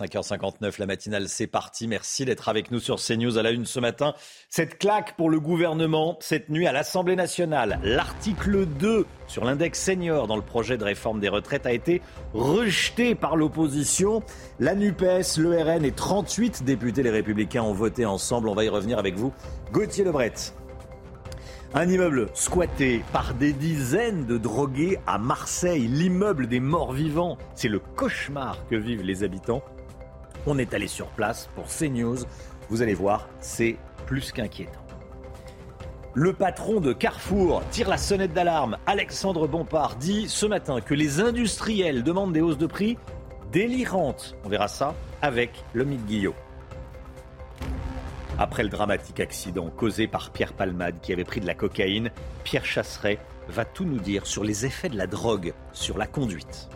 5h59, la matinale, c'est parti. Merci d'être avec nous sur CNews à la une ce matin. Cette claque pour le gouvernement cette nuit à l'Assemblée nationale. L'article 2 sur l'index senior dans le projet de réforme des retraites a été rejeté par l'opposition. La NUPES, le RN et 38 députés les Républicains ont voté ensemble. On va y revenir avec vous. Gauthier Lebret. Un immeuble squatté par des dizaines de drogués à Marseille, l'immeuble des morts vivants. C'est le cauchemar que vivent les habitants. On est allé sur place pour CNews. Vous allez voir, c'est plus qu'inquiétant. Le patron de Carrefour tire la sonnette d'alarme. Alexandre Bompard dit ce matin que les industriels demandent des hausses de prix délirantes. On verra ça avec le mythe Guillot. Après le dramatique accident causé par Pierre Palmade qui avait pris de la cocaïne, Pierre Chasseret va tout nous dire sur les effets de la drogue sur la conduite.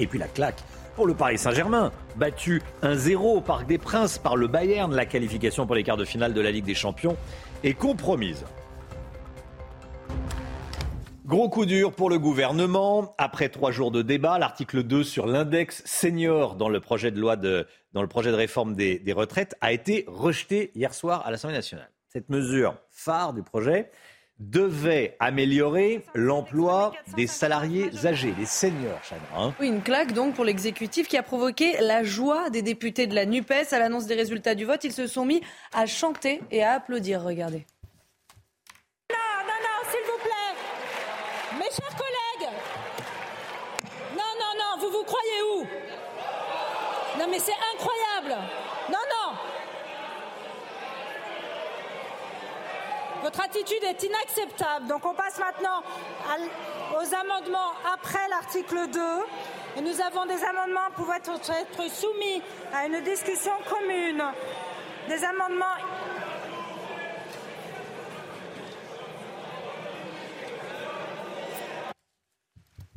Et puis la claque pour le Paris Saint-Germain, battu 1-0 au Parc des Princes par le Bayern. La qualification pour les quarts de finale de la Ligue des Champions est compromise. Gros coup dur pour le gouvernement. Après trois jours de débat, l'article 2 sur l'index senior dans le projet de loi de, dans le projet de réforme des, des retraites a été rejeté hier soir à l'Assemblée nationale. Cette mesure phare du projet devait améliorer l'emploi des salariés âgés, des seniors, Chana. Oui, une claque donc pour l'exécutif qui a provoqué la joie des députés de la NUPES. À l'annonce des résultats du vote, ils se sont mis à chanter et à applaudir. Regardez. Non, non, non, s'il vous plaît. Mes chers collègues. Non, non, non, vous vous croyez où? Non, mais c'est incroyable. Non, non. Votre attitude est inacceptable. Donc on passe maintenant aux amendements après l'article 2. Et nous avons des amendements pouvant être soumis à une discussion commune. Des amendements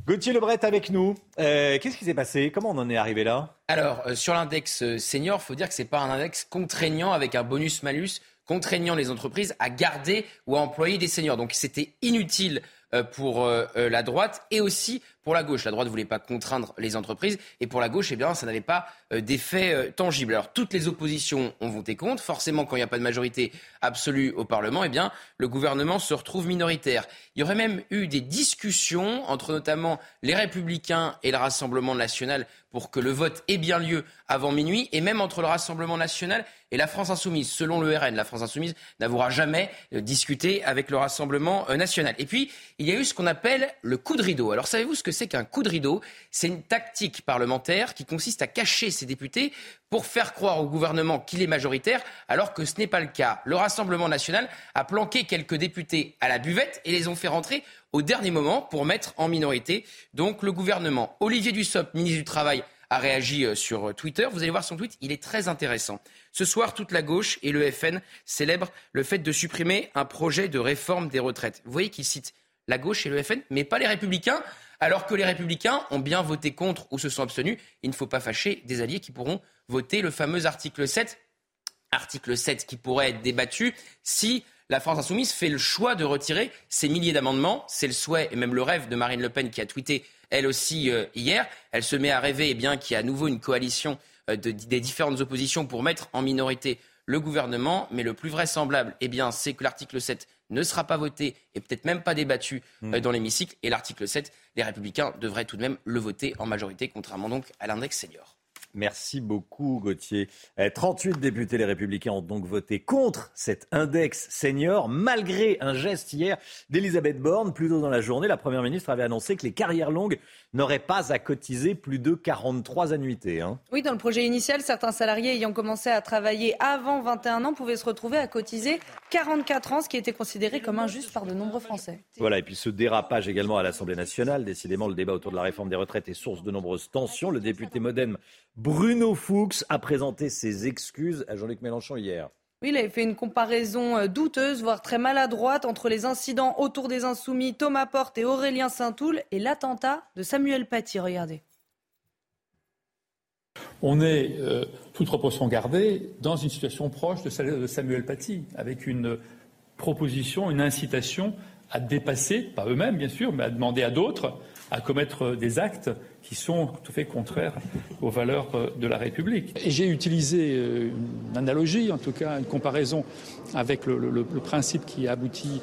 Gauthier Lebret avec nous. Euh, qu'est-ce qui s'est passé? Comment on en est arrivé là? Alors, euh, sur l'index euh, senior, il faut dire que ce n'est pas un index contraignant avec un bonus-malus contraignant les entreprises à garder ou à employer des seniors. Donc c'était inutile euh, pour euh, euh, la droite et aussi pour la gauche. La droite ne voulait pas contraindre les entreprises et pour la gauche, eh bien, ça n'avait pas d'effet tangible. Alors toutes les oppositions ont voté contre. Forcément, quand il n'y a pas de majorité absolue au Parlement, eh bien, le gouvernement se retrouve minoritaire. Il y aurait même eu des discussions entre notamment les Républicains et le Rassemblement national pour que le vote ait bien lieu avant minuit et même entre le Rassemblement national et la France insoumise. Selon le RN, la France insoumise n'avouera jamais euh, discuté avec le Rassemblement euh, national. Et puis, il y a eu ce qu'on appelle le coup de rideau. Alors, savez-vous ce que c'est qu'un coup de rideau? C'est une tactique parlementaire qui consiste à cacher ses députés pour faire croire au gouvernement qu'il est majoritaire, alors que ce n'est pas le cas. Le Rassemblement national a planqué quelques députés à la buvette et les ont fait rentrer au dernier moment pour mettre en minorité donc le gouvernement. Olivier Dussopt, ministre du Travail, a réagi euh, sur Twitter. Vous allez voir son tweet, il est très intéressant. Ce soir, toute la gauche et le FN célèbrent le fait de supprimer un projet de réforme des retraites. Vous voyez qu'il cite la gauche et le FN, mais pas les républicains, alors que les républicains ont bien voté contre ou se sont abstenus. Il ne faut pas fâcher des alliés qui pourront voter le fameux article 7. Article 7 qui pourrait être débattu si la France insoumise fait le choix de retirer ces milliers d'amendements. C'est le souhait et même le rêve de Marine Le Pen qui a tweeté elle aussi euh, hier. Elle se met à rêver eh bien qu'il y a à nouveau une coalition euh, des différentes oppositions pour mettre en minorité le gouvernement. Mais le plus vraisemblable, eh bien, c'est que l'article 7 ne sera pas voté et peut-être même pas débattu euh, hmm. dans l'hémicycle. Et l'article 7, les Républicains devraient tout de même le voter en majorité, contrairement donc à l'index senior. Merci beaucoup, Gauthier. 38 eh, députés les Républicains ont donc voté contre cet index senior, malgré un geste hier d'Elisabeth Borne. Plus tôt dans la journée, la Première ministre avait annoncé que les carrières longues n'auraient pas à cotiser plus de 43 annuités. Hein. Oui, dans le projet initial, certains salariés ayant commencé à travailler avant 21 ans pouvaient se retrouver à cotiser 44 ans, ce qui était considéré comme injuste par de nombreux Français. Voilà, et puis ce dérapage également à l'Assemblée nationale. Décidément, le débat autour de la réforme des retraites est source de nombreuses tensions. Le député modem Bruno Fuchs a présenté ses excuses à Jean-Luc Mélenchon hier. Oui, il avait fait une comparaison euh, douteuse, voire très maladroite, entre les incidents autour des insoumis Thomas Porte et Aurélien Saint-Toul et l'attentat de Samuel Paty. Regardez. On est, euh, toute proportion gardée, dans une situation proche de celle de Samuel Paty, avec une proposition, une incitation à dépasser, pas eux-mêmes bien sûr, mais à demander à d'autres à commettre des actes qui sont tout à fait contraires aux valeurs euh, de la République. Et j'ai utilisé euh, une analogie, en tout cas une comparaison avec le, principe qui aboutit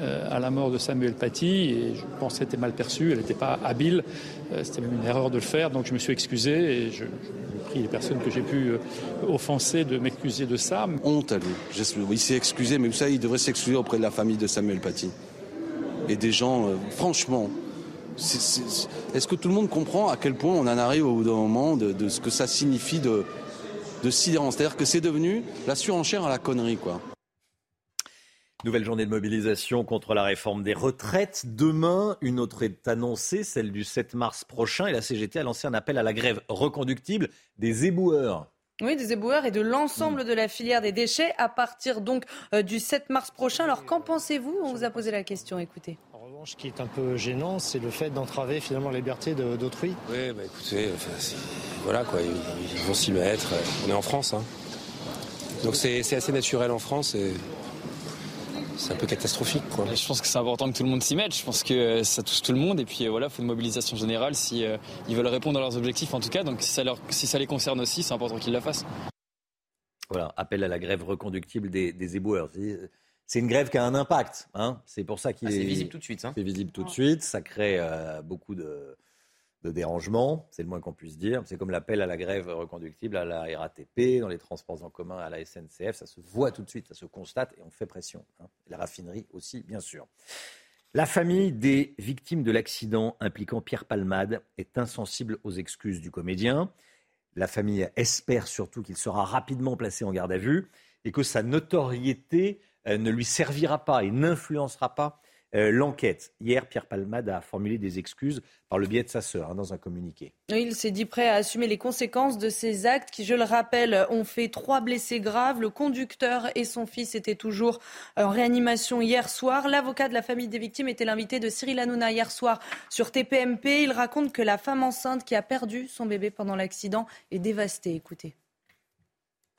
euh, à la mort de Samuel Paty, et je pense que c'était mal perçu, elle n'était pas habile, c'était même une erreur de le faire, donc je me suis excusé et je, prie les personnes que j'ai pu offenser de m'excuser de ça. Honte à lui. Il s'est excusé, mais vous savez, il devrait s'excuser auprès de la famille de Samuel Paty. Et des gens, franchement, est-ce que tout le monde comprend à quel point on en arrive au bout d'un moment de, ce que ça signifie de, de sidérance? C'est-à-dire que c'est devenu la surenchère à la connerie, quoi. Nouvelle journée de mobilisation contre la réforme des retraites. Demain, une autre est annoncée, celle du 7 mars prochain. Et la CGT a lancé un appel à la grève reconductible des éboueurs. Oui, des éboueurs et de l'ensemble de la filière des déchets à partir donc euh, du 7 mars prochain. Alors qu'en pensez-vous? On vous a posé la question, écoutez. Ce qui est un peu gênant, c'est le fait d'entraver finalement la liberté d'autrui. Oui, bah écoutez, voilà quoi, ils, vont s'y mettre. On est en France, hein. donc c'est assez naturel en France et c'est un peu catastrophique. Quoi. Je pense que c'est important que tout le monde s'y mette. Je pense que ça touche tout le monde et puis voilà, il faut une mobilisation générale si euh, ils veulent répondre à leurs objectifs en tout cas. Donc si ça, leur, si ça les concerne aussi, c'est important qu'ils la fassent. Voilà, appel à la grève reconductible des, des éboueurs c'est une grève qui a un impact. Hein. C'est pour ça qu'il ah, est, visible tout de suite. Hein. C'est visible tout de suite. Ça crée euh, beaucoup de, dérangements, c'est le moins qu'on puisse dire. C'est comme l'appel à la grève reconductible à la RATP, dans les transports en commun, à la SNCF. Ça se voit tout de suite, ça se constate et on fait pression. Hein. La raffinerie aussi, bien sûr. La famille des victimes de l'accident impliquant Pierre Palmade est insensible aux excuses du comédien. La famille espère surtout qu'il sera rapidement placé en garde à vue et que sa notoriété euh, ne lui servira pas et n'influencera pas euh, l'enquête. Hier, Pierre Palmade a formulé des excuses par le biais de sa sœur hein, dans un communiqué. Il s'est dit prêt à assumer les conséquences de ces actes qui, je le rappelle, ont fait trois blessés graves. Le conducteur et son fils étaient toujours en réanimation hier soir. L'avocat de la famille des victimes était l'invité de Cyril Hanouna hier soir sur TPMP. Il raconte que la femme enceinte qui a perdu son bébé pendant l'accident est dévastée. Écoutez.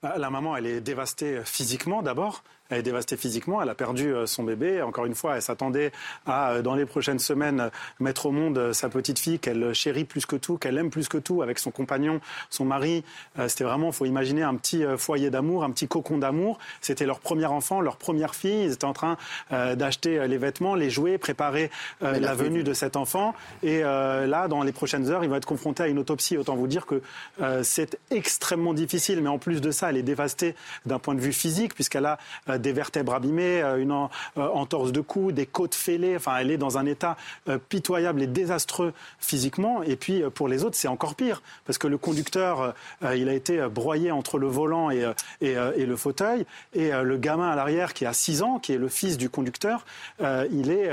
La maman, elle est dévastée physiquement d'abord, elle est dévastée physiquement, elle a perdu euh, son bébé. Encore une fois, elle s'attendait à, euh, dans les prochaines semaines, mettre au monde euh, sa petite fille qu'elle chérit plus que tout, qu'elle aime plus que tout, avec son compagnon, son mari. C'était vraiment, il faut imaginer, un petit foyer d'amour, un petit cocon d'amour. C'était leur premier enfant, leur première fille. Ils étaient en train d'acheter les vêtements, les jouets, préparer la venue de cet enfant. Et là, dans les prochaines heures, ils vont être confrontés à une autopsie. Autant vous dire que c'est extrêmement difficile. Mais en plus de ça, elle est dévastée d'un point de vue physique, puisqu'elle a des vertèbres abîmées, euh, une euh, entorse de cou, des côtes fêlées. Enfin, elle est dans un état euh, pitoyable et désastreux physiquement. Et puis, pour les autres, c'est encore pire, parce que le conducteur, il a été broyé entre le volant et, et, le fauteuil. Et le gamin à l'arrière, qui a 6 ans, qui est le fils du conducteur, il est,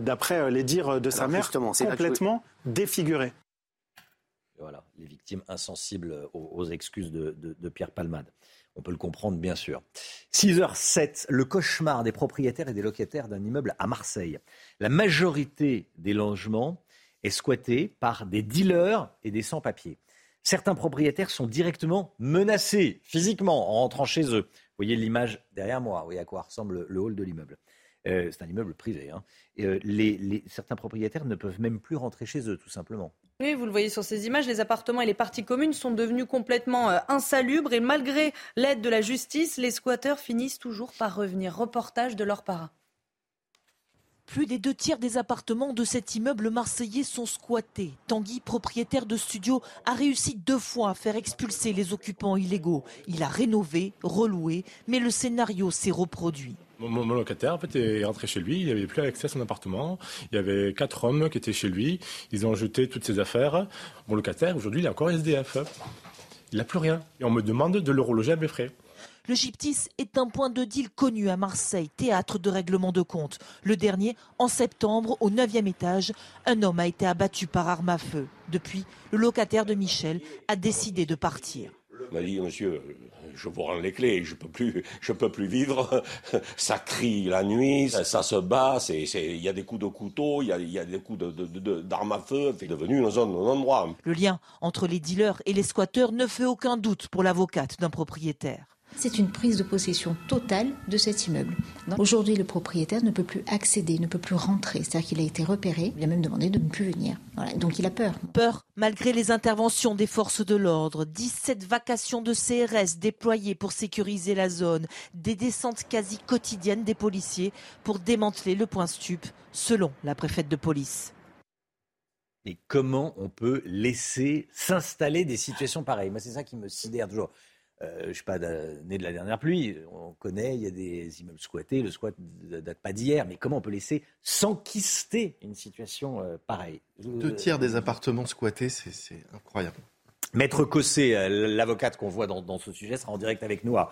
d'après les dires de sa mère, complètement défiguré. Voilà, les victimes insensibles aux, excuses de, de Pierre Palmade. On peut le comprendre, bien sûr. 6h07, le cauchemar des propriétaires et des locataires d'un immeuble à Marseille. La majorité des logements est squattée par des dealers et des sans-papiers. Certains propriétaires sont directement menacés physiquement en rentrant chez eux. Vous voyez l'image derrière moi, vous voyez à quoi ressemble le hall de l'immeuble. Euh, c'est un immeuble privé. Hein. Euh, certains propriétaires ne peuvent même plus rentrer chez eux, tout simplement. Oui, vous le voyez sur ces images, les appartements et les parties communes sont devenus complètement euh, insalubres et malgré l'aide de la justice, les squatteurs finissent toujours par revenir. Reportage de leurs parents. Plus des deux tiers des appartements de cet immeuble marseillais sont squattés. Tanguy, propriétaire de studio, a réussi deux fois à faire expulser les occupants illégaux. Il a rénové, reloué, mais le scénario s'est reproduit. Mon, locataire en est rentré chez lui, il n'avait plus accès à son appartement. Il y avait quatre hommes qui étaient chez lui, ils ont jeté toutes ses affaires. Mon locataire, aujourd'hui, il est encore SDF. Il n'a plus rien. Et on me demande de le reloger à mes frais. Le Gyptis est un point de deal connu à Marseille, théâtre de règlement de compte. Le dernier, en septembre, au 9e étage, un homme a été abattu par arme à feu. Depuis, le locataire de Michel a décidé de partir. M'a dit, monsieur, je vous rends les clés, je peux plus, je peux plus vivre. Ça crie la nuit, ça, se bat, il y a des coups de couteau, il y a, des coups d'armes de, à feu. C'est devenu une zone, un endroit. Le lien entre les dealers et les squatteurs ne fait aucun doute pour l'avocate d'un propriétaire. C'est une prise de possession totale de cet immeuble. Aujourd'hui, le propriétaire ne peut plus accéder, ne peut plus rentrer. C'est-à-dire qu'il a été repéré, il a même demandé de ne plus venir. Donc il a peur. Peur malgré les interventions des forces de l'ordre. 17 vacations de CRS déployées pour sécuriser la zone. Des descentes quasi quotidiennes des policiers pour démanteler le point stup, selon la préfète de police. Et comment on peut laisser s'installer des situations pareilles? Moi, c'est ça qui me sidère toujours. Euh, je ne suis pas né de la dernière pluie. On connaît, il y a des immeubles squattés. Le squat ne date pas d'hier. Mais comment on peut laisser s'enquister une situation euh, pareille? Deux tiers des appartements squattés, c'est incroyable. Maître Cossé, euh, l'avocate qu'on voit dans, ce sujet, sera en direct avec nous à,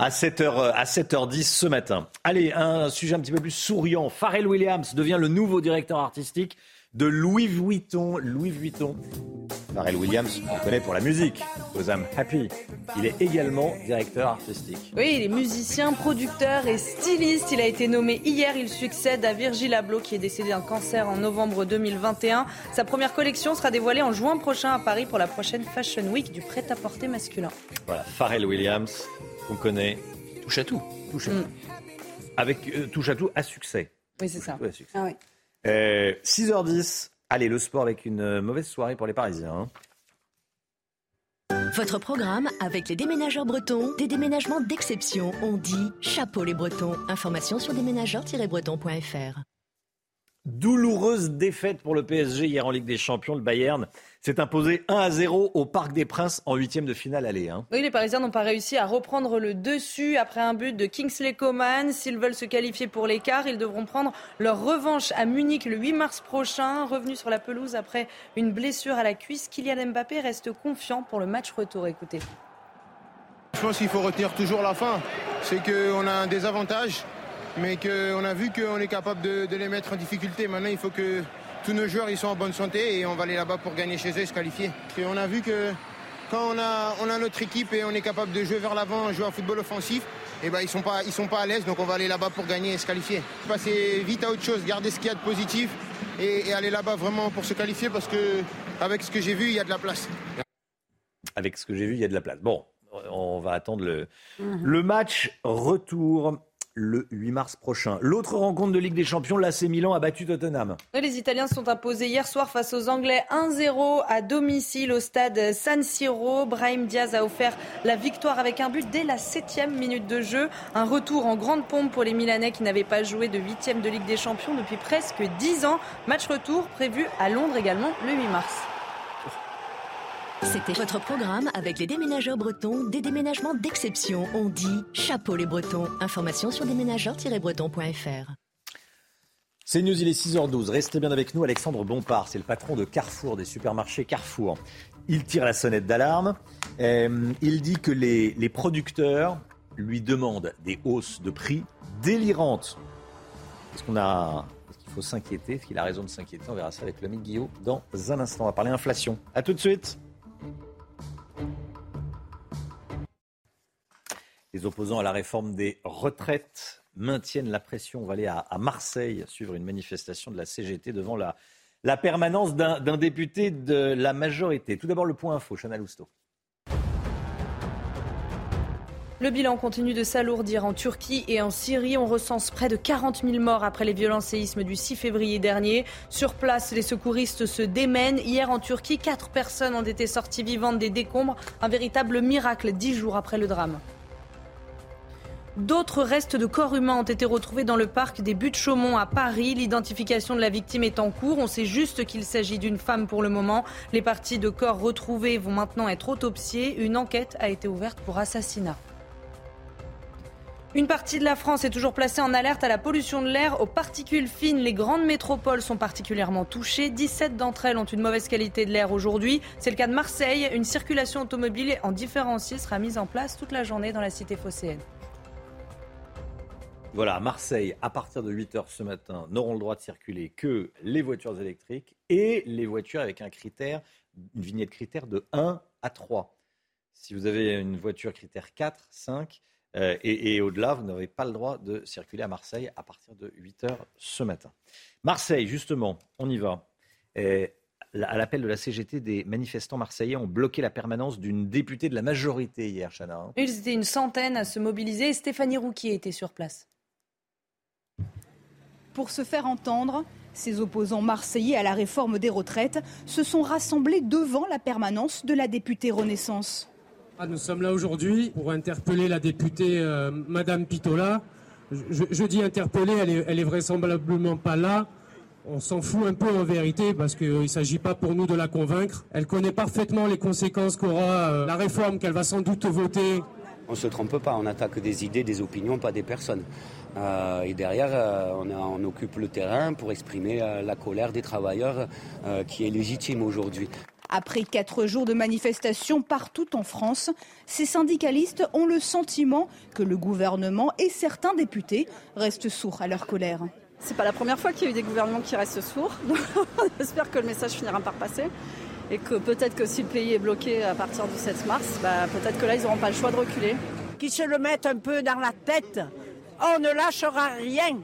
7h, à 7h10 ce matin. Allez, un sujet un petit peu plus souriant. Pharrell Williams devient le nouveau directeur artistique de Louis Vuitton. Louis Vuitton. Pharrell Williams, on le connaît pour la musique, aux I'm Happy. Il est également directeur artistique. Oui, il est musicien, producteur et styliste. Il a été nommé hier. Il succède à Virgil Abloh qui est décédé d'un cancer en novembre 2021. Sa première collection sera dévoilée en juin prochain à Paris pour la prochaine Fashion Week du prêt-à-porter masculin. Voilà, Pharrell Williams, on connaît. Touche à tout. Touche à tout. Avec euh, touche à tout à succès. Oui, c'est ça. Ah oui. 6h10. Euh, Allez, le sport avec une euh, mauvaise soirée pour les Parisiens. Hein. Votre programme avec les déménageurs bretons, des déménagements d'exception. On dit chapeau les bretons. Information sur déménageurs-bretons.fr. Douloureuse défaite pour le PSG hier en Ligue des Champions. Le Bayern s'est imposé 1 à 0 au Parc des Princes en huitième de finale aller. Hein. Oui, les Parisiens n'ont pas réussi à reprendre le dessus après un but de Kingsley Coman. S'ils veulent se qualifier pour l'écart, ils devront prendre leur revanche à Munich le 8 mars prochain. Revenu sur la pelouse après une blessure à la cuisse, Kylian Mbappé reste confiant pour le match retour. Écoutez. Je pense qu'il faut retenir toujours la fin. C'est qu'on a un désavantage mais qu'on a vu qu'on est capable de, les mettre en difficulté. Maintenant, il faut que tous nos joueurs ils sont en bonne santé et on va aller là-bas pour gagner chez eux et se qualifier. Et on a vu que quand on a, on a notre équipe et on est capable de jouer vers l'avant, jouer un football offensif, et eh ben, ils ne sont, pas, sont pas à l'aise, donc on va aller là-bas pour gagner et se qualifier. Passer vite à autre chose, garder ce qu'il y a de positif et, aller là-bas vraiment pour se qualifier parce que avec ce que j'ai vu, il y a de la place. Avec ce que j'ai vu, il y a de la place. Bon, on va attendre le, mhm. le match retour le 8 mars prochain. L'autre rencontre de Ligue des Champions, l'AC Milan a battu Tottenham. Les Italiens sont imposés hier soir face aux Anglais 1-0 à domicile au stade San Siro. Brahim Diaz a offert la victoire avec un but dès la septième minute de jeu. Un retour en grande pompe pour les Milanais qui n'avaient pas joué de huitième de Ligue des Champions depuis presque 10 ans. Match retour prévu à Londres également le 8 mars. C'était votre programme avec les déménageurs bretons, des déménagements d'exception. On dit chapeau les bretons. Information sur déménageurs-bretons.fr. C'est News, il est 6h12. Restez bien avec nous. Alexandre Bompard, c'est le patron de Carrefour, des supermarchés Carrefour. Il tire la sonnette d'alarme. Euh, il dit que les, les producteurs lui demandent des hausses de prix délirantes. Est-ce qu'on a qu'il faut s'inquiéter? Est-ce qu'il a raison de s'inquiéter? On verra ça avec l'ami Guillaume dans un instant. On va parler inflation. A tout de suite. Les opposants à la réforme des retraites maintiennent la pression. On va aller à, Marseille suivre une manifestation de la CGT devant la, la permanence d'un député de la majorité. Tout d'abord le point info, Chana Lousteau. Le bilan continue de s'alourdir en Turquie et en Syrie. On recense près de 40 000 morts après les violents séismes du 6 février dernier. Sur place, les secouristes se démènent. Hier en Turquie, quatre personnes ont été sorties vivantes des décombres. Un véritable miracle dix jours après le drame. D'autres restes de corps humains ont été retrouvés dans le parc des Buttes-Chaumont à Paris. L'identification de la victime est en cours. On sait juste qu'il s'agit d'une femme pour le moment. Les parties de corps retrouvées vont maintenant être autopsiées. Une enquête a été ouverte pour assassinat. Une partie de la France est toujours placée en alerte à la pollution de l'air aux particules fines. Les grandes métropoles sont particulièrement touchées. 17 d'entre elles ont une mauvaise qualité de l'air aujourd'hui. C'est le cas de Marseille. Une circulation automobile en différencié sera mise en place toute la journée dans la cité phocéenne. Voilà, Marseille, à partir de 8h ce matin, n'auront le droit de circuler que les voitures électriques et les voitures avec un critère, une vignette critère de 1 à 3. Si vous avez une voiture critère 4, 5, euh, et, au-delà, vous n'avez pas le droit de circuler à Marseille à partir de 8 h ce matin. Marseille, justement, on y va. à l'appel de la CGT, des manifestants marseillais ont bloqué la permanence d'une députée de la majorité hier, Chana. Hein. Ils étaient une centaine à se mobiliser. Stéphanie Rouquier était sur place. Pour se faire entendre, ces opposants marseillais à la réforme des retraites se sont rassemblés devant la permanence de la députée Renaissance. Ah, nous sommes là aujourd'hui pour interpeller la députée euh, Madame Pitola. Je, dis interpeller, elle est, vraisemblablement pas là. On s'en fout un peu en vérité parce qu'il ne s'agit pas pour nous de la convaincre. Elle connaît parfaitement les conséquences qu'aura euh, la réforme qu'elle va sans doute voter. On ne se trompe pas, on attaque des idées, des opinions, pas des personnes. Euh, et derrière, on, on, occupe le terrain pour exprimer la colère des travailleurs qui est légitime aujourd'hui. Après quatre jours de manifestations partout en France, ces syndicalistes ont le sentiment que le gouvernement et certains députés restent sourds à leur colère. C'est pas la première fois qu'il y a eu des gouvernements qui restent sourds. J'espère que le message finira par passer et que peut-être que si le pays est bloqué à partir du 7 mars, bah, peut-être que là ils n'auront pas le choix de reculer. Qu'ils se le mettent un peu dans la tête. On ne lâchera rien.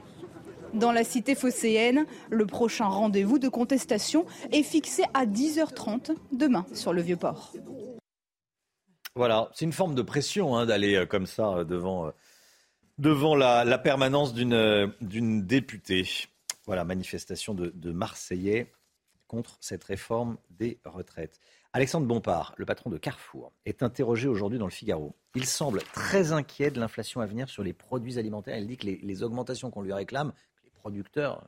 Dans la cité phocéenne, le prochain rendez-vous de contestation est fixé à 10h30 demain sur le Vieux-Port. Voilà, c'est une forme de pression hein, d'aller euh, comme ça euh, devant, euh, devant la, permanence d'une députée. Voilà, manifestation de, de Marseillais contre cette réforme des retraites. Alexandre Bompard, le patron de Carrefour, est interrogé aujourd'hui dans le Figaro. Il semble très inquiet de l'inflation à venir sur les produits alimentaires. Il dit que les augmentations qu'on lui réclame, producteurs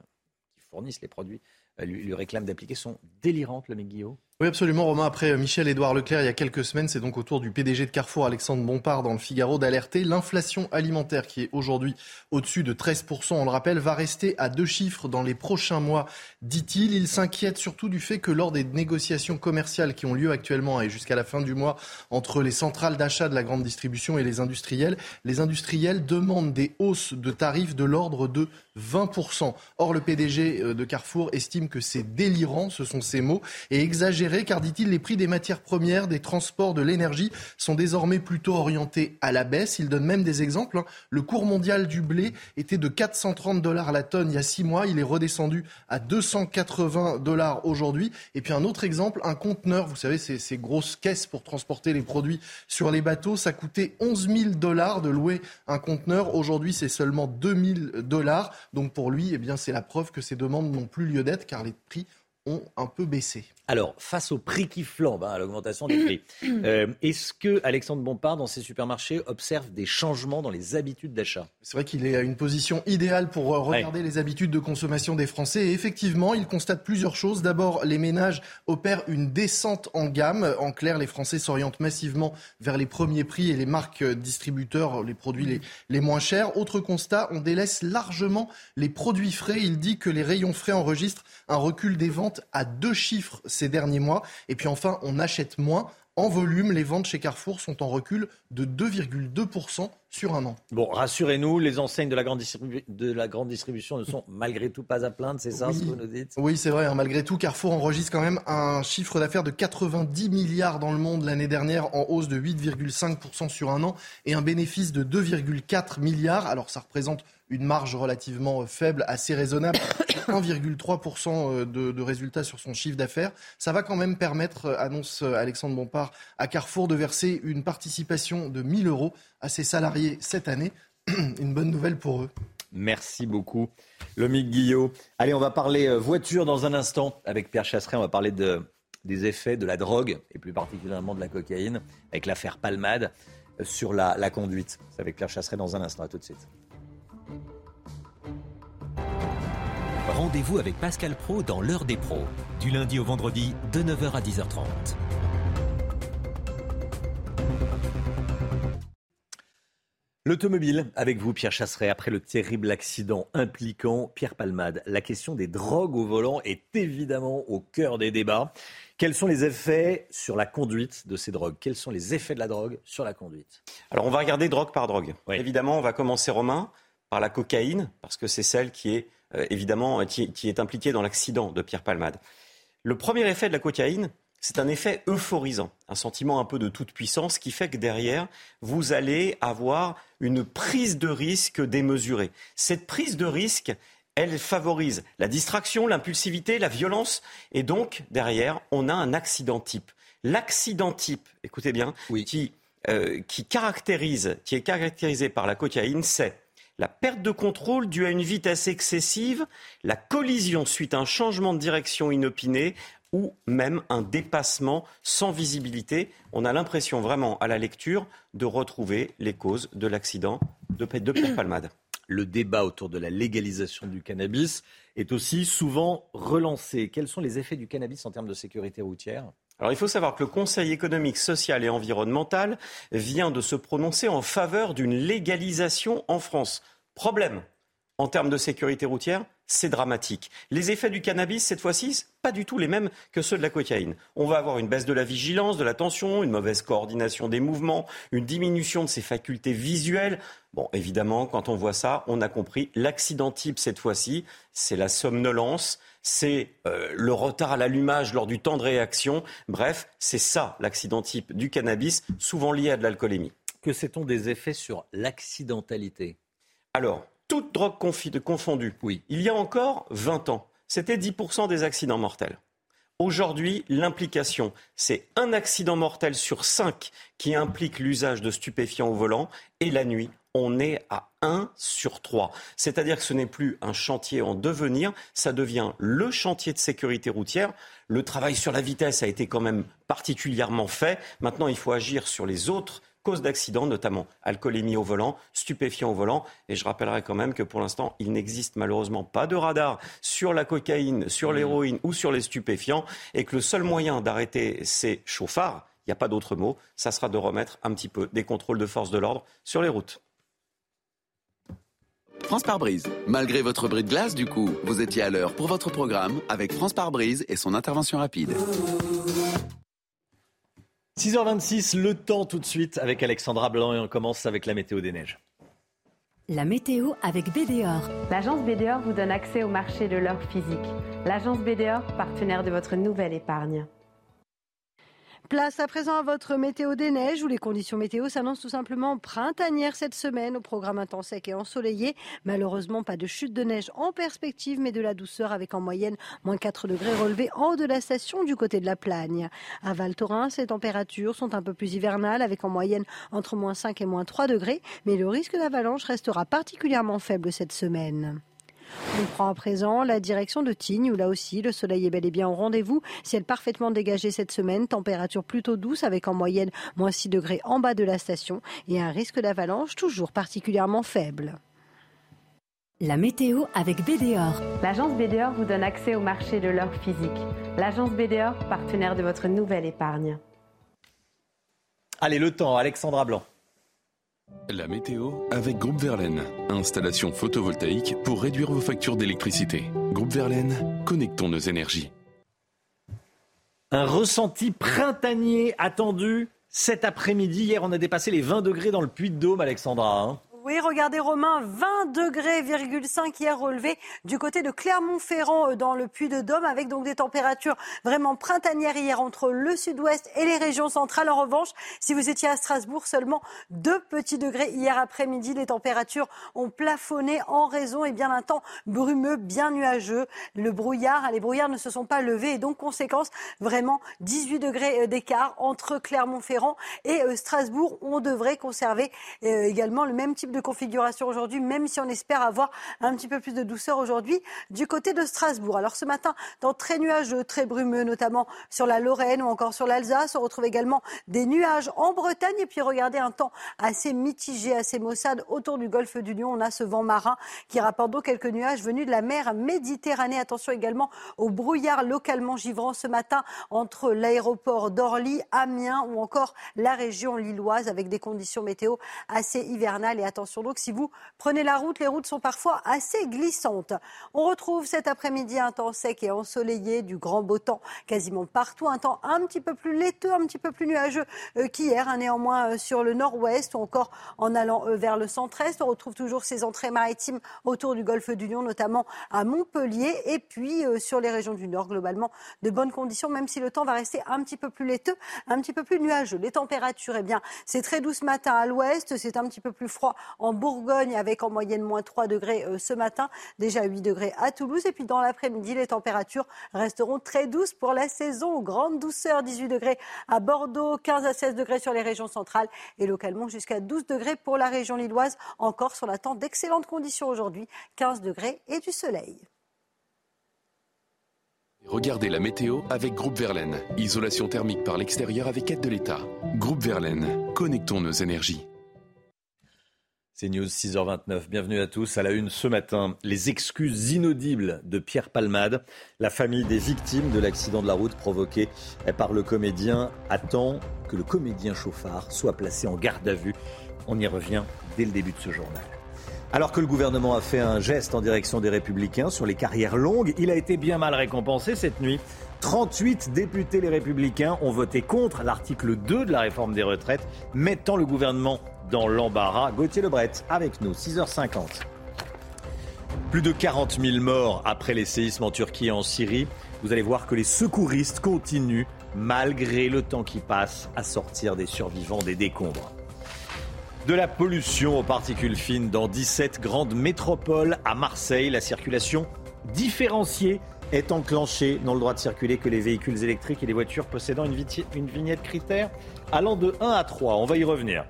qui fournissent les produits euh, lui, réclament d'appliquer sont délirantes, le Guillaume? Oui, absolument, Romain. Après euh, Michel-Édouard Leclerc, il y a quelques semaines, c'est donc au tour du PDG de Carrefour, Alexandre Bompard, dans le Figaro, d'alerter. L'inflation alimentaire, qui est aujourd'hui au-dessus de 13%, on le rappelle, va rester à deux chiffres dans les prochains mois, dit-il. Il s'inquiète surtout du fait que lors des négociations commerciales qui ont lieu actuellement et jusqu'à la fin du mois entre les centrales d'achat de la grande distribution et les industriels, les industriels demandent des hausses de tarifs de l'ordre de 20%. Or, le PDG euh, de Carrefour estime que c'est délirant, ce sont ses mots, et exagéré car, dit-il, les prix des matières premières, des transports, de l'énergie sont désormais plutôt orientés à la baisse. Il donne même des exemples. Hein. Le cours mondial du blé était de 430 dollars la tonne il y a six mois. Il est redescendu à 280 dollars aujourd'hui. Et puis un autre exemple, un conteneur, vous savez, ces, grosses caisses pour transporter les produits sur les bateaux, ça coûtait 11 000 dollars de louer un conteneur. Aujourd'hui, c'est seulement 2 000 dollars. Donc pour lui, eh bien, c'est la preuve que ces demandes n'ont plus lieu d'être car les prix ont un peu baissé. Alors, face au prix qui flambe, hein, à l'augmentation des prix, euh, est-ce que Alexandre Bompard, dans ses supermarchés, observe des changements dans les habitudes d'achat? C'est vrai qu'il est à une position idéale pour euh, regarder les habitudes de consommation des Français. Et effectivement, il constate plusieurs choses. D'abord, les ménages opèrent une descente en gamme. En clair, les Français s'orientent massivement vers les premiers prix et les marques euh, distributeurs, les produits les, les moins chers. Autre constat, on délaisse largement les produits frais. Il dit que les rayons frais enregistrent un recul des ventes à deux chiffres ces derniers mois. Et puis enfin, on achète moins. En volume, les ventes chez Carrefour sont en recul de 2,2% sur un an. Bon, rassurez-nous, les enseignes de la, grande de la grande distribution ne sont malgré tout pas à plaindre, c'est ça ce que vous nous dites? Oui, c'est vrai, hein, malgré tout, Carrefour enregistre quand même un chiffre d'affaires de 90 milliards dans le monde l'année dernière, en hausse de 8,5% sur un an, et un bénéfice de 2,4 milliards. Alors ça représente une marge relativement faible, assez raisonnable, 1,3% euh, de, de résultats sur son chiffre d'affaires. Ça va quand même permettre, euh, annonce euh, Alexandre Bompard, à Carrefour de verser une participation de 1000 euros à ses salariés cette année. Une bonne nouvelle pour eux. Merci beaucoup, Lomique Guillot. Allez, on va parler voiture dans un instant avec Pierre Chasseret. On va parler de, des effets de la drogue et plus particulièrement de la cocaïne avec l'affaire Palmade. sur la, conduite. C'est avec Claire Chasseret dans un instant. À tout de suite. Rendez-vous avec Pascal Pro dans l'heure des pros, du lundi au vendredi de 9h à 10h30. L'automobile, avec vous Pierre Chasseret, après le terrible accident impliquant Pierre Palmade. La question des drogues au volant est évidemment au cœur des débats. Quels sont les effets sur la conduite de ces drogues? Quels sont les effets de la drogue sur la conduite? Alors on va regarder drogue par drogue. Évidemment, on va commencer Romain par la cocaïne, parce que c'est celle qui est euh, évidemment qui, qui est impliquée dans l'accident de Pierre Palmade. Le premier effet de la cocaïne, c'est un effet euphorisant, un sentiment un peu de toute puissance qui fait que derrière, vous allez avoir une prise de risque démesurée. Cette prise de risque, elle favorise la distraction, l'impulsivité, la violence, et donc derrière, on a un accident type. L'accident type, écoutez bien, qui, euh, qui caractérise, qui est caractérisé par la cocaïne, c'est la perte de contrôle due à une vitesse excessive, la collision suite à un changement de direction inopiné, ou même un dépassement sans visibilité. On a l'impression vraiment à la lecture de retrouver les causes de l'accident de, de Palmade. Le débat autour de la légalisation du cannabis est aussi souvent relancé. Quels sont les effets du cannabis en termes de sécurité routière? Alors il faut savoir que le Conseil économique, social et environnemental vient de se prononcer en faveur d'une légalisation en France. Problème, en termes de sécurité routière, c'est dramatique. Les effets du cannabis, cette fois-ci, pas du tout les mêmes que ceux de la cocaïne. On va avoir une baisse de la vigilance, de l'attention, une mauvaise coordination des mouvements, une diminution de ses facultés visuelles. Bon, évidemment, quand on voit ça, on a compris. L'accident type, cette fois-ci, c'est la somnolence, c'est euh, le retard à l'allumage lors du temps de réaction. Bref, c'est ça l'accident type du cannabis, souvent lié à de l'alcoolémie. Que sait-on des effets sur l'accidentalité? Alors, toute drogue confondue, oui. il y a encore 20 ans, c'était 10% des accidents mortels. Aujourd'hui, l'implication, c'est un accident mortel sur 5 qui implique l'usage de stupéfiants au volant. Et la nuit, on est à 1 sur 3. C'est-à-dire que ce n'est plus un chantier en devenir, ça devient le chantier de sécurité routière. Le travail sur la vitesse a été quand même particulièrement fait. Maintenant, il faut agir sur les autres causes d'accidents, notamment alcoolémie au volant, stupéfiants au volant. Et je rappellerai quand même que pour l'instant, il n'existe malheureusement pas de radar sur la cocaïne, sur mmh. l'héroïne ou sur les stupéfiants, et que le seul moyen d'arrêter ces chauffards, il n'y a pas d'autre mot, ça sera de remettre un petit peu des contrôles de force de l'ordre sur les routes. France par brise. Malgré votre bris de glace, du coup, vous étiez à l'heure pour votre programme avec France par brise et son intervention rapide. 6h26, le temps tout de suite avec Alexandra Blanc et on commence avec la météo des neiges. La météo avec BDOR. L'agence BDOR vous donne accès au marché de l'or physique. L'agence BDOR, partenaire de votre nouvelle épargne. Place à présent à votre météo des neiges où les conditions météo s'annoncent tout simplement printanières cette semaine au programme intense sec et ensoleillé. Malheureusement, pas de chute de neige en perspective, mais de la douceur avec en moyenne moins 4 degrés relevés en haut de la station du côté de la Plagne. À Val Thorens, les températures sont un peu plus hivernales avec en moyenne entre moins 5 et moins 3 degrés, mais le risque d'avalanche restera particulièrement faible cette semaine. On prend à présent la direction de Tignes, où là aussi le soleil est bel et bien au rendez-vous. Ciel parfaitement dégagé cette semaine, température plutôt douce avec en moyenne moins 6 degrés en bas de la station et un risque d'avalanche toujours particulièrement faible. La météo avec BDOR. L'agence BDOR vous donne accès au marché de l'or physique. L'agence BDOR, partenaire de votre nouvelle épargne. Allez, le temps, Alexandra Blanc. La météo avec Groupe Verlaine. Installation photovoltaïque pour réduire vos factures d'électricité. Groupe Verlaine, connectons nos énergies. Un ressenti printanier attendu cet après-midi. Hier, on a dépassé les 20 degrés dans le Puy de Dôme, Alexandra. Hein. Oui, regardez Romain, 20 degrés, 5 hier relevé du côté de Clermont-Ferrand euh, dans le Puy-de-Dôme avec donc des températures vraiment printanières hier entre le sud-ouest et les régions centrales. En revanche, si vous étiez à Strasbourg, seulement 2 petits degrés hier après-midi. Les températures ont plafonné en raison et eh bien d'un temps brumeux, bien nuageux. Le brouillard, les brouillards ne se sont pas levés et donc conséquence vraiment 18 degrés euh, d'écart entre Clermont-Ferrand et euh, Strasbourg. On devrait conserver également le même type de de configuration aujourd'hui, même si on espère avoir un petit peu plus de douceur aujourd'hui du côté de Strasbourg. Alors ce matin, dans très nuageux, très brumeux, notamment sur la Lorraine ou encore sur l'Alsace, on retrouve également des nuages en Bretagne. Et puis regardez un temps assez mitigé, assez maussade autour du golfe du Lion. On a ce vent marin qui rapporte donc quelques nuages venus de la mer Méditerranée. Attention également au brouillard localement givrant ce matin entre l'aéroport d'Orly, Amiens ou encore la région lilloise avec des conditions météo assez hivernales. Et attention donc, si vous prenez la route, les routes sont parfois assez glissantes. On retrouve cet après-midi un temps sec et ensoleillé, du grand beau temps quasiment partout, un temps un petit peu plus laiteux, un petit peu plus nuageux euh, qu'hier, hein, néanmoins euh, sur le nord-ouest ou encore en allant euh, vers le centre-est. On retrouve toujours ces entrées maritimes autour du golfe du Lion, notamment à Montpellier et puis sur les régions du nord, globalement de bonnes conditions, même si le temps va rester un petit peu plus laiteux, un petit peu plus nuageux. Les températures, eh bien, c'est très doux ce matin à l'ouest, c'est un petit peu plus froid en Bourgogne avec en moyenne moins 3 degrés ce matin, déjà 8 degrés à Toulouse et puis dans l'après-midi, les températures resteront très douces pour la saison. Grande douceur, 18 degrés à Bordeaux, 15 à 16 degrés sur les régions centrales et localement jusqu'à 12 degrés pour la région lilloise. Encore sur l'attente d'excellentes conditions aujourd'hui, 15 degrés et du soleil. Regardez la météo avec Groupe Verlaine. Isolation thermique par l'extérieur avec aide de l'État. Groupe Verlaine, connectons nos énergies. C'est News 6h29. Bienvenue à tous. À la une ce matin, les excuses inaudibles de Pierre Palmade. La famille des victimes de l'accident de la route provoqué par le comédien attend que le comédien chauffard soit placé en garde à vue. On y revient dès le début de ce journal. Alors que le gouvernement a fait un geste en direction des républicains sur les carrières longues, il a été bien mal récompensé cette nuit. 38 députés les républicains ont voté contre l'article 2 de la réforme des retraites, mettant le gouvernement dans l'embarras. Gauthier Lebret avec nous, 6h50. Plus de 40 000 morts après les séismes en Turquie et en Syrie. Vous allez voir que les secouristes continuent, malgré le temps qui passe, à sortir des survivants des décombres. De la pollution aux particules fines dans 17 grandes métropoles à Marseille, la circulation différenciée est enclenchée. N'ont le droit de circuler que les véhicules électriques et les voitures possédant une, une vignette critère allant de 1 à 3. On va y revenir.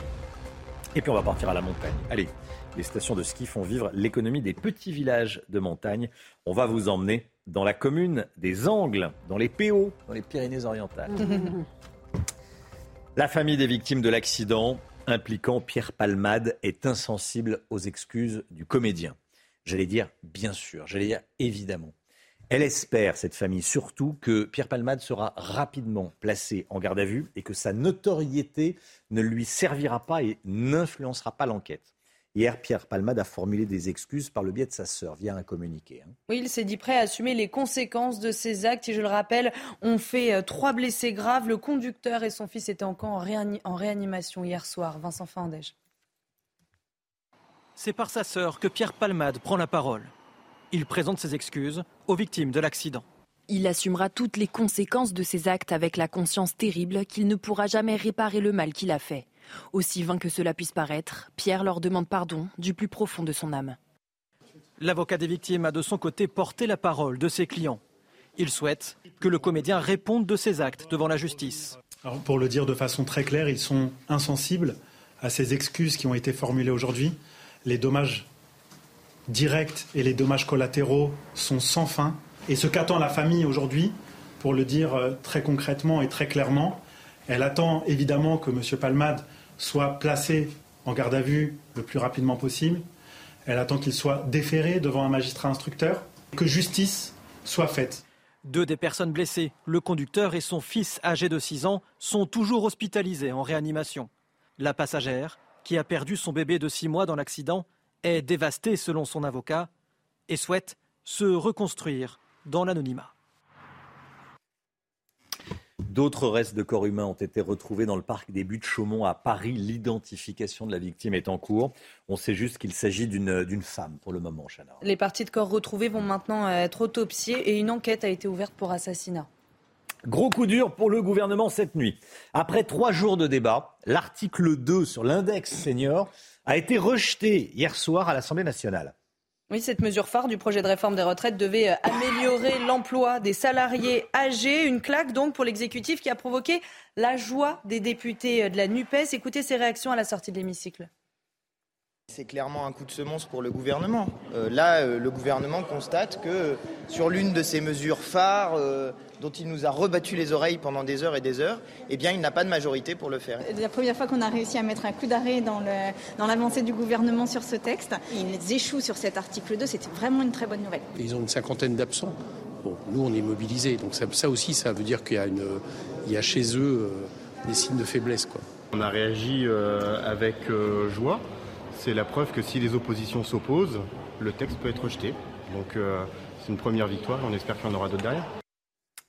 Et puis on va partir à la montagne. Allez, les stations de ski font vivre l'économie des petits villages de montagne. On va vous emmener dans la commune des Angles, dans les PO, dans les Pyrénées-Orientales. la famille des victimes de l'accident impliquant Pierre Palmade est insensible aux excuses du comédien. J'allais dire bien sûr, j'allais dire évidemment. Elle espère, cette famille, surtout que Pierre Palmade sera rapidement placé en garde à vue et que sa notoriété ne lui servira pas et n'influencera pas l'enquête. Hier, Pierre Palmade a formulé des excuses par le biais de sa sœur via un communiqué. Hein. Oui, il s'est dit prêt à assumer les conséquences de ses actes. Et je le rappelle, on fait euh, trois blessés graves. Le conducteur et son fils étaient encore en, réanimation hier soir. Vincent Fandège. C'est par sa sœur que Pierre Palmade prend la parole. Il présente ses excuses aux victimes de l'accident. Il assumera toutes les conséquences de ses actes avec la conscience terrible qu'il ne pourra jamais réparer le mal qu'il a fait. Aussi vain que cela puisse paraître, Pierre leur demande pardon du plus profond de son âme. L'avocat des victimes a de son côté porté la parole de ses clients. Il souhaite que le comédien réponde de ses actes devant la justice. pour le dire de façon très claire, ils sont insensibles à ces excuses qui ont été formulées aujourd'hui. Les dommages directs et les dommages collatéraux sont sans fin. Et ce qu'attend la famille aujourd'hui, pour le dire euh, très concrètement et très clairement, elle attend évidemment que M. Palmade soit placé en garde à vue le plus rapidement possible. Elle attend qu'il soit déféré devant un magistrat instructeur, que justice soit faite. Deux des personnes blessées, le conducteur et son fils âgé de 6 ans, sont toujours hospitalisés en réanimation. La passagère, qui a perdu son bébé de 6 mois dans l'accident, est dévastée selon son avocat et souhaite se reconstruire dans l'anonymat. D'autres restes de corps humains ont été retrouvés dans le parc des Buttes Chaumont à Paris. L'identification de la victime est en cours. On sait juste qu'il s'agit d'une femme pour le moment, Chana. Les parties de corps retrouvées vont maintenant être autopsiées et une enquête a été ouverte pour assassinat. Gros coup dur pour le gouvernement cette nuit. Après trois jours de débat, l'article 2 sur l'index senior a été rejeté hier soir à l'Assemblée nationale. Oui, cette mesure phare du projet de réforme des retraites devait euh, améliorer l'emploi des salariés âgés. Une claque donc pour l'exécutif qui a provoqué la joie des députés euh, de la NUPES. Écoutez ces réactions à la sortie de l'hémicycle. C'est clairement un coup de semonce pour le gouvernement. Euh, là, euh, le gouvernement constate que sur l'une de ces mesures phares euh, dont il nous a rebattu les oreilles pendant des heures et des heures, eh bien, il n'a pas de majorité pour le faire. C'est la première fois qu'on a réussi à mettre un coup d'arrêt dans, le, dans l'avancée du gouvernement sur ce texte. Ils échouent sur cet article 2, c'était vraiment une très bonne nouvelle. Ils ont une cinquantaine d'absents. Bon, nous, on est mobilisés. Donc ça, ça, aussi, ça veut dire qu'il y a, une, il y a chez eux des signes de faiblesse. Quoi. On a réagi euh, avec euh, joie c'est la preuve que si les oppositions s'opposent, le texte peut être rejeté. Donc euh, c'est une première victoire, on espère qu'il y en aura d'autres derrière.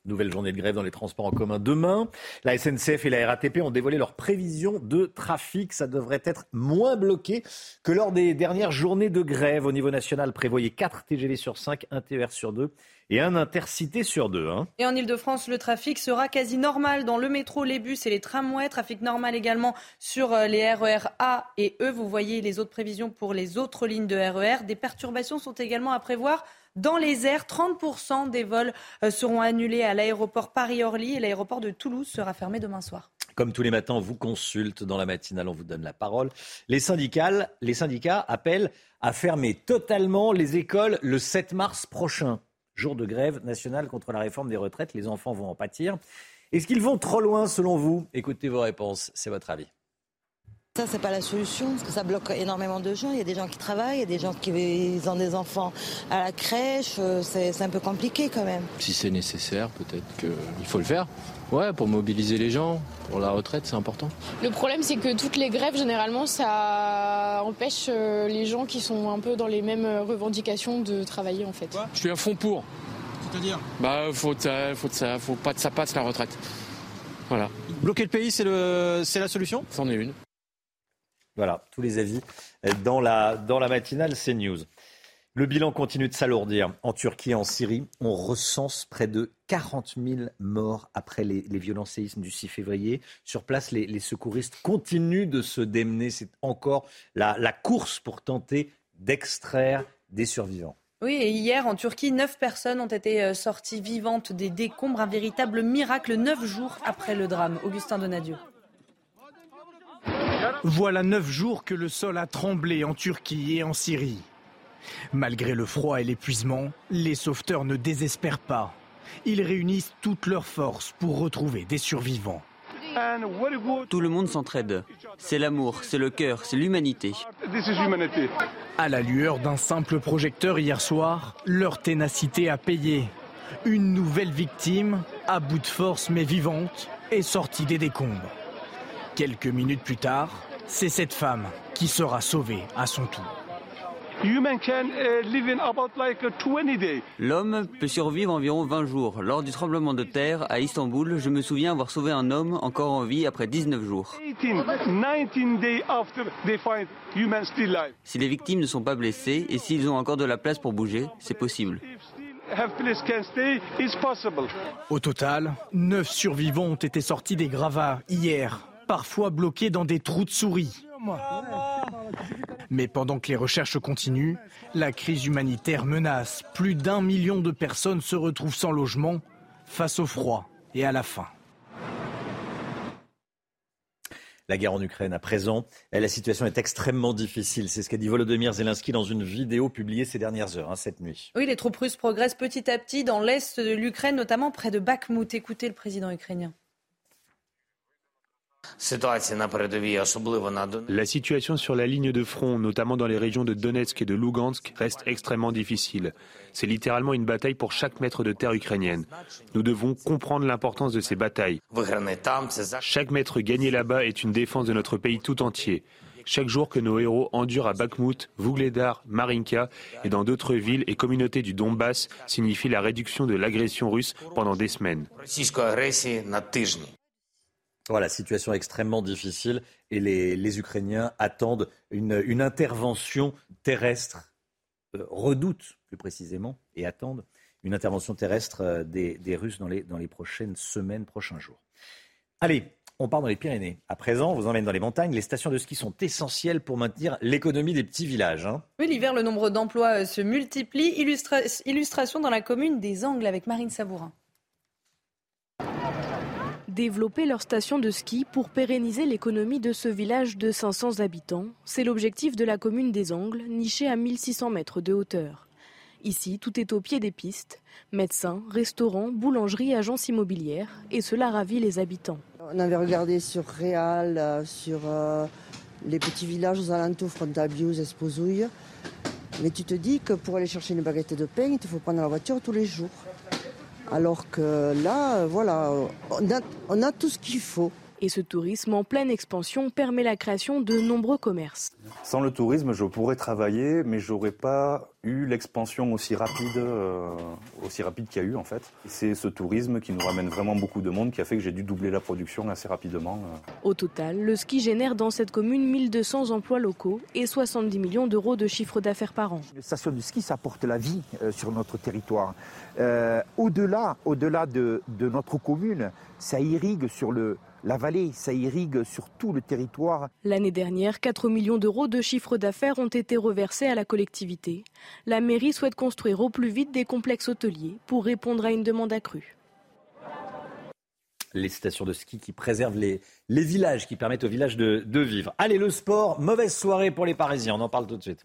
Nouvelle journée de grève dans les transports en commun demain. La SNCF et la RATP ont dévoilé leurs prévisions de trafic. Ça devrait être moins bloqué que lors des dernières journées de grève. Au niveau national, prévoyez 4 TGV sur 5, 1 TER sur 2 et un intercité sur deux. Hein. Et en Ile-de-France, le trafic sera quasi normal dans le métro, les bus et les tramways. Trafic normal également sur euh, les RER e A et E. Vous voyez les autres prévisions pour les autres lignes de RER. E des perturbations sont également à prévoir dans les airs. 30% des vols euh, seront annulés à l'aéroport Paris-Orly et l'aéroport de Toulouse sera fermé demain soir. Comme tous les matins, on vous consulte dans la matinale, on vous donne la parole. Les syndicats, les syndicats appellent à fermer totalement les écoles le 7 mars prochain jour de grève nationale contre la réforme des retraites. Les enfants vont en pâtir. Est-ce qu'ils vont trop loin selon vous? Écoutez vos réponses, c'est votre avis. Ça, c'est pas la solution, parce que ça bloque énormément de gens. Il y a des gens qui travaillent, il y a des gens qui ont des enfants à la crèche. Euh, c'est un peu compliqué quand même. Si c'est nécessaire, peut-être qu'il faut le faire. Ouais, pour mobiliser les gens, pour la retraite, c'est important. Le problème, c'est que toutes les grèves, généralement, ça empêche euh, les gens qui sont un peu dans les mêmes revendications de travailler, en fait. Je suis à fond pour. C'est-à-dire Bah, faut, faut, ça, faut pas que ça passe la retraite. Voilà. Bloquer le pays, c'est la solution? C'en est une. Voilà, tous les avis dans la, dans la matinale CNews. Le bilan continue de s'alourdir. En Turquie et en Syrie, on recense près de 40 000 morts après les, les violents séismes du 6 février. Sur place, les, secouristes continuent de se démener. C'est encore la, la course pour tenter d'extraire des survivants. Oui, et hier en Turquie, neuf personnes ont été euh, sorties vivantes des décombres. Un véritable miracle, neuf jours après le drame. Augustin Donadieu. Voilà neuf jours que le sol a tremblé en Turquie et en Syrie. Malgré le froid et l'épuisement, les sauveteurs ne désespèrent pas. Ils réunissent toutes leurs forces pour retrouver des survivants. Tout le monde s'entraide. C'est l'amour, c'est le cœur, c'est l'humanité. À la lueur d'un simple projecteur hier soir, leur ténacité a payé. Une nouvelle victime, à bout de force mais vivante, est sortie des décombres. Quelques minutes plus tard, c'est cette femme qui sera sauvée à son tour. L'homme peut survivre environ 20 jours. Lors du tremblement de terre à Istanbul, je me souviens avoir sauvé un homme encore en vie après 19 jours. Si les victimes ne sont pas blessées et s'ils ont encore de la place pour bouger, c'est possible. Au total, 9 survivants ont été sortis des gravats hier, parfois bloqués dans des trous de souris. Mais pendant que les recherches continuent, la crise humanitaire menace. Plus d'un million de personnes se retrouvent sans logement face au froid et à la faim. La guerre en Ukraine à présent, la situation est extrêmement difficile. C'est ce qu'a dit Volodymyr Zelensky dans une vidéo publiée ces dernières heures, hein, cette nuit. Oui, les troupes russes progressent petit à petit dans l'est de l'Ukraine, notamment près de Bakhmut. Écoutez le président ukrainien. La situation sur la ligne de front, notamment dans les régions de Donetsk et de Lugansk, reste extrêmement difficile. C'est littéralement une bataille pour chaque mètre de terre ukrainienne. Nous devons comprendre l'importance de ces batailles. Chaque mètre gagné là-bas est une défense de notre pays tout entier. Chaque jour que nos héros endurent à Bakhmut, Vougledar, Marinka et dans d'autres villes et communautés du Donbass signifie la réduction de l'agression russe pendant des semaines. Voilà, situation extrêmement difficile et les, Ukrainiens attendent une, intervention terrestre, euh, redoutent plus précisément, et attendent une intervention terrestre euh, des, Russes dans les, dans les prochaines semaines, prochains jours. Allez, on part dans les Pyrénées. À présent, on vous emmène dans les montagnes. Les stations de ski sont essentielles pour maintenir l'économie des petits villages. Hein. Oui, l'hiver, le nombre d'emplois euh, se multiplie. illustration dans la commune des Angles avec Marine Sabourin. Développer leur station de ski pour pérenniser l'économie de ce village de 500 habitants, c'est l'objectif de la commune des Angles, nichée à 1600 mètres de hauteur. Ici, tout est au pied des pistes. Médecins, restaurants, boulangeries, agences immobilières. Et cela ravit les habitants. On avait regardé sur Réal, euh, sur euh, les petits villages aux alentours, Frontabius, Esposouille. Mais tu te dis que pour aller chercher une baguette de pain, il te faut prendre la voiture tous les jours. Alors que là, voilà, on a, on a tout ce qu'il faut. Et ce tourisme en pleine expansion permet la création de nombreux commerces. Sans le tourisme, je pourrais travailler, mais j'aurais pas eu l'expansion aussi rapide, euh, aussi rapide qu'il y a eu en fait. C'est ce tourisme qui nous ramène vraiment beaucoup de monde qui a fait que j'ai dû doubler la production assez rapidement. euh. Au total, le ski génère dans cette commune 1200 emplois locaux et 70 millions d'euros de chiffre d'affaires par an. Une station de ski, ça apporte la vie euh, sur notre territoire. Euh, au-delà, au-delà de, de notre commune, ça irrigue sur le, la vallée, ça irrigue sur tout le territoire. L'année dernière, 4 millions d'euros de chiffre d'affaires ont été reversés à la collectivité. La mairie souhaite construire au plus vite des complexes hôteliers pour répondre à une demande accrue. Les stations de ski qui préservent les, les villages, qui permettent aux villages de, de vivre. Allez, le sport, mauvaise soirée pour les Parisiens, on en parle tout de suite.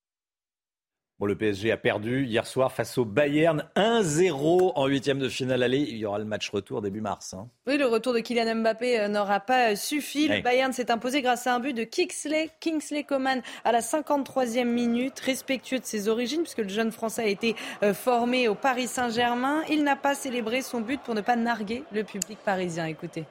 Bon, le PSG a perdu hier soir face au Bayern 1-0 en huitième de finale aller. Il y aura le match retour début mars. hein. Oui, le retour de Kylian Mbappé euh, n'aura pas euh, suffi. Oui. Le Bayern s'est imposé grâce à un but de Kingsley, Kingsley Coman à la 53e minute, respectueux de ses origines, puisque le jeune Français a été euh, formé au Paris Saint-Germain. Il n'a pas célébré son but pour ne pas narguer le public parisien. Écoutez.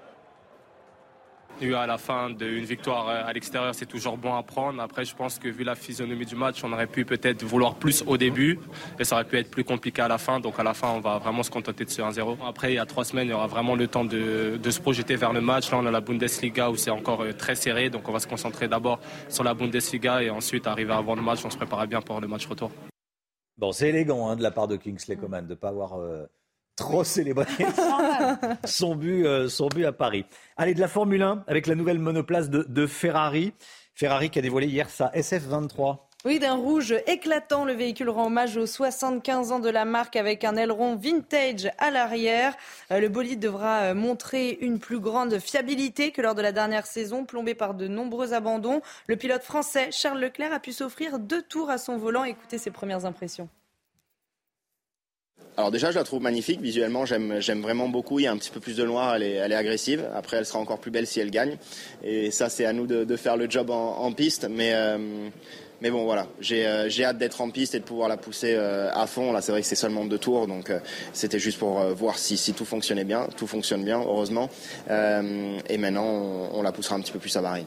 Eu à la fin d'une victoire euh, à l'extérieur, c'est toujours bon à prendre. Après, je pense que vu la physionomie du match, on aurait pu peut-être vouloir plus au début et ça aurait pu être plus compliqué à la fin. Donc à la fin, on va vraiment se contenter de ce 1-0. Après, il y a trois semaines, il y aura vraiment le temps de, se projeter vers le match. Là, on a la Bundesliga où c'est encore euh, très serré. Donc on va se concentrer d'abord sur la Bundesliga et ensuite arriver avant le match, on se préparera bien pour le match retour. Bon, c'est élégant hein, de la part de Kingsley Coman de ne pas avoir euh, trop célébré son, but, euh, son but à Paris. Allez, de la Formule 1 avec la nouvelle monoplace de, de Ferrari. Ferrari qui a dévoilé hier sa SF23. Oui, d'un rouge éclatant, le véhicule rend hommage aux 75 ans de la marque avec un aileron vintage à l'arrière. Euh, Le bolide devra euh, montrer une plus grande fiabilité que lors de la dernière saison, plombée par de nombreux abandons. Le pilote français Charles Leclerc a pu s'offrir deux tours à son volant. Écoutez ses premières impressions. Alors déjà, je la trouve magnifique. Visuellement, j'aime, vraiment beaucoup. Il y a un petit peu plus de noir. Elle est, elle est agressive. Après, elle sera encore plus belle si elle gagne. Et ça, c'est à nous de, faire le job en, piste. Mais, euh, mais bon, voilà. J'ai, euh, j'ai hâte d'être en piste et de pouvoir la pousser euh, à fond. Là, c'est vrai que c'est seulement deux tours. Donc, c'était juste pour voir si, si tout fonctionnait bien. Tout fonctionne bien, heureusement. Et maintenant, on, on la poussera un petit peu plus à Paris.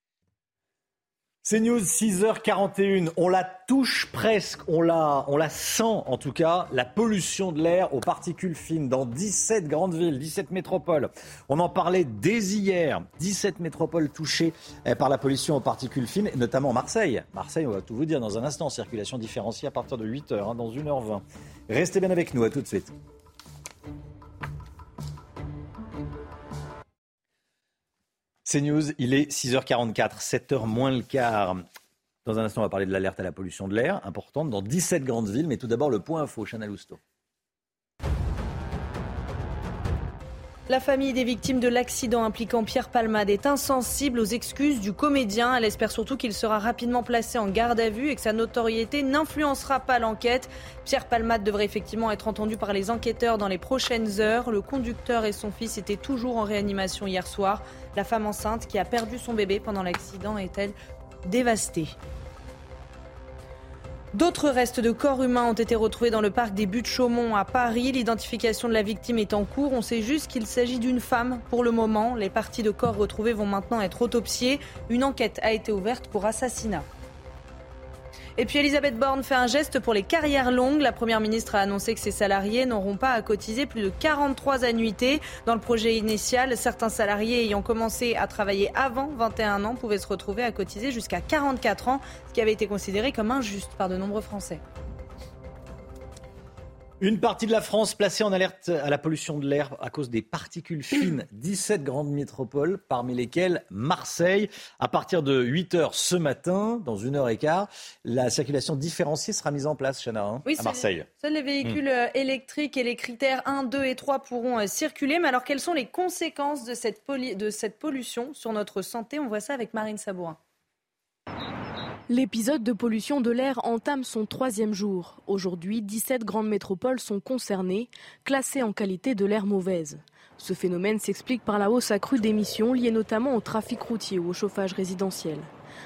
C'est News 6h41. On la touche presque, on la, on la sent en tout cas, la pollution de l'air aux particules fines dans 17 grandes villes, 17 métropoles. On en parlait dès hier. 17 métropoles touchées eh, par la pollution aux particules fines, notamment Marseille. Marseille, on va tout vous dire dans un instant. Circulation différenciée à partir de 8h, hein, dans 1h20. Restez bien avec nous, à tout de suite. C'est News, il est 6h44, 7h moins le quart. Dans un instant, on va parler de l'alerte à la pollution de l'air, importante dans 17 grandes villes. Mais tout d'abord, le point info, Chana Lousteau. La famille des victimes de l'accident impliquant Pierre Palmade est insensible aux excuses du comédien. Elle espère surtout qu'il sera rapidement placé en garde à vue et que sa notoriété n'influencera pas l'enquête. Pierre Palmade devrait effectivement être entendu par les enquêteurs dans les prochaines heures. Le conducteur et son fils étaient toujours en réanimation hier soir. La femme enceinte qui a perdu son bébé pendant l'accident est-elle dévastée D'autres restes de corps humains ont été retrouvés dans le parc des Buttes-Chaumont à Paris. L'identification de la victime est en cours. On sait juste qu'il s'agit d'une femme pour le moment. Les parties de corps retrouvées vont maintenant être autopsiées. Une enquête a été ouverte pour assassinat. Et puis Elisabeth Borne fait un geste pour les carrières longues. La Première ministre a annoncé que ses salariés n'auront pas à cotiser plus de 43 annuités. Dans le projet initial, certains salariés ayant commencé à travailler avant 21 ans pouvaient se retrouver à cotiser jusqu'à 44 ans, ce qui avait été considéré comme injuste par de nombreux Français. Une partie de la France placée en alerte à la pollution de l'air à cause des particules fines. 17 grandes métropoles, parmi lesquelles Marseille. À partir de 8 heures ce matin, dans une heure et quart, la circulation différenciée sera mise en place, Chana, hein, Oui, à Marseille. Seuls les véhicules euh, électriques et les critères 1, 2 et 3 pourront euh, circuler. Mais alors, quelles sont les conséquences de cette, de cette pollution sur notre santé? On voit ça avec Marine Sabourin. L'épisode de pollution de l'air entame son troisième jour. Aujourd'hui, 17 grandes métropoles sont concernées, classées en qualité de l'air mauvaise. Ce phénomène s'explique par la hausse accrue d'émissions liées notamment au trafic routier ou au chauffage résidentiel.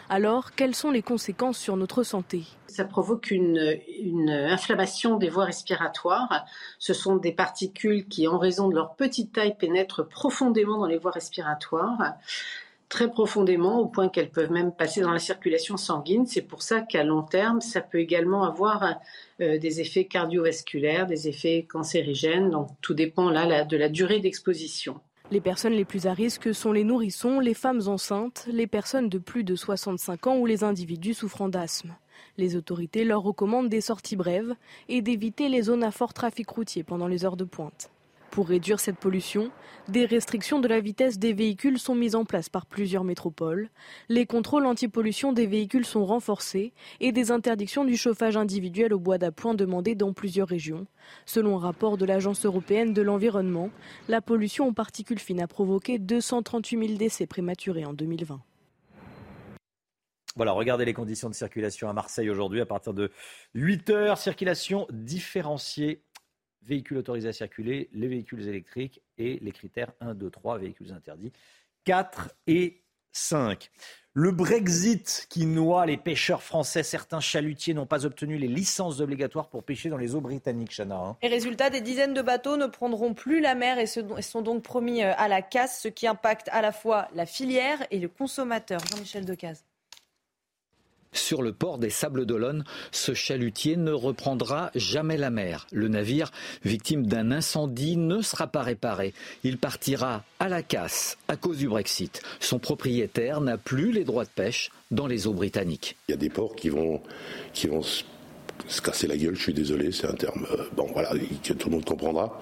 Alors, quelles sont les conséquences sur notre santé? Ça provoque une, une inflammation des voies respiratoires. Ce sont des particules qui, en raison de leur petite taille, pénètrent profondément dans les voies respiratoires, très profondément, au point qu'elles peuvent même passer dans la circulation sanguine. C'est pour ça qu'à long terme, ça peut également avoir euh, des effets cardiovasculaires, des effets cancérigènes. Donc tout dépend là, de la durée d'exposition. Les personnes les plus à risque sont les nourrissons, les femmes enceintes, les personnes de plus de 65 ans ou les individus souffrant d'asthme. Les autorités leur recommandent des sorties brèves et d'éviter les zones à fort trafic routier pendant les heures de pointe. Pour réduire cette pollution, des restrictions de la vitesse des véhicules sont mises en place par plusieurs métropoles, les contrôles anti-pollution des véhicules sont renforcés et des interdictions du chauffage individuel au bois d'appoint demandées dans plusieurs régions. Selon un rapport de l'Agence européenne de l'environnement, la pollution aux particules fines a provoqué 238 000 décès prématurés en 2020. Voilà, regardez les conditions de circulation à Marseille aujourd'hui à partir de 8 heures. Circulation différenciée. Véhicules autorisés à circuler, les véhicules électriques et les critères 1, 2, 3, véhicules interdits 4 et 5. Le Brexit qui noie les pêcheurs français. Certains chalutiers n'ont pas obtenu les licences obligatoires pour pêcher dans les eaux britanniques, Chana. hein. Les résultats, des dizaines de bateaux ne prendront plus la mer et et sont donc promis euh, à la casse, ce qui impacte à la fois la filière et le consommateur. Jean-Michel Decaze. Sur le port des Sables d'Olonne, ce chalutier ne reprendra jamais la mer. Le navire, victime d'un incendie, ne sera pas réparé. Il partira à la casse à cause du Brexit. Son propriétaire n'a plus les droits de pêche dans les eaux britanniques. Il y a des ports qui vont, qui vont se, se casser la gueule, je suis désolé, c'est un terme euh, bon, voilà, que tout le monde comprendra.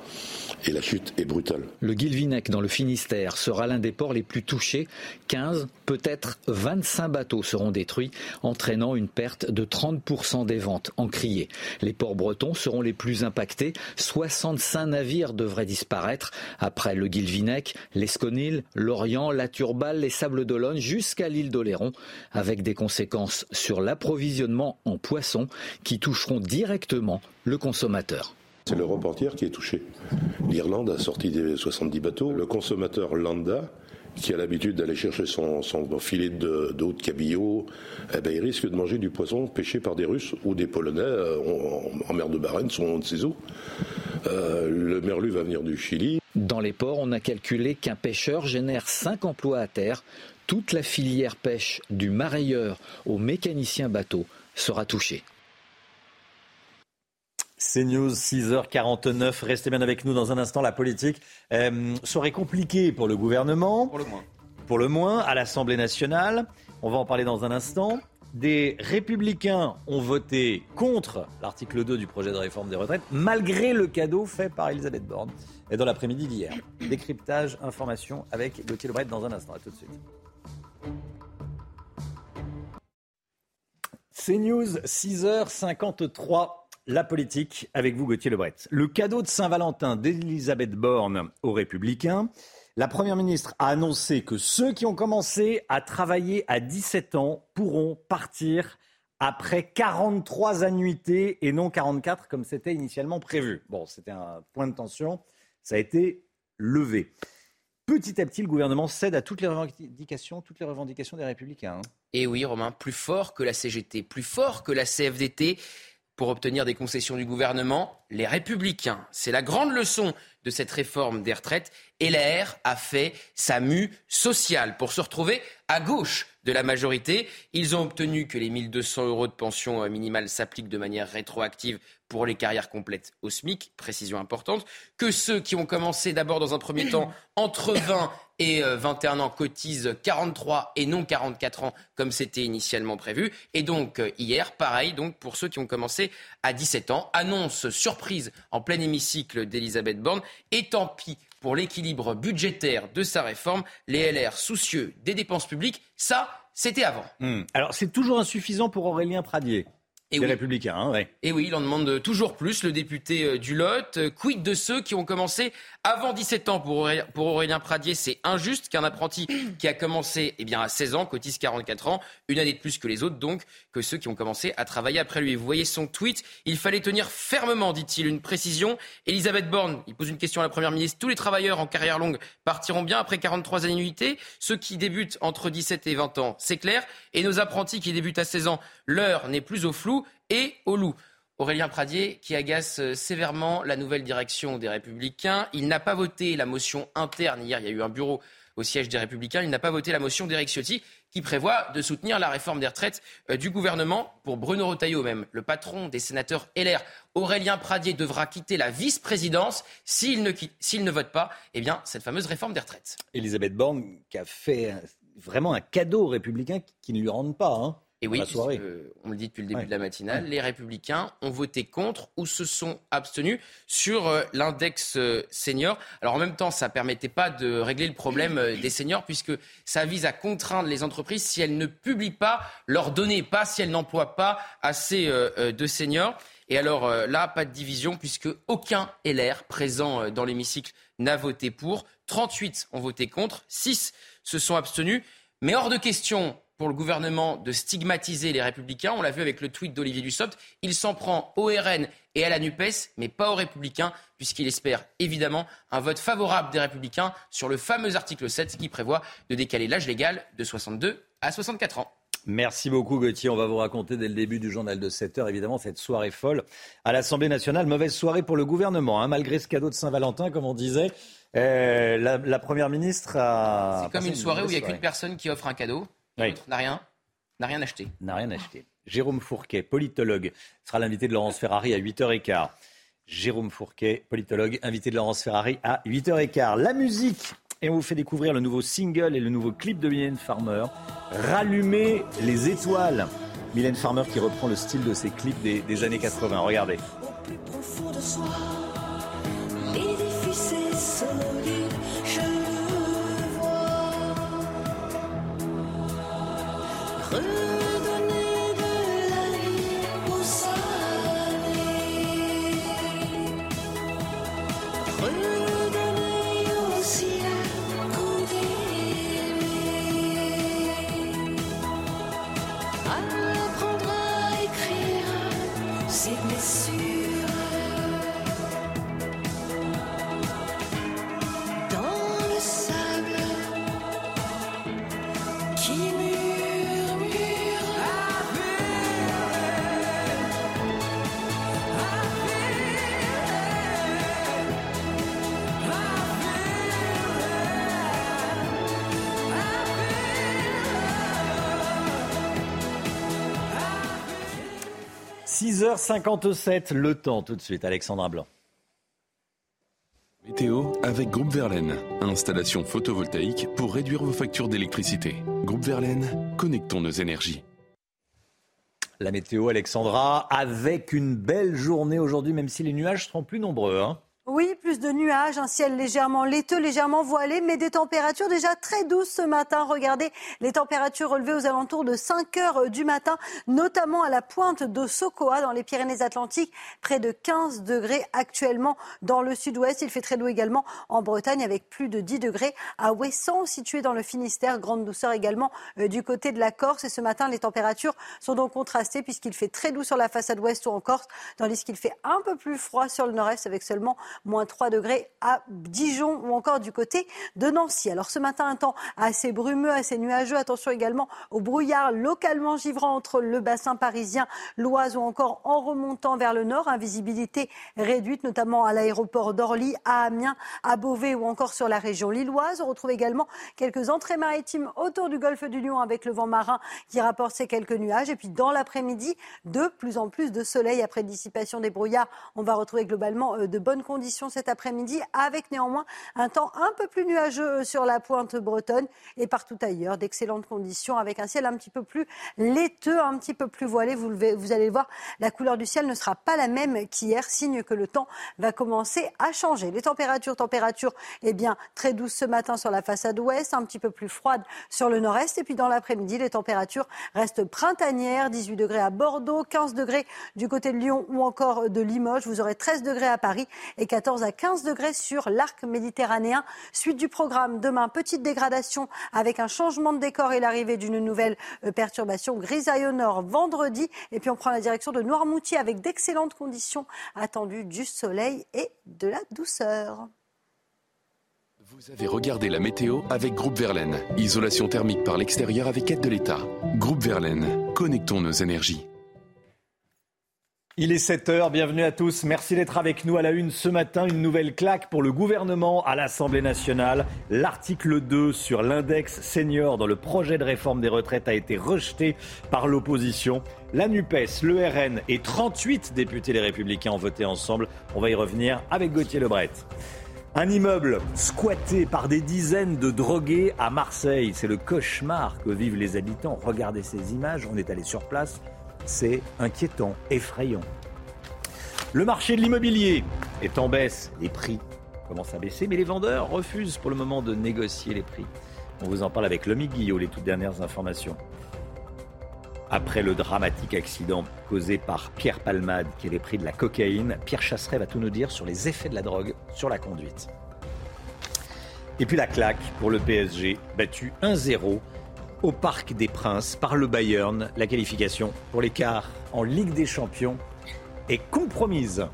Et la chute est brutale. Le Guilvinec dans le Finistère sera l'un des ports les plus touchés. 15, peut-être 25 bateaux seront détruits, entraînant une perte de 30% des ventes encriées. Les ports bretons seront les plus impactés. 65 navires devraient disparaître. Après le Guilvinec, l'Esconil, l'Orient, la Turballe, les Sables d'Olonne jusqu'à l'île d'Oléron, avec des conséquences sur l'approvisionnement en poissons qui toucheront directement le consommateur. C'est le reportier qui est touché. L'Irlande a sorti des 70 bateaux. Le consommateur lambda, qui a l'habitude d'aller chercher son, filet de- d'eau de, cabillaud, eh ben, il risque de manger du poisson pêché par des Russes ou des Polonais euh, en, mer de Barents, sont de ces eaux. Euh, le merlu va venir du Chili. Dans les ports, on a calculé qu'un pêcheur génère 5 emplois à terre. Toute la filière pêche, du marailleur au mécanicien bateau, sera touchée. CNews, 6h49. Restez bien avec nous dans un instant. La politique euh, serait compliquée pour le gouvernement. Pour le moins. Pour le moins, à l'Assemblée nationale. On va en parler dans un instant. Des républicains ont voté contre l'article 2 du projet de réforme des retraites, malgré le cadeau fait par Elisabeth Borne et dans l'après-midi d'hier. Décryptage, information avec Gauthier Lebret dans un instant. À tout de suite. CNews, 6h53. La politique avec vous, Gauthier Lebret. Le cadeau de Saint-Valentin d'Elisabeth Borne aux Républicains. La Première ministre a annoncé que ceux qui ont commencé à travailler à 17 ans pourront partir après 43 annuités et non 44 comme c'était initialement prévu. Bon, c'était un point de tension. Ça a été levé. Petit à petit, le gouvernement cède à toutes les revendications, toutes les revendications des Républicains. hein. Et oui, Romain, plus fort que la CGT, plus fort que la CFDT pour obtenir des concessions du gouvernement, les républicains. C'est la grande leçon de cette réforme des retraites. Et LR a fait sa mue sociale pour se retrouver à gauche de la majorité. Ils ont obtenu que les 1200 euros de pension euh, minimale s'appliquent de manière rétroactive pour les carrières complètes au SMIC, précision importante, que ceux qui ont commencé d'abord dans un premier temps entre 20 et 21 ans cotisent 43 et non 44 ans comme c'était initialement prévu. Et donc hier, pareil, donc pour ceux qui ont commencé à 17 ans, annonce surprise en plein hémicycle d'Elisabeth Borne. Et tant pis pour l'équilibre budgétaire de sa réforme, les LR soucieux des dépenses publiques, ça, c'était avant. Hmm. Alors c'est toujours insuffisant pour Aurélien Pradier. Et les oui. républicains, hein, ouais. Et oui, il en demande toujours plus, le député euh, du Lot. Euh, Quid de ceux qui ont commencé avant 17 ans? Pour Aurélien, pour Aurélien Pradier C'est injuste qu'un apprenti qui a commencé eh bien, à 16 ans cotise 44 ans, une année de plus que les autres, donc que ceux qui ont commencé à travailler après lui. Vous voyez son tweet, il fallait tenir fermement, dit-il, une précision. Elisabeth Borne, il pose une question à la Première ministre. Tous les travailleurs en carrière longue partiront bien après 43 annuités. Ceux qui débutent entre 17 et 20 ans, c'est clair. Et nos apprentis qui débutent à 16 ans, l'heure n'est plus au flou et au loup. Aurélien Pradier qui agace euh, sévèrement la nouvelle direction des Républicains. Il n'a pas voté la motion interne. Hier, il y a eu un bureau au siège des Républicains. Il n'a pas voté la motion d'Éric Ciotti qui prévoit de soutenir la réforme des retraites euh, du gouvernement. Pour Bruno Retailleau même, le patron des sénateurs LR, Aurélien Pradier devra quitter la vice-présidence s'il ne, vote pas eh bien, cette fameuse réforme des retraites. Elisabeth Borne qui a fait vraiment un cadeau aux républicains qui, qui ne lui rendent pas. Hein, Et oui, on le dit depuis le début Ouais. de la matinale, les républicains ont voté contre ou se sont abstenus sur euh, l'index euh, senior. Alors en même temps, ça permettait pas de régler le problème euh, des seniors puisque ça vise à contraindre les entreprises si elles ne publient pas leurs données, pas si elles n'emploient pas assez de seniors. Et alors là, pas de division puisque aucun LR présent dans l'hémicycle n'a voté pour. 38 ont voté contre, 6 se sont abstenus. Mais hors de question pour le gouvernement de stigmatiser les républicains. On l'a vu avec le tweet d'Olivier Dussopt. Il s'en prend au RN et à la NUPES, mais pas aux républicains, puisqu'il espère évidemment un vote favorable des républicains sur le fameux article 7 qui prévoit de décaler l'âge légal de 62 à 64 ans. Merci beaucoup Gauthier. On va vous raconter dès le début du journal de 7 heures, évidemment, cette soirée folle à l'Assemblée nationale. Mauvaise soirée pour le gouvernement, hein, malgré ce cadeau de Saint-Valentin, comme on disait. Euh, la, la Première ministre a... C'est comme une soirée où il n'y a qu'une personne qui offre un cadeau, Oui. n'a rien, n'a rien acheté. n'a rien acheté. Jérôme Fourquet, politologue, sera l'invité de Laurence Ferrari à 8h15. Jérôme Fourquet, politologue, invité de Laurence Ferrari à 8h15. La musique et on vous fait découvrir le nouveau single et le nouveau clip de Mylène Farmer, Rallumer les étoiles. Mylène Farmer qui reprend le style de ses clips des, des années 80. Regardez. profond de soi. 6h57, le temps tout de suite, Alexandra Blanc. Météo avec Groupe Verlaine. Installation photovoltaïque pour réduire vos factures d'électricité. Groupe Verlaine, connectons nos énergies. La météo, Alexandra, avec une belle journée aujourd'hui, même si les nuages seront plus nombreux. hein. Oui, plus de nuages, un ciel légèrement laiteux, légèrement voilé, mais des températures déjà très douces ce matin. Regardez les températures relevées aux alentours de 5 heures du matin, notamment à la pointe de Sokoa dans les Pyrénées-Atlantiques, près de 15 degrés actuellement dans le sud-ouest. Il fait très doux également en Bretagne avec plus de 10 degrés à Ouessant, situé dans le Finistère. Grande douceur également euh, du côté de la Corse. Et ce matin, les températures sont donc contrastées puisqu'il fait très doux sur la façade ouest ou en Corse, tandis qu'il fait un peu plus froid sur le nord-est avec seulement moins 3 degrés à Dijon ou encore du côté de Nancy. Alors ce matin, un temps assez brumeux, assez nuageux. Attention également au brouillard localement givrant entre le bassin parisien, l'Oise ou encore en remontant vers le nord. Invisibilité réduite, notamment à l'aéroport d'Orly, à Amiens, à Beauvais ou encore sur la région lilloise. On retrouve également quelques entrées maritimes autour du golfe du Lion avec le vent marin qui rapporte ces quelques nuages. Et puis dans l'après-midi, de plus en plus de soleil après dissipation des brouillards. On va retrouver globalement euh, de bonnes conditions conditions cet après-midi, avec néanmoins un temps un peu plus nuageux sur la pointe bretonne et partout ailleurs. D'excellentes conditions avec un ciel un petit peu plus laiteux, un petit peu plus voilé. Vous, le- vous allez le voir, la couleur du ciel ne sera pas la même qu'hier, signe que le temps va commencer à changer. Les températures, températures, eh bien, très douces ce matin sur la façade ouest, un petit peu plus froides sur le nord-est. Et puis dans l'après-midi, les températures restent printanières, 18 degrés à Bordeaux, 15 degrés du côté de Lyon ou encore de Limoges. Vous aurez 13 degrés à Paris et 14 à 15 degrés sur l'arc méditerranéen. Suite du programme, demain, petite dégradation avec un changement de décor et l'arrivée d'une nouvelle euh, perturbation grisaille au nord vendredi. Et puis on prend la direction de Noirmoutier avec d'excellentes conditions attendues du soleil et de la douceur. Vous avez regardé la météo avec Groupe Verlaine. Isolation thermique par l'extérieur avec aide de l'État. Groupe Verlaine, connectons nos énergies. Il est 7h, bienvenue à tous. Merci d'être avec nous à la une ce matin. Une nouvelle claque pour le gouvernement à l'Assemblée nationale. L'article 2 sur l'index senior dans le projet de réforme des retraites a été rejeté par l'opposition. La NUPES, le RN et 38 députés les Républicains ont voté ensemble. On va y revenir avec Gauthier Lebret. Un immeuble squatté par des dizaines de drogués à Marseille. C'est le cauchemar que vivent les habitants. Regardez ces images, on est allé sur place. C'est inquiétant, effrayant. Le marché de l'immobilier est en baisse. Les prix commencent à baisser, mais les vendeurs refusent pour le moment de négocier les prix. On vous en parle avec Lomi Guillot, les toutes dernières informations. Après le dramatique accident causé par Pierre Palmade, qui les prix de la cocaïne, Pierre Chasseret va tout nous dire sur les effets de la drogue sur la conduite. Et puis la claque pour le PSG, battu 1-0 au Parc des Princes par le Bayern. La qualification pour les quarts en Ligue des Champions est compromise.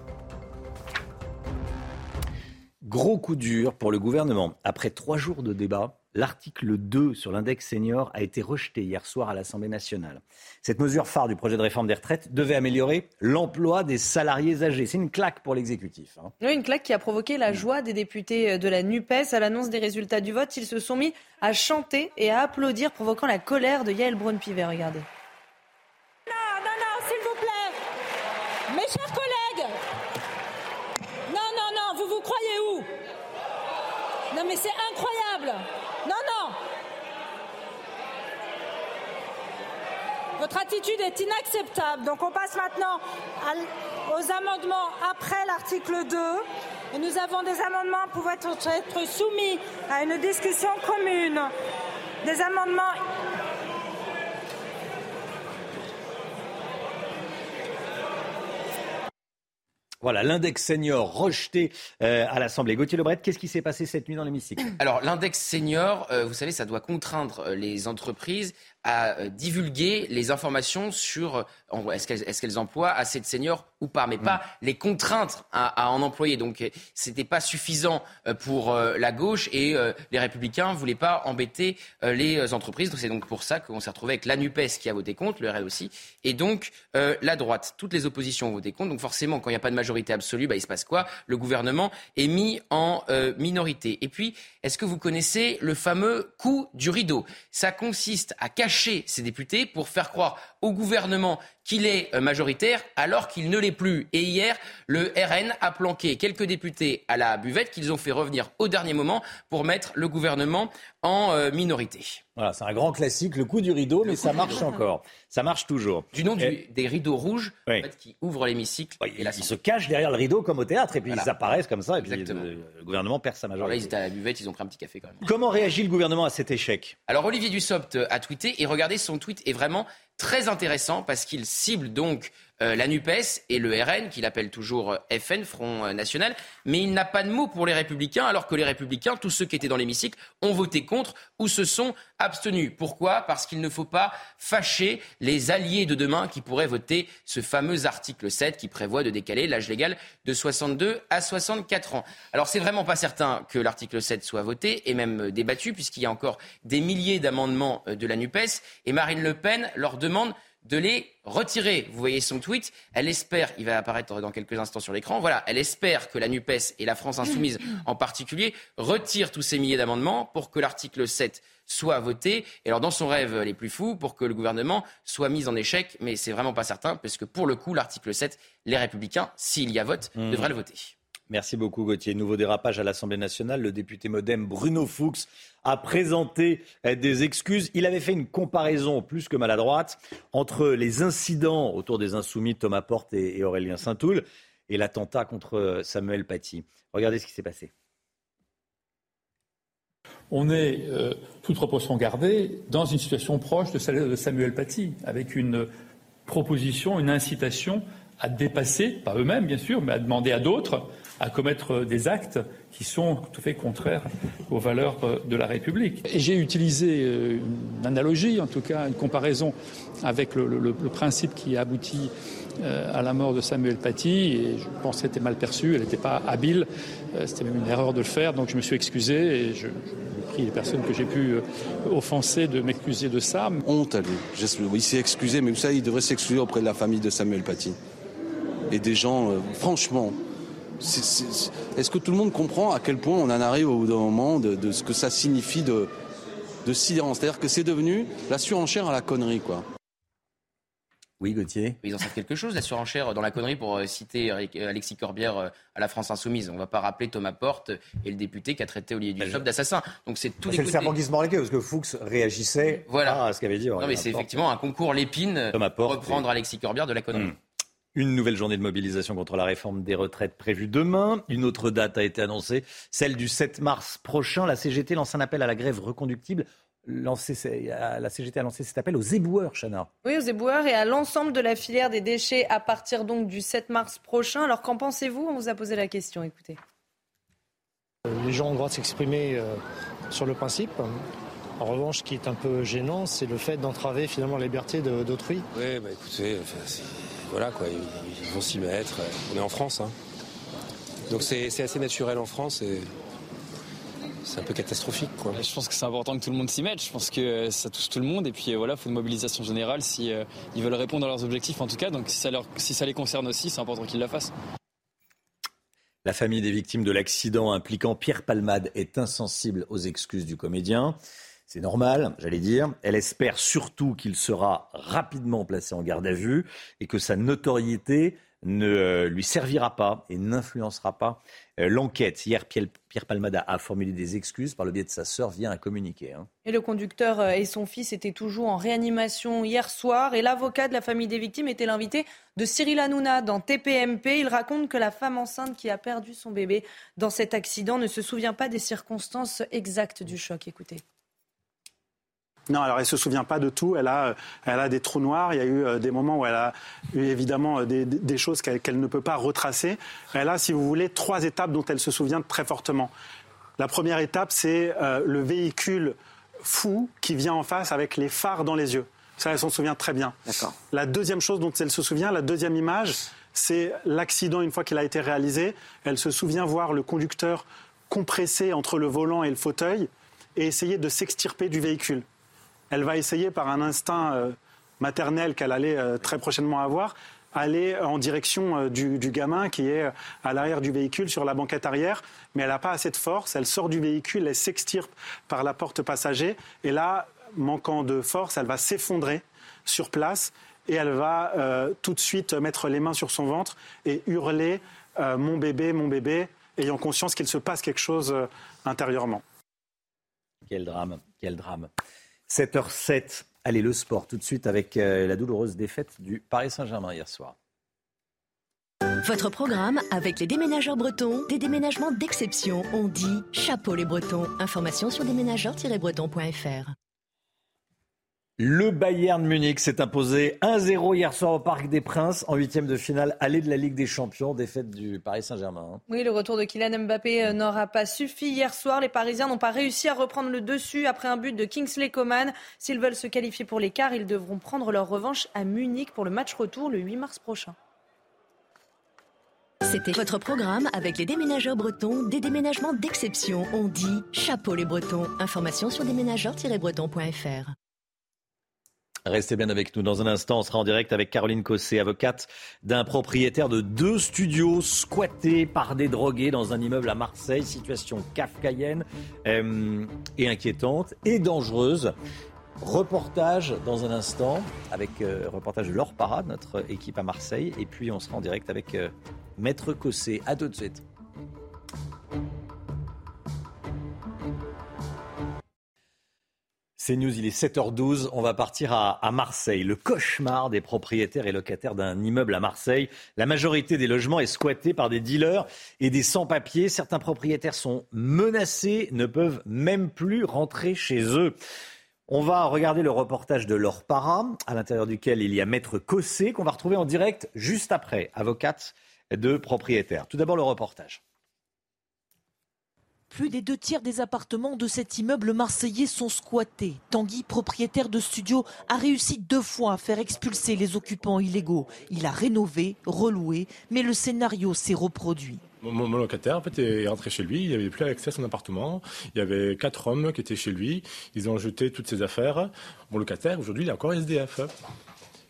Gros coup dur pour le gouvernement. Après trois jours de débat, l'article 2 sur l'index senior a été rejeté hier soir à l'Assemblée nationale. Cette mesure phare du projet de réforme des retraites devait améliorer l'emploi des salariés âgés. C'est une claque pour l'exécutif. hein. Oui, une claque qui a provoqué la joie des députés de la NUPES. À l'annonce des résultats du vote, ils se sont mis à chanter et à applaudir, provoquant la colère de Yael Braun-Pivet. Regardez. Non, non, non, s'il vous plaît. Mes chers collègues. Non, non, non, vous vous croyez où Non, mais c'est incroyable. Non, non. Votre attitude est inacceptable. Donc on passe maintenant aux amendements après l'article 2. Et nous avons des amendements pouvant être être soumis à une discussion commune. Des amendements Voilà, l'index senior rejeté euh, à l'Assemblée. Gauthier Lebret, qu'est-ce qui s'est passé cette nuit dans l'hémicycle? Alors, l'index senior, euh, vous savez, ça doit contraindre euh, les entreprises à euh, divulguer les informations sur euh, est-ce qu'elles emploient assez de seniors ou pas, mais pas les contraintes à, à en employer. Donc, euh, c'était pas suffisant pour la gauche et les républicains voulaient pas embêter les entreprises. C'est donc pour ça qu'on s'est retrouvé avec la NUPES qui a voté contre, le RL aussi, et donc euh, la droite. Toutes les oppositions ont voté contre. Donc, forcément, quand il n'y a pas de majorité absolue, bah, il se passe quoi? Le gouvernement est mis en euh, minorité. Et puis, est-ce que vous connaissez le fameux coup du rideau? Ça consiste à cacher ces députés pour faire croire au gouvernement qu'il est euh, majoritaire alors qu'il ne l'est plus. Et hier, le RN a planqué quelques députés à la buvette qu'ils ont fait revenir au dernier moment pour mettre le gouvernement en euh, minorité. Voilà, c'est un grand classique, le coup du rideau, mais ça marche encore. Ça marche toujours. Du nom du- des rideaux rouges Oui. en fait, qui ouvrent l'hémicycle. et Ils se cachent derrière le rideau comme au théâtre, et puis Voilà. ils apparaissent comme ça, et puis Exactement. le, le gouvernement perd sa Alors là, majorité. ils étaient à la buvette, ils ont pris un petit café quand même. Comment réagit le gouvernement à cet échec? Alors Olivier Dussopt euh, a tweeté et regardez son tweet est vraiment très intéressant parce qu'il cible donc euh, la NUPES et le RN qu'il appelle toujours euh, FN, Front euh, National, mais il n'a pas de mots pour les Républicains alors que les Républicains, tous ceux qui étaient dans l'hémicycle, ont voté contre ou se sont abstenus. Pourquoi? Parce qu'il ne faut pas fâcher les alliés de demain qui pourraient voter ce fameux article 7 qui prévoit de décaler l'âge légal de 62 à 64 ans. Alors c'est vraiment pas certain que l'article 7 soit voté et même débattu puisqu'il y a encore des milliers d'amendements de la NUPES et Marine Le Pen leur demande de les retirer. Vous voyez son tweet. Elle espère, il va apparaître dans quelques instants sur l'écran, voilà, elle espère que la NUPES et la France Insoumise en particulier retirent tous ces milliers d'amendements pour que l'article 7 soit voté. Et alors, dans son rêve les plus fous, pour que le gouvernement soit mis en échec. Mais c'est vraiment pas certain, parce que pour le coup, l'article 7, les Républicains, s'il y a vote, Mmh. devraient le voter. Merci beaucoup Gauthier. Nouveau dérapage à l'Assemblée nationale. Le député modem Bruno Fuchs a présenté euh, des excuses. Il avait fait une comparaison plus que maladroite entre les incidents autour des insoumis Thomas Porte et Aurélien Saint-Toul et l'attentat contre euh, Samuel Paty. Regardez ce qui s'est passé. On est, euh, toute proportion gardée, dans une situation proche de celle de Samuel Paty, avec une proposition, une incitation à dépasser, pas eux-mêmes bien sûr, mais à demander à d'autres à commettre des actes qui sont tout à fait contraires aux valeurs euh, de la République. J'ai utilisé euh, une analogie, en tout cas une comparaison avec le, le, le principe qui aboutit euh, à la mort de Samuel Paty et je pense qu'elle était mal perçue, elle n'était pas habile, c'était même une erreur de le faire, donc je me suis excusé et je, je prie les personnes que j'ai pu offenser de m'excuser de ça. Honte à lui. Il s'est excusé, mais vous savez, il devrait s'excuser auprès de la famille de Samuel Paty. Et des gens, franchement, est-ce que tout le monde comprend à quel point on en arrive au bout d'un moment de, de, ce que ça signifie de, de silence C'est-à-dire que c'est devenu la surenchère à la connerie, quoi. Oui, Gauthier. Ils en savent quelque chose, la surenchère dans la connerie, pour euh, citer Alexis Corbière euh, à la France Insoumise. On ne va pas rappeler Thomas Porte et le député qui a traité Olivier Dussopt d'assassin. Donc c'est tout. Bah, c'est le serpent qui se parce que Fuchs réagissait voilà. à ce qu'avait dit. Non, mais c'est effectivement un concours l'épine pour reprendre et... Alexis Corbière de la connerie. Mmh. Une nouvelle journée de mobilisation contre la réforme des retraites prévue demain. Une autre date a été annoncée, celle du 7 mars prochain. La CGT lance un appel à la grève reconductible. Lancé, la CGT a lancé cet appel aux éboueurs, Chana. Oui, aux éboueurs et à l'ensemble de la filière des déchets à partir donc du 7 mars prochain. Alors qu'en pensez-vous? On vous a posé la question, écoutez. Les gens ont le droit de s'exprimer euh, sur le principe. En revanche, ce qui est un peu gênant, c'est le fait d'entraver finalement la liberté d'autrui. Oui, bah écoutez, enfin, voilà quoi, ils, vont s'y mettre. On est en France, hein. donc c'est assez naturel en France et c'est un peu catastrophique. Quoi. Je pense que c'est important que tout le monde s'y mette. Je pense que ça touche tout le monde et puis voilà, il faut une mobilisation générale si euh, ils veulent répondre à leurs objectifs en tout cas. Donc si ça, leur, si ça les concerne aussi, c'est important qu'ils la fassent. La famille des victimes de l'accident impliquant Pierre Palmade est insensible aux excuses du comédien. C'est normal, j'allais dire. Elle espère surtout qu'il sera rapidement placé en garde à vue et que sa notoriété ne lui servira pas et n'influencera pas l'enquête. Hier, Pierre Palmada a formulé des excuses par le biais de sa sœur via un communiqué. Hein. Et le conducteur et son fils étaient toujours en réanimation hier soir et l'avocat de la famille des victimes était l'invité de Cyril Hanouna dans TPMP. Il raconte que la femme enceinte qui a perdu son bébé dans cet accident ne se souvient pas des circonstances exactes du choc. Écoutez. Non, alors elle se souvient pas de tout. Elle a, elle a des trous noirs. Il y a eu des moments où elle a eu évidemment des, des choses qu'elle qu ne peut pas retracer. Elle a, si vous voulez, trois étapes dont elle se souvient très fortement. La première étape, c'est euh, le véhicule fou qui vient en face avec les phares dans les yeux. Ça, elle s'en souvient très bien. La deuxième chose dont elle se souvient, la deuxième image, c'est l'accident une fois qu'il a été réalisé. Elle se souvient voir le conducteur compressé entre le volant et le fauteuil et essayer de s'extirper du véhicule elle va essayer par un instinct euh, maternel qu'elle allait euh, très prochainement avoir, aller en direction euh, du, gamin qui est à l'arrière du véhicule sur la banquette arrière, mais elle n'a pas assez de force, elle sort du véhicule, elle s'extirpe par la porte passager, et là, manquant de force, elle va s'effondrer sur place et elle va tout de suite mettre les mains sur son ventre et hurler Mon bébé, mon bébé, ayant conscience qu'il se passe quelque chose intérieurement. Quel drame, quel drame. 7h07. Allez, le sport tout de suite avec euh, la douloureuse défaite du Paris Saint-Germain hier soir. Votre programme avec les déménageurs bretons, des déménagements d'exception. On dit chapeau les bretons. Information sur déménageurs-bretons.fr. Le Bayern Munich s'est imposé 1-0 hier soir au Parc des Princes en huitième de finale aller de la Ligue des Champions, défaite du Paris Saint-Germain. Oui, le retour de Kylian Mbappé n'aura pas suffi hier soir. Les Parisiens n'ont pas réussi à reprendre le dessus après un but de Kingsley Coman. S'ils veulent se qualifier pour l'écart, ils devront prendre leur revanche à Munich pour le match retour le 8 mars prochain. C'était votre programme avec les déménageurs bretons, des déménagements d'exception. On dit chapeau les bretons. Information sur déménageurs-bretons.fr. Restez bien avec nous. Dans un instant, on sera en direct avec Caroline Cossé, avocate d'un propriétaire de deux studios squattés par des drogués dans un immeuble à Marseille. Situation kafkaïenne euh, et inquiétante et dangereuse. Reportage dans un instant avec euh, reportage de Laure Parade, notre équipe à Marseille. Et puis on sera en direct avec euh, Maître Cossé. À tout de suite. C'est News, il est 7h12. On va partir à, Marseille. Le cauchemar des propriétaires et locataires d'un immeuble à Marseille. La majorité des logements est squattée par des dealers et des sans-papiers. Certains propriétaires sont menacés, ne peuvent même plus rentrer chez eux. On va regarder le reportage de Laure Para, à l'intérieur duquel il y a Maître Cossé, qu'on va retrouver en direct juste après, avocate de propriétaires. Tout d'abord le reportage. Plus des deux tiers des appartements de cet immeuble marseillais sont squattés. Tanguy, propriétaire de studio, a réussi deux fois à faire expulser les occupants illégaux. Il a rénové, reloué, mais le scénario s'est reproduit. Mon, locataire en est rentré chez lui, il n'avait plus accès à son appartement. Il y avait quatre hommes qui étaient chez lui. Ils ont jeté toutes ses affaires. Mon locataire, aujourd'hui, il est encore SDF.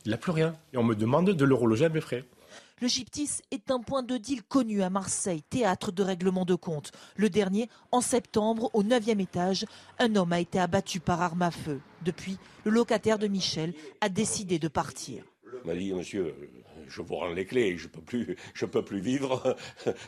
Il n'a plus rien. Et on me demande de le reloger à mes frais. Le Gyptis est un point de deal connu à Marseille, théâtre de règlement de compte. Le dernier, en septembre, au 9e étage, un homme a été abattu par arme à feu. Depuis, le locataire de Michel a décidé de partir. Il m'a dit, monsieur, je vous rends les clés, je peux plus, je peux plus vivre.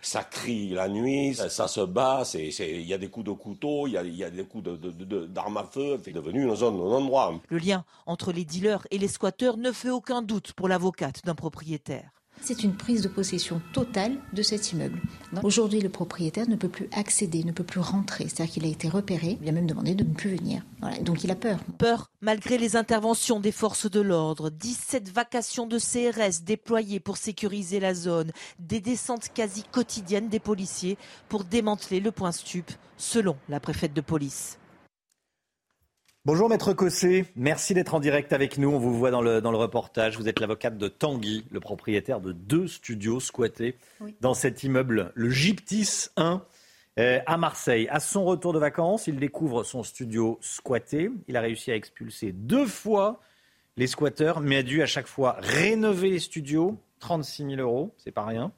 Ça crie la nuit, ça, ça se bat, il y a des coups de couteau, il y a, y a, des coups d'armes de, de, de, à feu, c'est devenu une zone, un endroit. Le lien entre les dealers et les squatteurs ne fait aucun doute pour l'avocate d'un propriétaire. C'est une prise de possession totale de cet immeuble. Aujourd'hui, le propriétaire ne peut plus accéder, ne peut plus rentrer. C'est-à-dire qu'il a été repéré, il a même demandé de ne plus venir. Donc il a peur. Peur malgré les interventions des forces de l'ordre. 17 vacations de CRS déployées pour sécuriser la zone. Des descentes quasi quotidiennes des policiers pour démanteler le point stup, selon la préfète de police. Bonjour Maître Cossé, merci d'être en direct avec nous. On vous voit dans le, dans le reportage. Vous êtes l'avocate de Tanguy, le propriétaire de deux studios squattés oui. dans cet immeuble, le Gyptis 1 euh, à Marseille. À son retour de vacances, il découvre son studio squatté. Il a réussi à expulser deux fois les squatteurs, mais a dû à chaque fois rénover les studios. 36 000 euros, c'est pas rien.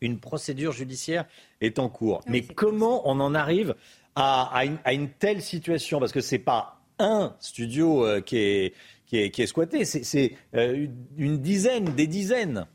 Une procédure judiciaire est en cours. Oui, mais comment on en arrive à, à, une, à, une, telle situation? Parce que c'est pas un studio euh, qui, est, qui, est, squatté, c'est euh, une dizaine, des dizaines.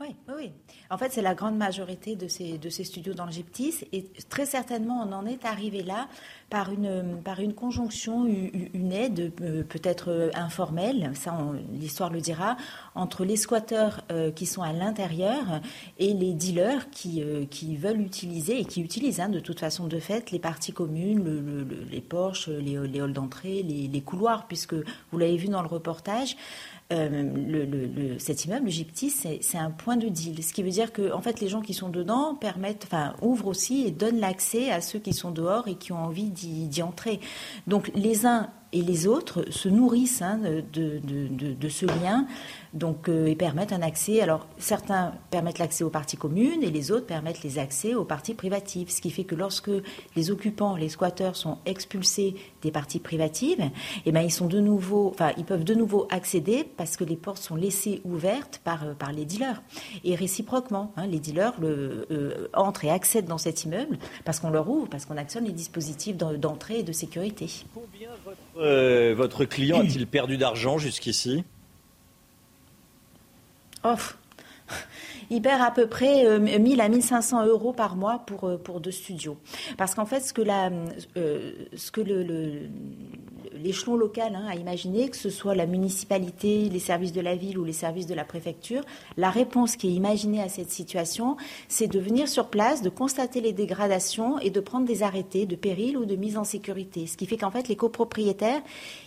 Oui, oui. En fait, c'est la grande majorité de ces, de ces studios dans le Gyptis. Et très certainement, on en est arrivé là par une, conjonction, une aide euh, peut-être informelle, ça l'histoire le dira, entre les squatteurs euh, qui sont à l'intérieur et les dealers qui, euh, veulent utiliser et qui utilisent hein, de toute façon de fait les parties communes, le, le, les porches, les, les halls d'entrée, les couloirs, puisque vous l'avez vu dans le reportage. Euh, le, le, cet immeuble, le c'est un point de deal. Ce qui veut dire que, en fait, les gens qui sont dedans permettent, ouvrent aussi et donnent l'accès à ceux qui sont dehors et qui ont envie d'y entrer. Donc, les uns et les autres se nourrissent hein, de, ce lien donc, euh, et permettent un accès. Alors, certains permettent l'accès aux parties communes et les autres permettent les accès aux parties privatives. Ce qui fait que lorsque les occupants, les squatteurs sont expulsés des parties privatives, eh ben, ils, sont de nouveau, ils peuvent de nouveau accéder parce que les portes sont laissées ouvertes par, euh, par les dealers. Et réciproquement, hein, les dealers le, euh, entrent et accèdent dans cet immeuble parce qu'on leur ouvre, parce qu'on actionne les dispositifs d'entrée et de sécurité. Combien votre, euh, votre client a-t-il perdu d'argent jusqu'ici? Il perd à peu près euh, 1000 à 1500 euros par mois pour, euh, pour deux studios. Parce qu'en fait, ce que, la, euh, ce que le, l'échelon local hein, a imaginé, que ce soit la municipalité, les services de la ville ou les services de la préfecture, la réponse qui est imaginée à cette situation, c'est de venir sur place, de constater les dégradations et de prendre des arrêtés de péril ou de mise en sécurité. Ce qui fait qu'en fait, les copropriétaires,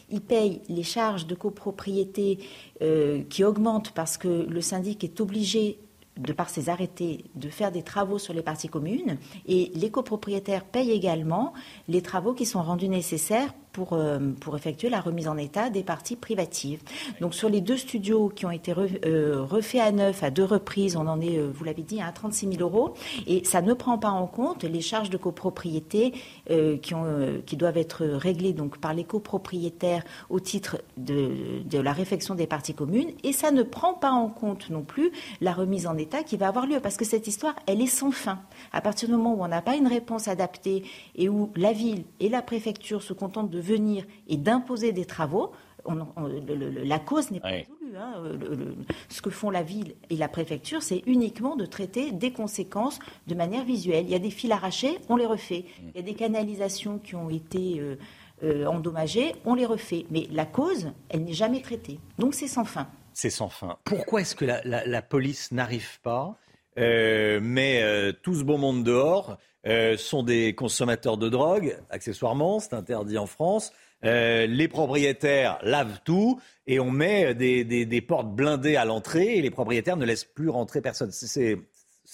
ils payent les charges de copropriété euh, qui augmentent parce que le syndic est obligé de par ses arrêtés, de faire des travaux sur les parties communes. Et les copropriétaires payent également les travaux qui sont rendus nécessaires pour, euh, pour effectuer la remise en état des parties privatives. Donc sur les deux studios qui ont été euh, refaits à neuf à deux reprises, on en est, euh, vous l'avez dit, à 36 000 euros et ça ne prend pas en compte les charges de copropriété qui doivent être réglées donc, par les copropriétaires au titre de, de la réfection des parties communes et ça ne prend pas en compte non plus la remise en état qui va avoir lieu parce que cette histoire, elle est sans fin. À partir du moment où on n'a pas une réponse adaptée et où la ville et la préfecture se contentent de venir et d'imposer des travaux, on- on- le- le- la cause n'est pas résolue. hein. Euh, le- ce que font la ville et la préfecture, c'est uniquement de traiter des conséquences de manière visuelle. Il y a des fils arrachés, on les refait. Il y a des canalisations qui ont été euh, euh, endommagées, on les refait. Mais la cause, elle n'est jamais traitée. Donc c'est sans fin. C'est sans fin. Pourquoi est-ce que la, la- la police n'arrive pas, euh, euh, tout ce beau monde dehors, euh, sont des consommateurs de drogue, accessoirement, c'est interdit en France. Euh, les propriétaires lavent tout et on met des, des- portes blindées à l'entrée et les propriétaires ne laissent plus rentrer personne. C'est-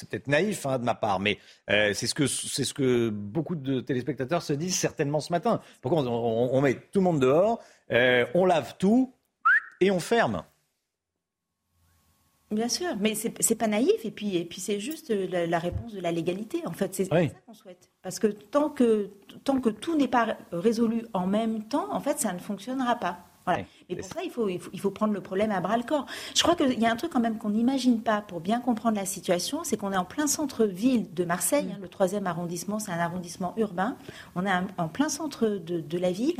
peut-être naïf hein, de ma part, mais euh, c'est ce, que- beaucoup de téléspectateurs se disent certainement ce matin. Pourquoi on, met tout le monde dehors, euh, on lave tout et on ferme Bien sûr, mais c'est pas naïf et puis et puis c'est juste euh, la, la réponse de la légalité. En fait, c'est Oui. ça qu'on souhaite. Parce que tant que tant que tout n'est pas résolu en même temps, en fait, ça ne fonctionnera pas. Voilà. Mais pour ça, il faut, il faut, il faut prendre le problème à bras le corps. Je crois qu'il y a un truc quand même qu'on n'imagine pas pour bien comprendre la situation, c'est qu'on est en plein centre-ville de Marseille. hein, le troisième arrondissement, c'est un arrondissement urbain. On est en plein centre de, de la ville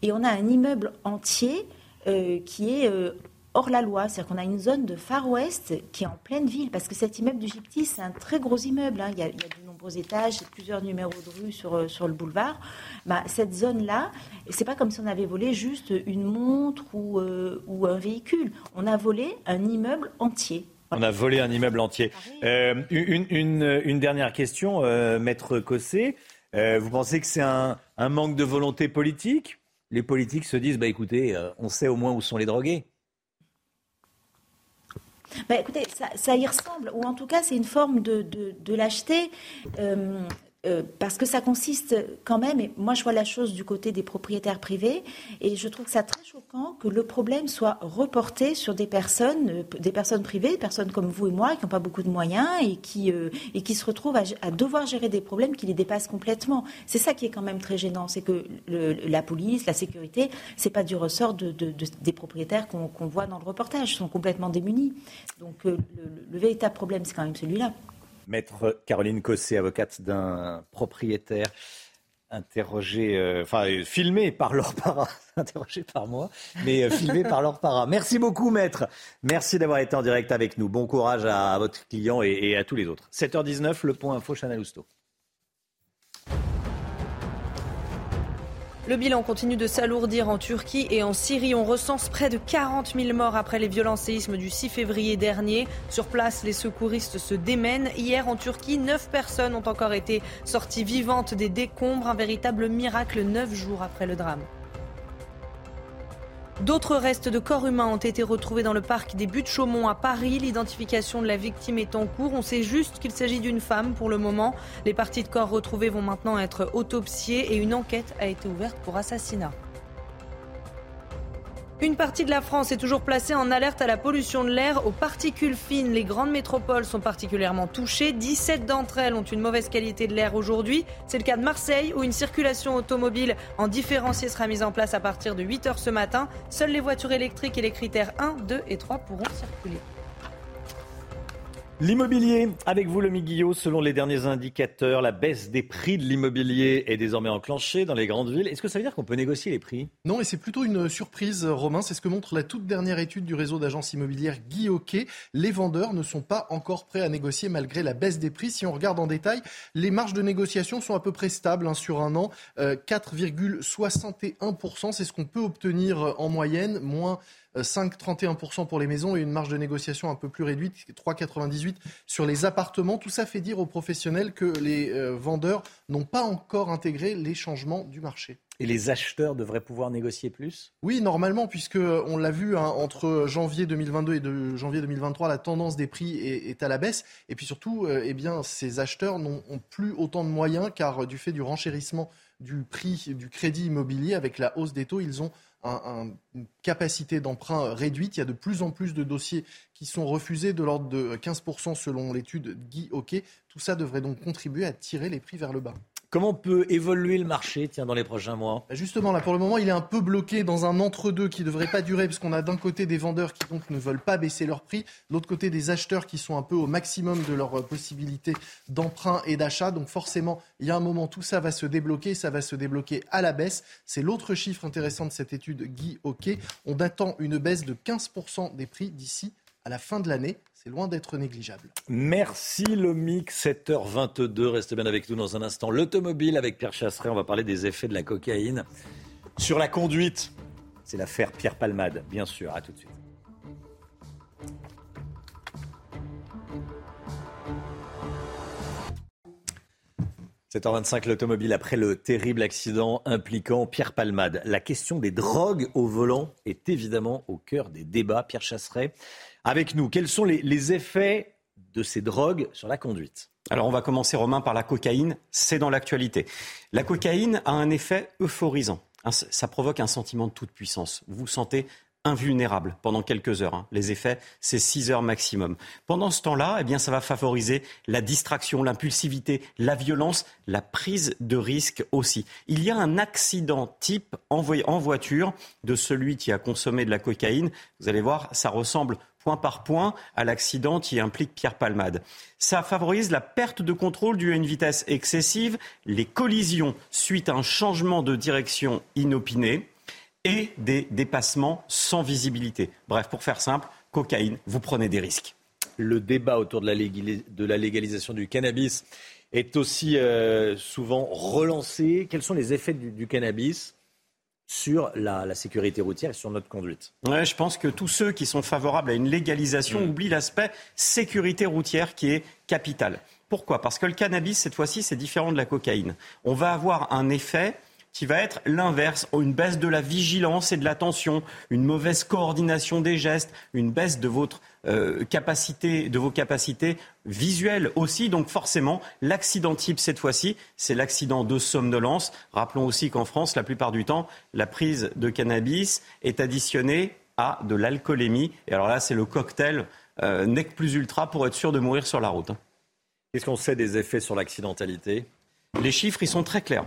et on a un immeuble entier euh, qui est euh, hors la loi. C'est-à-dire qu'on a une zone de Far West qui est en pleine ville, parce que cet immeuble du Gyptis, c'est un très gros immeuble. hein. Il, y a, de nombreux étages, plusieurs numéros de rue sur, euh, sur le boulevard. Bah, cette zone-là, c'est pas comme si on avait volé juste une montre ou, euh, ou un véhicule. On a volé un immeuble entier. On a volé un immeuble entier. Euh, une, dernière question, Maître Cossé. Vous pensez que c'est un, un manque de volonté politique? Les politiques se disent, bah, écoutez, on sait au moins où sont les drogués. Bah, écoutez, ça, y ressemble, ou en tout cas, c'est une forme de, de, de lâcheté. euh, euh, parce que ça consiste quand même, et moi je vois la chose du côté des propriétaires privés, et je trouve ça très choquant que le problème soit reporté sur des personnes, euh, des personnes privées, des personnes comme vous et moi qui n'ont pas beaucoup de moyens et qui, euh, se retrouvent à, devoir gérer des problèmes qui les dépassent complètement. C'est ça qui est quand même très gênant, c'est que la police, la sécurité, c'est pas du ressort de, de- de- des propriétaires qu'on voit dans le reportage, ils sont complètement démunis. Donc le véritable problème, c'est quand même celui-là. Maître Caroline Cossé, avocate d'un propriétaire interrogé, euh, enfin euh, filmé par leur para, interrogé par moi, mais euh, filmé par leur para. Merci beaucoup, maître. Merci d'avoir été en direct avec nous. Bon courage à, votre client et, à tous les autres. 7h19, le point info, Chanel. Le bilan continue de s'alourdir en Turquie et en Syrie. On recense près de 40 000 morts après les violents séismes du 6 février dernier. Sur place, les secouristes se démènent. Hier, en Turquie, 9 personnes ont encore été sorties vivantes des décombres. Un véritable miracle 9 jours après le drame. D'autres restes de corps humains ont été retrouvés dans le parc des Buttes-Chaumont à Paris. L'identification de la victime est en cours. On sait juste qu'il s'agit d'une femme pour le moment. Les parties de corps retrouvées vont maintenant être autopsiées et une enquête a été ouverte pour assassinat. Une partie de la France est toujours placée en alerte à la pollution de l'air aux particules fines. Les grandes métropoles sont particulièrement touchées. 17 d'entre elles ont une mauvaise qualité de l'air aujourd'hui. C'est le cas de Marseille où une circulation automobile en différencié sera mise en place à partir de 8 heures ce matin. Seules les voitures électriques et les critères 1, 2 et 3 pourront circuler. L'immobilier, avec vous, le Guillot, selon les derniers indicateurs, la baisse des prix de l'immobilier est désormais enclenchée dans les grandes villes. Est-ce que ça veut dire qu'on peut négocier les prix? Non, et c'est plutôt une surprise, Romain. C'est ce que montre la toute dernière étude du réseau d'agences immobilières Guy Hockey. Les vendeurs ne sont pas encore prêts à négocier malgré la baisse des prix. Si on regarde en détail, les marges de négociation sont à peu près stables hein, sur un an. Euh, 4,61%, c'est ce qu'on peut obtenir euh, en moyenne, moins euh, 5,31% pour les maisons et une marge de négociation un peu plus réduite, 3,98% sur les appartements. Tout ça fait dire aux professionnels que les euh, vendeurs n'ont pas encore intégré les changements du marché. Et les acheteurs devraient pouvoir négocier plus? Oui, normalement, puisque euh, on l'a vu hein, entre janvier 2022 et de janvier 2023, la tendance des prix est, est à la baisse. Et puis surtout, euh, eh bien, ces acheteurs n'ont ont plus autant de moyens, car euh, du fait du renchérissement du prix du crédit immobilier avec la hausse des taux, ils ont un- un- une capacité d'emprunt réduite. Il y a de plus en plus de dossiers qui sont refusés de l'ordre de 15% selon l'étude Guy Hockey. Tout ça devrait donc contribuer à tirer les prix vers le bas. Comment peut évoluer le marché tiens, dans les prochains mois? Justement, là, pour le moment, il est un peu bloqué dans un entre-deux qui ne devrait pas durer, parce qu'on a d'un côté des vendeurs qui ne veulent pas baisser leur prix, de l'autre côté des acheteurs qui sont un peu au maximum de leurs euh, possibilités d'emprunt et d'achat. Donc forcément, il y a un moment, tout ça va se débloquer, ça va se débloquer à la baisse. C'est l'autre chiffre intéressant de cette étude Guy Hockey. On attend une baisse de 15% des prix d'ici à la fin de l'année. C'est loin d'être négligeable. Merci le mix, 7h22. Restez bien avec nous dans un instant. L'automobile avec Pierre Chasseret, on va parler des effets de la cocaïne sur la conduite. C'est l'affaire Pierre Palmade, bien sûr. À tout de suite. – 7h25, l'automobile après le terrible accident impliquant Pierre Palmade. La question des drogues au volant est évidemment au cœur des débats. Pierre Chasseret, avec nous, quels sont les, effets de ces drogues sur la conduite? Alors on va commencer Romain par la cocaïne, c'est dans l'actualité. La cocaïne a un effet euphorisant. Ça provoque un sentiment de toute puissance. Vous vous sentez invulnérable pendant quelques heures. hein. Les effets, c'est 6 heures maximum. Pendant ce temps-là, eh bien, ça va favoriser la distraction, l'impulsivité, la violence, la prise de risque aussi. Il y a un accident type en voiture de celui qui a consommé de la cocaïne. Vous allez voir, ça ressemble point par point à l'accident qui implique Pierre Palmade. Ça favorise la perte de contrôle due à une vitesse excessive, les collisions suite à un changement de direction inopiné et des dépassements sans visibilité. Bref, pour faire simple, cocaïne, vous prenez des risques. Le débat autour de la, légalisation du cannabis est aussi euh, souvent relancé. Quels sont les effets du cannabis? Sur la, la sécurité routière et sur notre conduite Ouais, je pense que tous ceux qui sont favorables à une légalisation oublient l'aspect sécurité routière qui est capital. Pourquoi? Parce que le cannabis, cette fois-ci, c'est différent de la cocaïne. On va avoir un effet qui va être l'inverse, une baisse de la vigilance et de l'attention, une mauvaise coordination des gestes, une baisse de votre euh, capacité, de vos capacités visuelles aussi. Donc forcément, l'accident type cette fois-ci, c'est l'accident de somnolence. Rappelons aussi qu'en France, la plupart du temps, la prise de cannabis est additionnée à de l'alcoolémie. Et alors là, c'est le cocktail euh, nec plus ultra pour être sûr de mourir sur la route. hein. Qu'est-ce qu'on sait des effets sur l'accidentalité? Les chiffres, ils sont très clairs.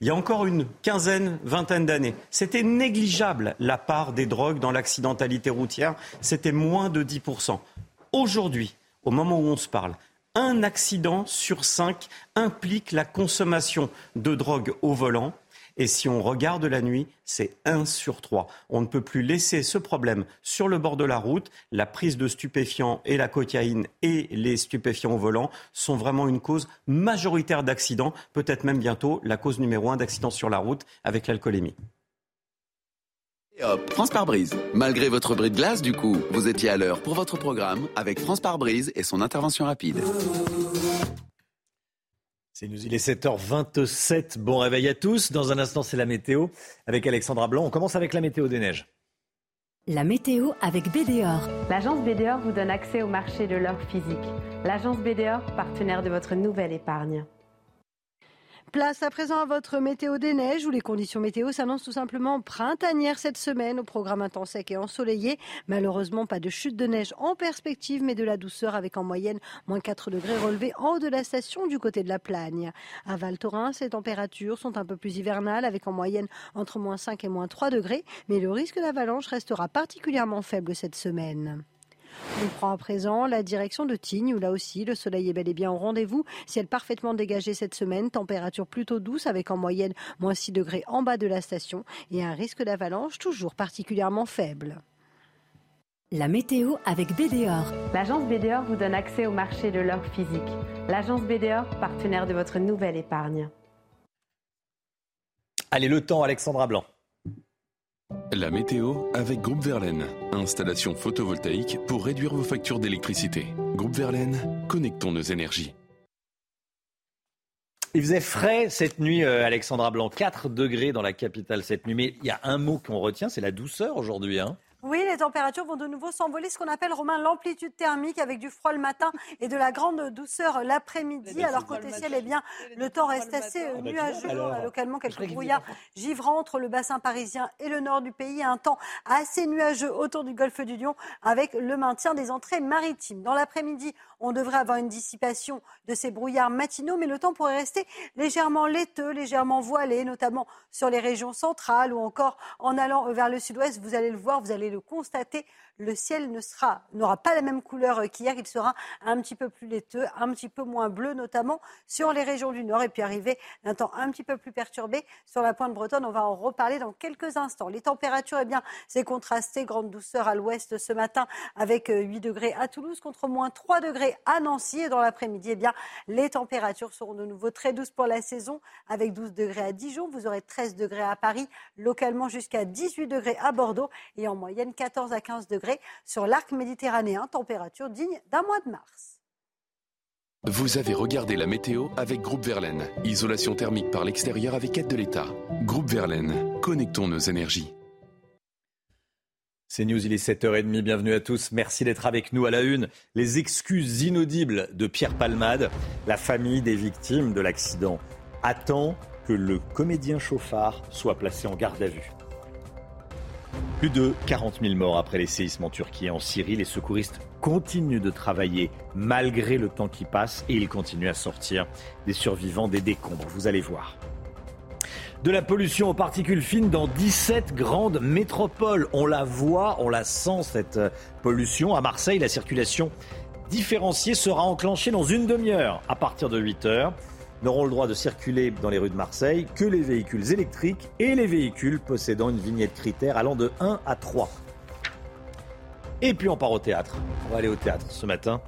Il y a encore une quinzaine, vingtaine d'années, c'était négligeable la part des drogues dans l'accidentalité routière. C'était moins de 10%. Aujourd'hui, au moment où on se parle, un accident sur cinq implique la consommation de drogue au volant. Et si on regarde la nuit, c'est 1 sur 3. On ne peut plus laisser ce problème sur le bord de la route. La prise de stupéfiants et la cocaïne et les stupéfiants au volant sont vraiment une cause majoritaire d'accidents, peut-être même bientôt la cause numéro un d'accidents sur la route avec l'alcoolémie. Hop, France par brise. Malgré votre bris de glace, du coup, vous étiez à l'heure pour votre programme avec France par brise et son intervention rapide. C'est nous, il est 7h27. Bon réveil à tous. Dans un instant, c'est la météo avec Alexandra Blanc. On commence avec la météo des neiges. La météo avec BDOR. L'agence BDOR vous donne accès au marché de l'or physique. L'agence BDOR, partenaire de votre nouvelle épargne. Place à présent à votre météo des neiges où les conditions météo s'annoncent tout simplement printanières cette semaine au programme sec et ensoleillé. Malheureusement, pas de chute de neige en perspective, mais de la douceur avec en moyenne moins 4 degrés relevés en haut de la station du côté de la Plagne. À Val Thorens, les températures sont un peu plus hivernales avec en moyenne entre moins 5 et moins 3 degrés, mais le risque d'avalanche restera particulièrement faible cette semaine. On prend à présent la direction de Tignes, où là aussi le soleil est bel et bien au rendez-vous. Ciel parfaitement dégagé cette semaine, température plutôt douce avec en moyenne moins 6 degrés en bas de la station et un risque d'avalanche toujours particulièrement faible. La météo avec BDOR. L'agence BDOR vous donne accès au marché de l'or physique. L'agence BDOR, partenaire de votre nouvelle épargne. Allez, le temps, Alexandra Blanc. La météo avec Groupe Verlaine. Installation photovoltaïque pour réduire vos factures d'électricité. Groupe Verlaine, connectons nos énergies. Il faisait frais cette nuit, euh, Alexandra Blanc. 4 degrés dans la capitale cette nuit. Mais il y a un mot qu'on retient, c'est la douceur aujourd'hui. Hein. Oui, les températures vont de nouveau s'envoler, ce qu'on appelle, Romain, l'amplitude thermique avec du froid le matin et de la grande douceur l'après-midi. Alors côté ciel, eh bien, le temps reste assez euh, nuageux. On a localement quelques brouillards givrants entre le bassin parisien et le nord du pays. Un temps assez nuageux autour du golfe du Lion avec le maintien des entrées maritimes. Dans l'après-midi, on devrait avoir une dissipation de ces brouillards matinaux, mais le temps pourrait rester légèrement laiteux, légèrement voilé, notamment sur les régions centrales ou encore en allant vers le sud-ouest. Vous allez le voir, vous allez le constater, le ciel n'aura pas la même couleur qu'hier. Il sera un petit peu plus laiteux, un petit peu moins bleu, notamment sur les régions du nord. Et puis arriver d'un temps un petit peu plus perturbé sur la pointe bretonne. On va en reparler dans quelques instants. Les températures, eh bien, c'est contrasté. Grande douceur à l'ouest ce matin avec 8 euh, degrés à Toulouse contre moins 3 degrés à Nancy. Et dans l'après-midi, eh bien, les températures seront de nouveau très douces pour la saison avec 12 degrés à Dijon. Vous aurez 13 degrés à Paris, localement jusqu'à 18 degrés à Bordeaux et en moyenne 14 à 15 degrés sur l'arc méditerranéen, température digne d'un mois de mars. Vous avez regardé la météo avec Groupe Verlaine. Isolation thermique par l'extérieur avec aide de l'État. Groupe Verlaine, connectons nos énergies. C'est News, il est 7h30, bienvenue à tous. Merci d'être avec nous à la une. Les excuses inaudibles de Pierre Palmade. La famille des victimes de l'accident attend que le comédien chauffard soit placé en garde à vue. Plus de 40 000 morts après les séismes en Turquie et en Syrie. Les secouristes continuent de travailler malgré le temps qui passe et ils continuent à sortir des survivants des décombres. Vous allez voir. De la pollution aux particules fines dans 17 grandes métropoles. On la voit, on la sent cette euh, pollution. À Marseille, la circulation différenciée sera enclenchée dans une demi-heure à partir de 8 heures n'auront le droit de circuler dans les rues de Marseille que les véhicules électriques et les véhicules possédant une vignette critère allant de 1 à 3. Et puis on part au théâtre. On va aller au théâtre ce matin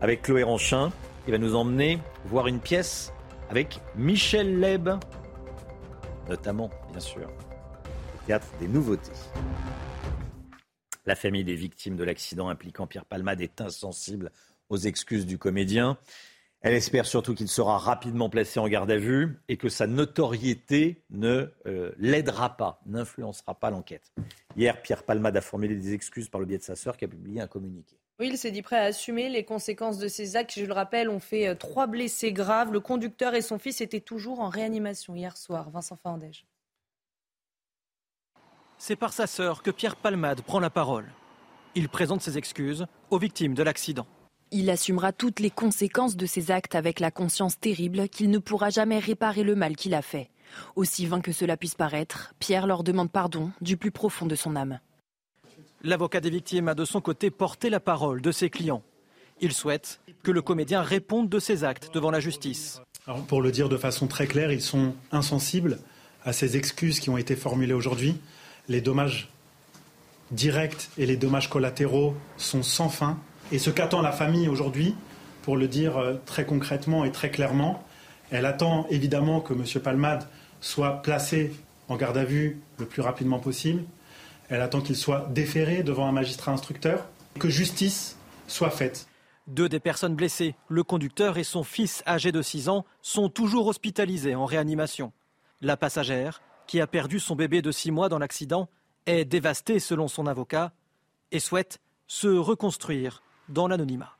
avec Chloé Ranchin qui va nous emmener voir une pièce avec Michel Leb, notamment, bien sûr, le théâtre des nouveautés. La famille des victimes de l'accident impliquant Pierre Palmade est insensible aux excuses du comédien. Elle espère surtout qu'il sera rapidement placé en garde à vue et que sa notoriété ne euh, l'aidera pas, n'influencera pas l'enquête. Hier, Pierre Palmade a formulé des excuses par le biais de sa sœur qui a publié un communiqué. Oui, il s'est dit prêt à assumer les conséquences de ses actes. Je le rappelle, ont fait euh, trois blessés graves. Le conducteur et son fils étaient toujours en réanimation hier soir. Vincent Fandège. C'est par sa sœur que Pierre Palmade prend la parole. Il présente ses excuses aux victimes de l'accident. Il assumera toutes les conséquences de ses actes avec la conscience terrible qu'il ne pourra jamais réparer le mal qu'il a fait. Aussi vain que cela puisse paraître, Pierre leur demande pardon du plus profond de son âme. L'avocat des victimes a de son côté porté la parole de ses clients. Il souhaite que le comédien réponde de ses actes devant la justice. pour le dire de façon très claire, ils sont insensibles à ces excuses qui ont été formulées aujourd'hui. Les dommages directs et les dommages collatéraux sont sans fin. Et ce qu'attend la famille aujourd'hui, pour le dire euh, très concrètement et très clairement, elle attend évidemment que M. Palmade soit placé en garde à vue le plus rapidement possible. Elle attend qu'il soit déféré devant un magistrat instructeur, que justice soit faite. Deux des personnes blessées, le conducteur et son fils âgé de 6 ans, sont toujours hospitalisés en réanimation. La passagère, qui a perdu son bébé de 6 mois dans l'accident, est dévastée selon son avocat et souhaite se reconstruire dans l'anonymat.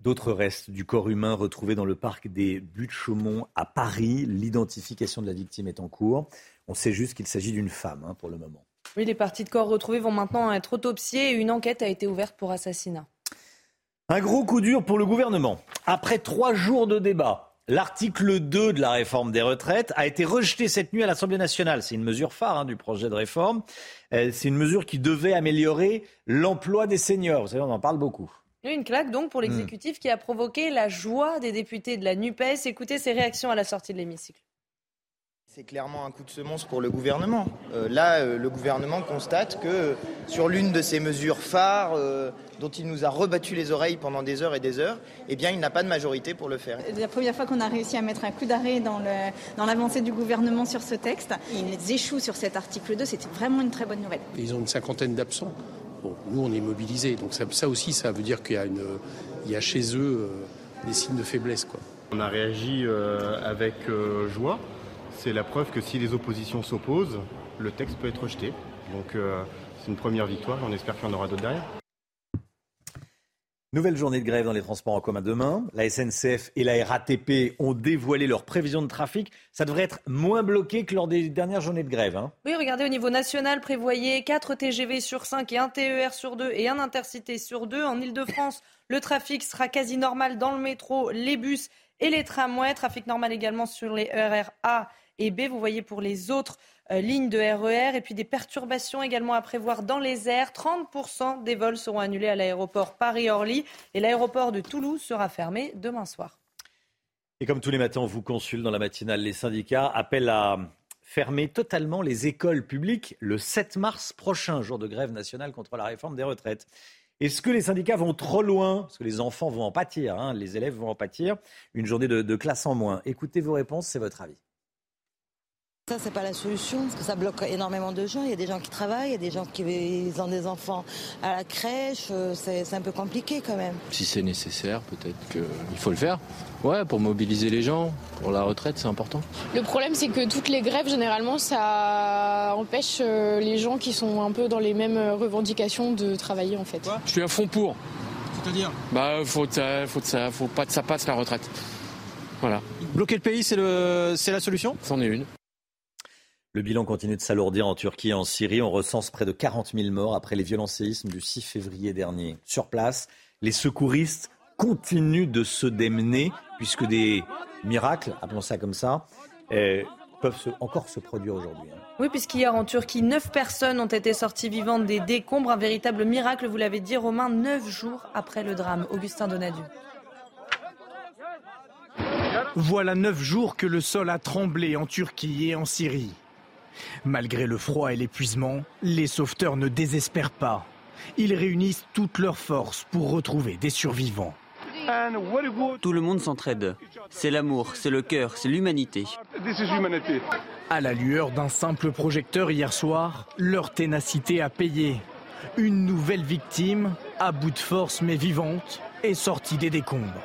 D'autres restes du corps humain retrouvés dans le parc des Buttes-Chaumont à Paris. L'identification de la victime est en cours. On sait juste qu'il s'agit d'une femme hein, pour le moment. Oui, les parties de corps retrouvées vont maintenant être autopsiées et une enquête a été ouverte pour assassinat. Un gros coup dur pour le gouvernement. Après trois jours de débat, L'article 2 de la réforme des retraites a été rejeté cette nuit à l'Assemblée nationale. C'est une mesure phare hein, du projet de réforme. Euh, c'est une mesure qui devait améliorer l'emploi des seniors. Vous savez, on en parle beaucoup. Une claque donc pour l'exécutif qui a provoqué la joie des députés de la NUPES. Écoutez ses réactions à la sortie de l'hémicycle. C'est clairement un coup de semonce pour le gouvernement. Euh, là, euh, le gouvernement constate que sur l'une de ces mesures phares, euh, dont il nous a rebattu les oreilles pendant des heures et des heures, eh bien, il n'a pas de majorité pour le faire. C'est la première fois qu'on a réussi à mettre un coup d'arrêt dans, l'avancée du gouvernement sur ce texte. Ils échouent sur cet article 2, c'était vraiment une très bonne nouvelle. Ils ont une cinquantaine d'absents. Bon, nous, on est mobilisés. Donc ça, aussi, ça veut dire qu'il y a, une, il y a chez eux des signes de faiblesse. Quoi. On a réagi avec joie c'est la preuve que si les oppositions s'opposent, le texte peut être rejeté. Donc euh, c'est une première victoire et on espère qu'il y en aura d'autres derrière. Nouvelle journée de grève dans les transports en commun demain. La SNCF et la RATP ont dévoilé leurs prévisions de trafic. Ça devrait être moins bloqué que lors des dernières journées de grève. Hein. Oui, regardez, au niveau national, prévoyez 4 TGV sur 5 et un TER sur 2 et un intercité sur 2. En Ile-de-France, le trafic sera quasi normal dans le métro, les bus et les tramways. Trafic normal également sur les RER A et B. Vous voyez pour les autres lignes de RER e et puis des perturbations également à prévoir dans les airs. 30% des vols seront annulés à l'aéroport Paris-Orly et l'aéroport de Toulouse sera fermé demain soir. Et comme tous les matins, on vous consulte dans la matinale. Les syndicats appellent à fermer totalement les écoles publiques le 7 mars prochain, jour de grève nationale contre la réforme des retraites. Est-ce que les syndicats vont trop loin? Parce que les enfants vont en pâtir, hein, les élèves vont en pâtir. Une journée de classe en moins. Écoutez vos réponses, c'est votre avis. Ça, c'est pas la solution, parce que ça bloque énormément de gens. Il y a des gens qui travaillent, il y a des gens qui ont des enfants à la crèche. Euh, c'est un peu compliqué quand même. Si c'est nécessaire, peut-être qu'il faut le faire. Ouais, pour mobiliser les gens, pour la retraite, c'est important. Le problème, c'est que toutes les grèves, généralement, ça empêche euh, les gens qui sont un peu dans les mêmes revendications de travailler, en fait. Je suis à fond pour. C'est-à-dire? Bah, faut, faut, ça, faut pas que ça passe la retraite. Voilà. Bloquer le pays, c'est la solution? C'en est une. Le bilan continue de s'alourdir en Turquie et en Syrie. On recense près de 40 000 morts après les violents séismes du 6 février dernier. Sur place, les secouristes continuent de se démener puisque des miracles, appelons ça comme ça, euh, peuvent encore se produire aujourd'hui. Hein. Oui, puisqu'hier en Turquie, neuf personnes ont été sorties vivantes des décombres. Un véritable miracle, vous l'avez dit, Romain, neuf jours après le drame. Augustin Donadieu. Voilà neuf jours que le sol a tremblé en Turquie et en Syrie. Malgré le froid et l'épuisement, les sauveteurs ne désespèrent pas. Ils réunissent toutes leurs forces pour retrouver des survivants. Tout le monde s'entraide. C'est l'amour, c'est le cœur, c'est l'humanité. À la lueur d'un simple projecteur hier soir, leur ténacité a payé. Une nouvelle victime, à bout de force mais vivante, est sortie des décombres.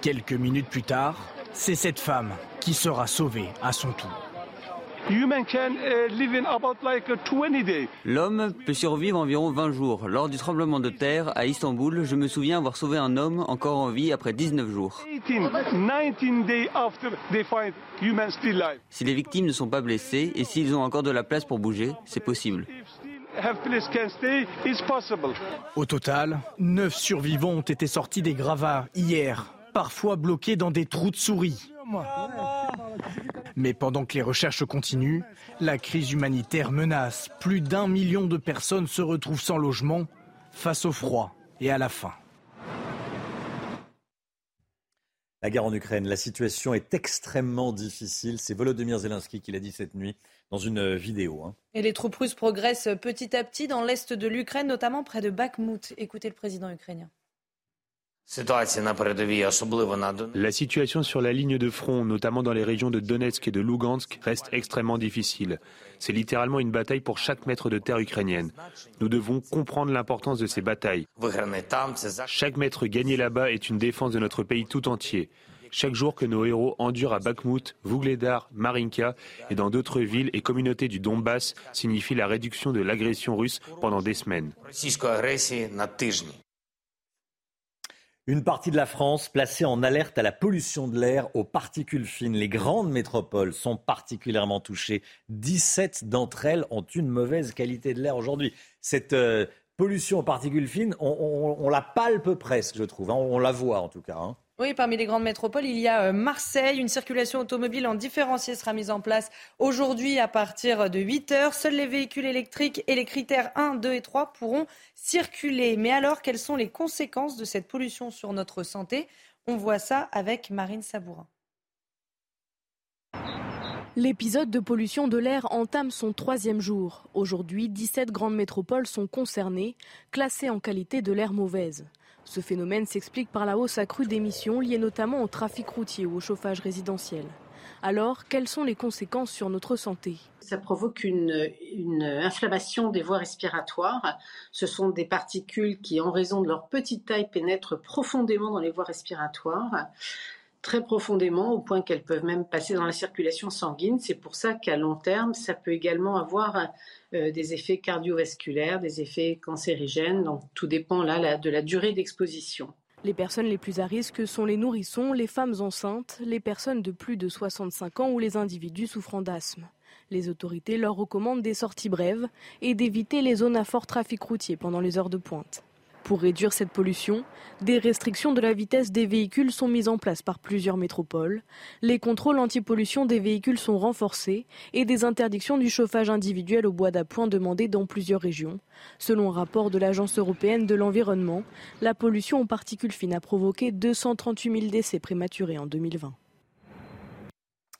Quelques minutes plus tard, c'est cette femme qui sera sauvée à son tour. Uh, L'homme peut survivre environ 20 jours. Lors du tremblement de terre à Istanbul, je me souviens avoir sauvé un homme encore en vie après 19 jours. Si les victimes ne sont pas blessées et s'ils ont encore de la place pour bouger, c'est possible. Au total, 9 survivants ont été sortis des gravats hier, parfois bloqués dans des trous de souris. Mais pendant que les recherches continuent, la crise humanitaire menace. Plus d'un million de personnes se retrouvent sans logement face au froid et à la faim. La guerre en Ukraine, la situation est extrêmement difficile. C'est Volodymyr Zelensky qui l'a dit cette nuit dans une vidéo. Hein. Et les troupes russes progressent petit à petit dans l'est de l'Ukraine, notamment près de Bakhmut. Écoutez le président ukrainien. La situation sur la ligne de front, notamment dans les régions de Donetsk et de Lugansk, reste extrêmement difficile. C'est littéralement une bataille pour chaque mètre de terre ukrainienne. Nous devons comprendre l'importance de ces batailles. Chaque mètre gagné là-bas est une défense de notre pays tout entier. Chaque jour que nos héros endurent à Bakhmut, Vougledar, Marinka et dans d'autres villes et communautés du Donbass signifie la réduction de l'agression russe pendant des semaines. Une partie de la France placée en alerte à la pollution de l'air aux particules fines. Les grandes métropoles sont particulièrement touchées. 17 d'entre elles ont une mauvaise qualité de l'air aujourd'hui. Cette euh, pollution aux particules fines, on, la palpe presque, je trouve. Hein. On la voit en tout cas. Hein. Oui, parmi les grandes métropoles, il y a euh, Marseille. Une circulation automobile en différencié sera mise en place aujourd'hui à partir de 8 heures. Seuls les véhicules électriques et les critères 1, 2 et 3 pourront circuler. Mais alors, quelles sont les conséquences de cette pollution sur notre santé? On voit ça avec Marine Sabourin. L'épisode de pollution de l'air entame son troisième jour. Aujourd'hui, 17 grandes métropoles sont concernées, classées en qualité de l'air mauvaise. Ce phénomène s'explique par la hausse accrue d'émissions liées notamment au trafic routier ou au chauffage résidentiel. Alors, quelles sont les conséquences sur notre santé? Ça provoque une, inflammation des voies respiratoires. Ce sont des particules qui, en raison de leur petite taille, pénètrent profondément dans les voies respiratoires. Très profondément au point qu'elles peuvent même passer dans la circulation sanguine. C'est pour ça qu'à long terme, ça peut également avoir euh, des effets cardiovasculaires, des effets cancérigènes. Donc tout dépend là de la durée d'exposition. Les personnes les plus à risque sont les nourrissons, les femmes enceintes, les personnes de plus de 65 ans ou les individus souffrant d'asthme. Les autorités leur recommandent des sorties brèves et d'éviter les zones à fort trafic routier pendant les heures de pointe. Pour réduire cette pollution, des restrictions de la vitesse des véhicules sont mises en place par plusieurs métropoles, les contrôles anti-pollution des véhicules sont renforcés et des interdictions du chauffage individuel au bois d'appoint demandées dans plusieurs régions. Selon un rapport de l'Agence européenne de l'environnement, la pollution aux particules fines a provoqué 238 000 décès prématurés en 2020.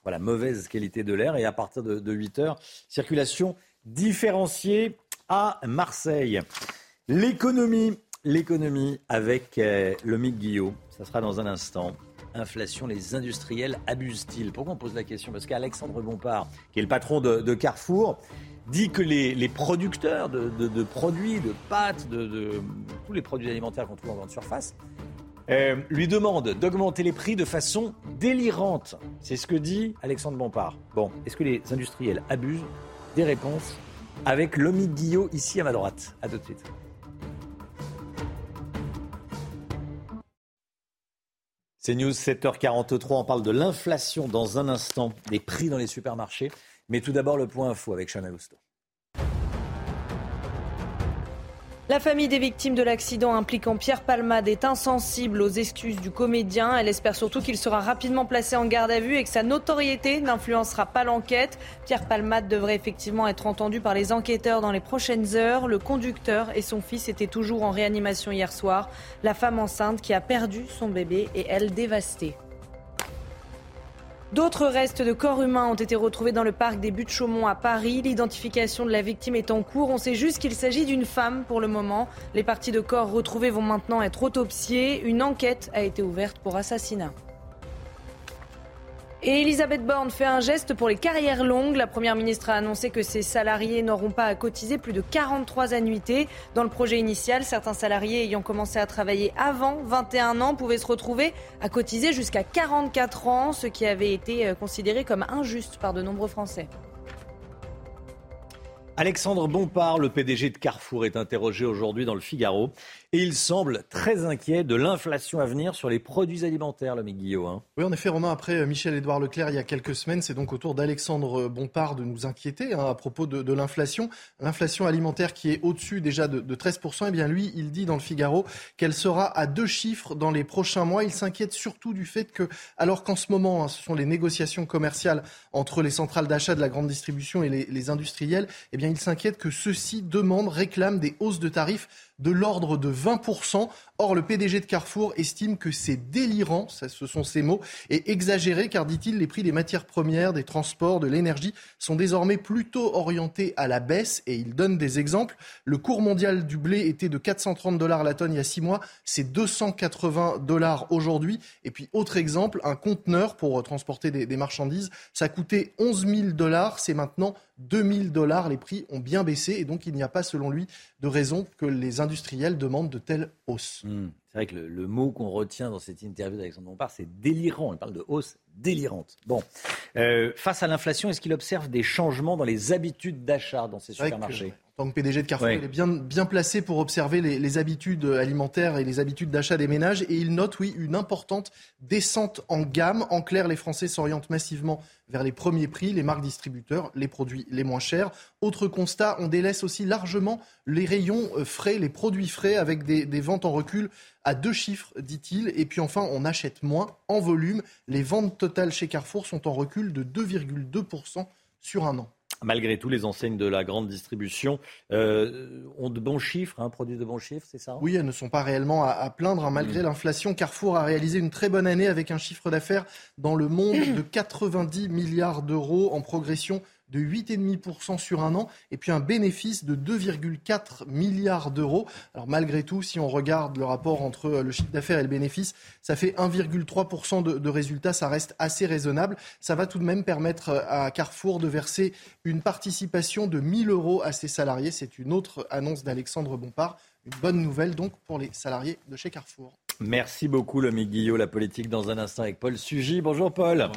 Voilà, mauvaise qualité de l'air et à partir de, de 8 heures, circulation différenciée à Marseille. L'économie, L'économie avec euh, Guillot, ça sera dans un instant. Inflation, les industriels abusent-ils? Pourquoi on pose la question? Parce qu'Alexandre Bompard, qui est le patron de, Carrefour, dit que les, producteurs de, produits, de pâtes, de, tous les produits alimentaires qu'on trouve en grande surface, euh, lui demandent d'augmenter les prix de façon délirante. C'est ce que dit Alexandre Bompard. Bon, est-ce que les industriels abusent? Des réponses avec Lomique Guillot ici à ma droite. A tout de suite. C'est News 7h43. On parle de l'inflation dans un instant, des prix dans les supermarchés. Mais tout d'abord, le point info avec Chanel Housteau. La famille des victimes de l'accident impliquant Pierre Palmade est insensible aux excuses du comédien. Elle espère surtout qu'il sera rapidement placé en garde à vue et que sa notoriété n'influencera pas l'enquête. Pierre Palmade devrait effectivement être entendu par les enquêteurs dans les prochaines heures. Le conducteur et son fils étaient toujours en réanimation hier soir. La femme enceinte qui a perdu son bébé est elle dévastée. D'autres restes de corps humains ont été retrouvés dans le parc des Buttes-Chaumont à Paris. L'identification de la victime est en cours. On sait juste qu'il s'agit d'une femme pour le moment. Les parties de corps retrouvées vont maintenant être autopsiées. Une enquête a été ouverte pour assassinat. Et Elisabeth Borne fait un geste pour les carrières longues. La Première ministre a annoncé que ses salariés n'auront pas à cotiser plus de 43 annuités. Dans le projet initial, certains salariés ayant commencé à travailler avant 21 ans pouvaient se retrouver à cotiser jusqu'à 44 ans, ce qui avait été euh, considéré comme injuste par de nombreux Français. Alexandre Bompard, le PDG de Carrefour, est interrogé aujourd'hui dans le Figaro. Et il semble très inquiet de l'inflation à venir sur les produits alimentaires, le Guillaume. Hein. Oui, en effet, Romain, après Michel-Édouard Leclerc, il y a quelques semaines, c'est donc au tour d'Alexandre Bompard de nous inquiéter hein, à propos de, l'inflation. L'inflation alimentaire qui est au-dessus déjà de, 13%, eh bien lui, il dit dans le Figaro qu'elle sera à deux chiffres dans les prochains mois. Il s'inquiète surtout du fait que, alors qu'en ce moment, hein, ce sont les négociations commerciales entre les centrales d'achat de la grande distribution et les, les industriels, eh bien il s'inquiète que ceux-ci demandent, réclament des hausses de tarifs de l'ordre de 20%. Or, le PDG de Carrefour estime que c'est délirant, ça, ce sont ses mots, et exagéré, car dit-il, les prix des matières premières, des transports, de l'énergie sont désormais plutôt orientés à la baisse, et il donne des exemples. Le cours mondial du blé était de 430 dollars la tonne il y a six mois, c'est 280 dollars aujourd'hui. Et puis, autre exemple, un conteneur pour transporter des, des marchandises, ça coûtait 11 000 dollars, c'est maintenant 2000 dollars. Les prix ont bien baissé et donc il n'y a pas, selon lui, de raison que les industriels demandent de telles hausses. Hmm. C'est vrai que le, mot qu'on retient dans cette interview d'Alexandre Bompard, c'est délirant. Il parle de hausse délirante. Bon, euh, face à l'inflation, est-ce qu'il observe des changements dans les habitudes d'achat dans ces supermarchés? Tant que PDG de Carrefour, il est bien, bien placé pour observer les, les, habitudes alimentaires et les habitudes d'achat des ménages. Et il note, oui, une importante descente en gamme. En clair, les Français s'orientent massivement vers les premiers prix, les marques distributeurs, les produits les moins chers. Autre constat, on délaisse aussi largement les rayons euh, frais, les produits frais, avec des, des ventes en recul à deux chiffres, dit-il. Et puis enfin, on achète moins en volume. Les ventes totales chez Carrefour sont en recul de 2,2% sur un an malgré tout, les enseignes de la grande distribution euh, ont de bons chiffres, hein, produisent de bons chiffres, c'est ça Oui, elles ne sont pas réellement à, plaindre. Hein. malgré mm. l'inflation, Carrefour a réalisé une très bonne année avec un chiffre d'affaires dans le monde de 90 milliards d'euros en progression de 8,5% sur un an et puis un bénéfice de 2,4 milliards d'euros. Alors malgré tout, si on regarde le rapport entre euh, le chiffre d'affaires et le bénéfice, ça fait 1,3% de, de résultats, ça reste assez raisonnable. Ça va tout de même permettre euh, à Carrefour de verser une participation de 1000 euros à ses salariés. C'est une autre annonce d'Alexandre Bompard. Une bonne nouvelle donc pour les salariés de chez Carrefour. Merci beaucoup, Lomi Guillot, la politique dans un instant avec Paul Sugy. Bonjour Paul.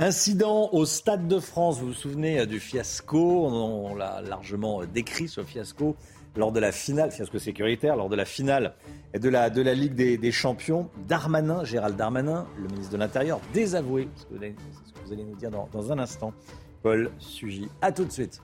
Incident au Stade de France. Vous vous souvenez euh, du fiasco On l'a largement euh, décrit, ce fiasco, lors de la finale, fiasco sécuritaire, lors de la finale de la, de la Ligue des, Champions. Darmanin, Gérald Darmanin, le ministre de l'Intérieur, désavoué. C'est ce, que vous allez nous dire dans, dans un instant. Paul Sugy. À tout de suite.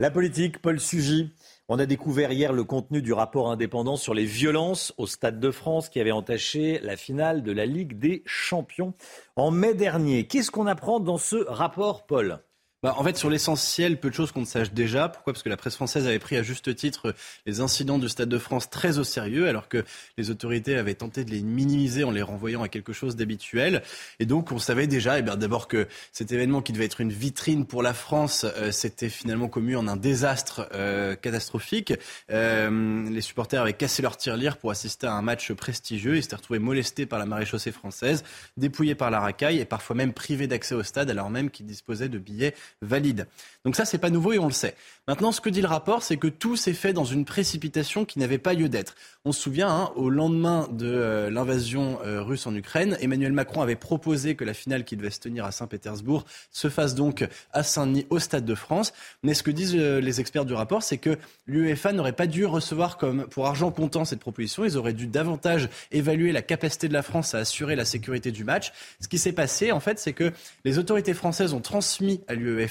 La politique, Paul Sugy. On a découvert hier le contenu du rapport indépendant sur les violences au Stade de France qui avait entaché la finale de la Ligue des Champions en mai dernier. Qu'est-ce qu'on apprend dans ce rapport, Paul? Bah, en fait, sur l'essentiel, peu de choses qu'on ne sache déjà. Pourquoi? Parce que la presse française avait pris à juste titre les incidents du Stade de France très au sérieux, alors que les autorités avaient tenté de les minimiser en les renvoyant à quelque chose d'habituel. Et donc, on savait déjà, eh bien, d'abord que cet événement qui devait être une vitrine pour la France, euh, s'était finalement commu en un désastre euh, catastrophique. Euh, les supporters avaient cassé leur tirelire pour assister à un match prestigieux. Ils s'étaient retrouvés molestés par la maréchaussée française, dépouillés par la racaille et parfois même privés d'accès au stade, alors même qu'ils disposaient de billets valide. Donc ça, c'est pas nouveau et on le sait. Maintenant, ce que dit le rapport, c'est que tout s'est fait dans une précipitation qui n'avait pas lieu d'être. On se souvient, hein, au lendemain de euh, l'invasion euh, russe en Ukraine, Emmanuel Macron avait proposé que la finale qui devait se tenir à Saint-Pétersbourg se fasse donc à Saint-Denis, au Stade de France. Mais ce que disent euh, les experts du rapport, c'est que l'UEFA n'aurait pas dû recevoir comme pour argent comptant cette proposition. Ils auraient dû davantage évaluer la capacité de la France à assurer la sécurité du match. Ce qui s'est passé, en fait, c'est que les autorités françaises ont transmis à l'UEFA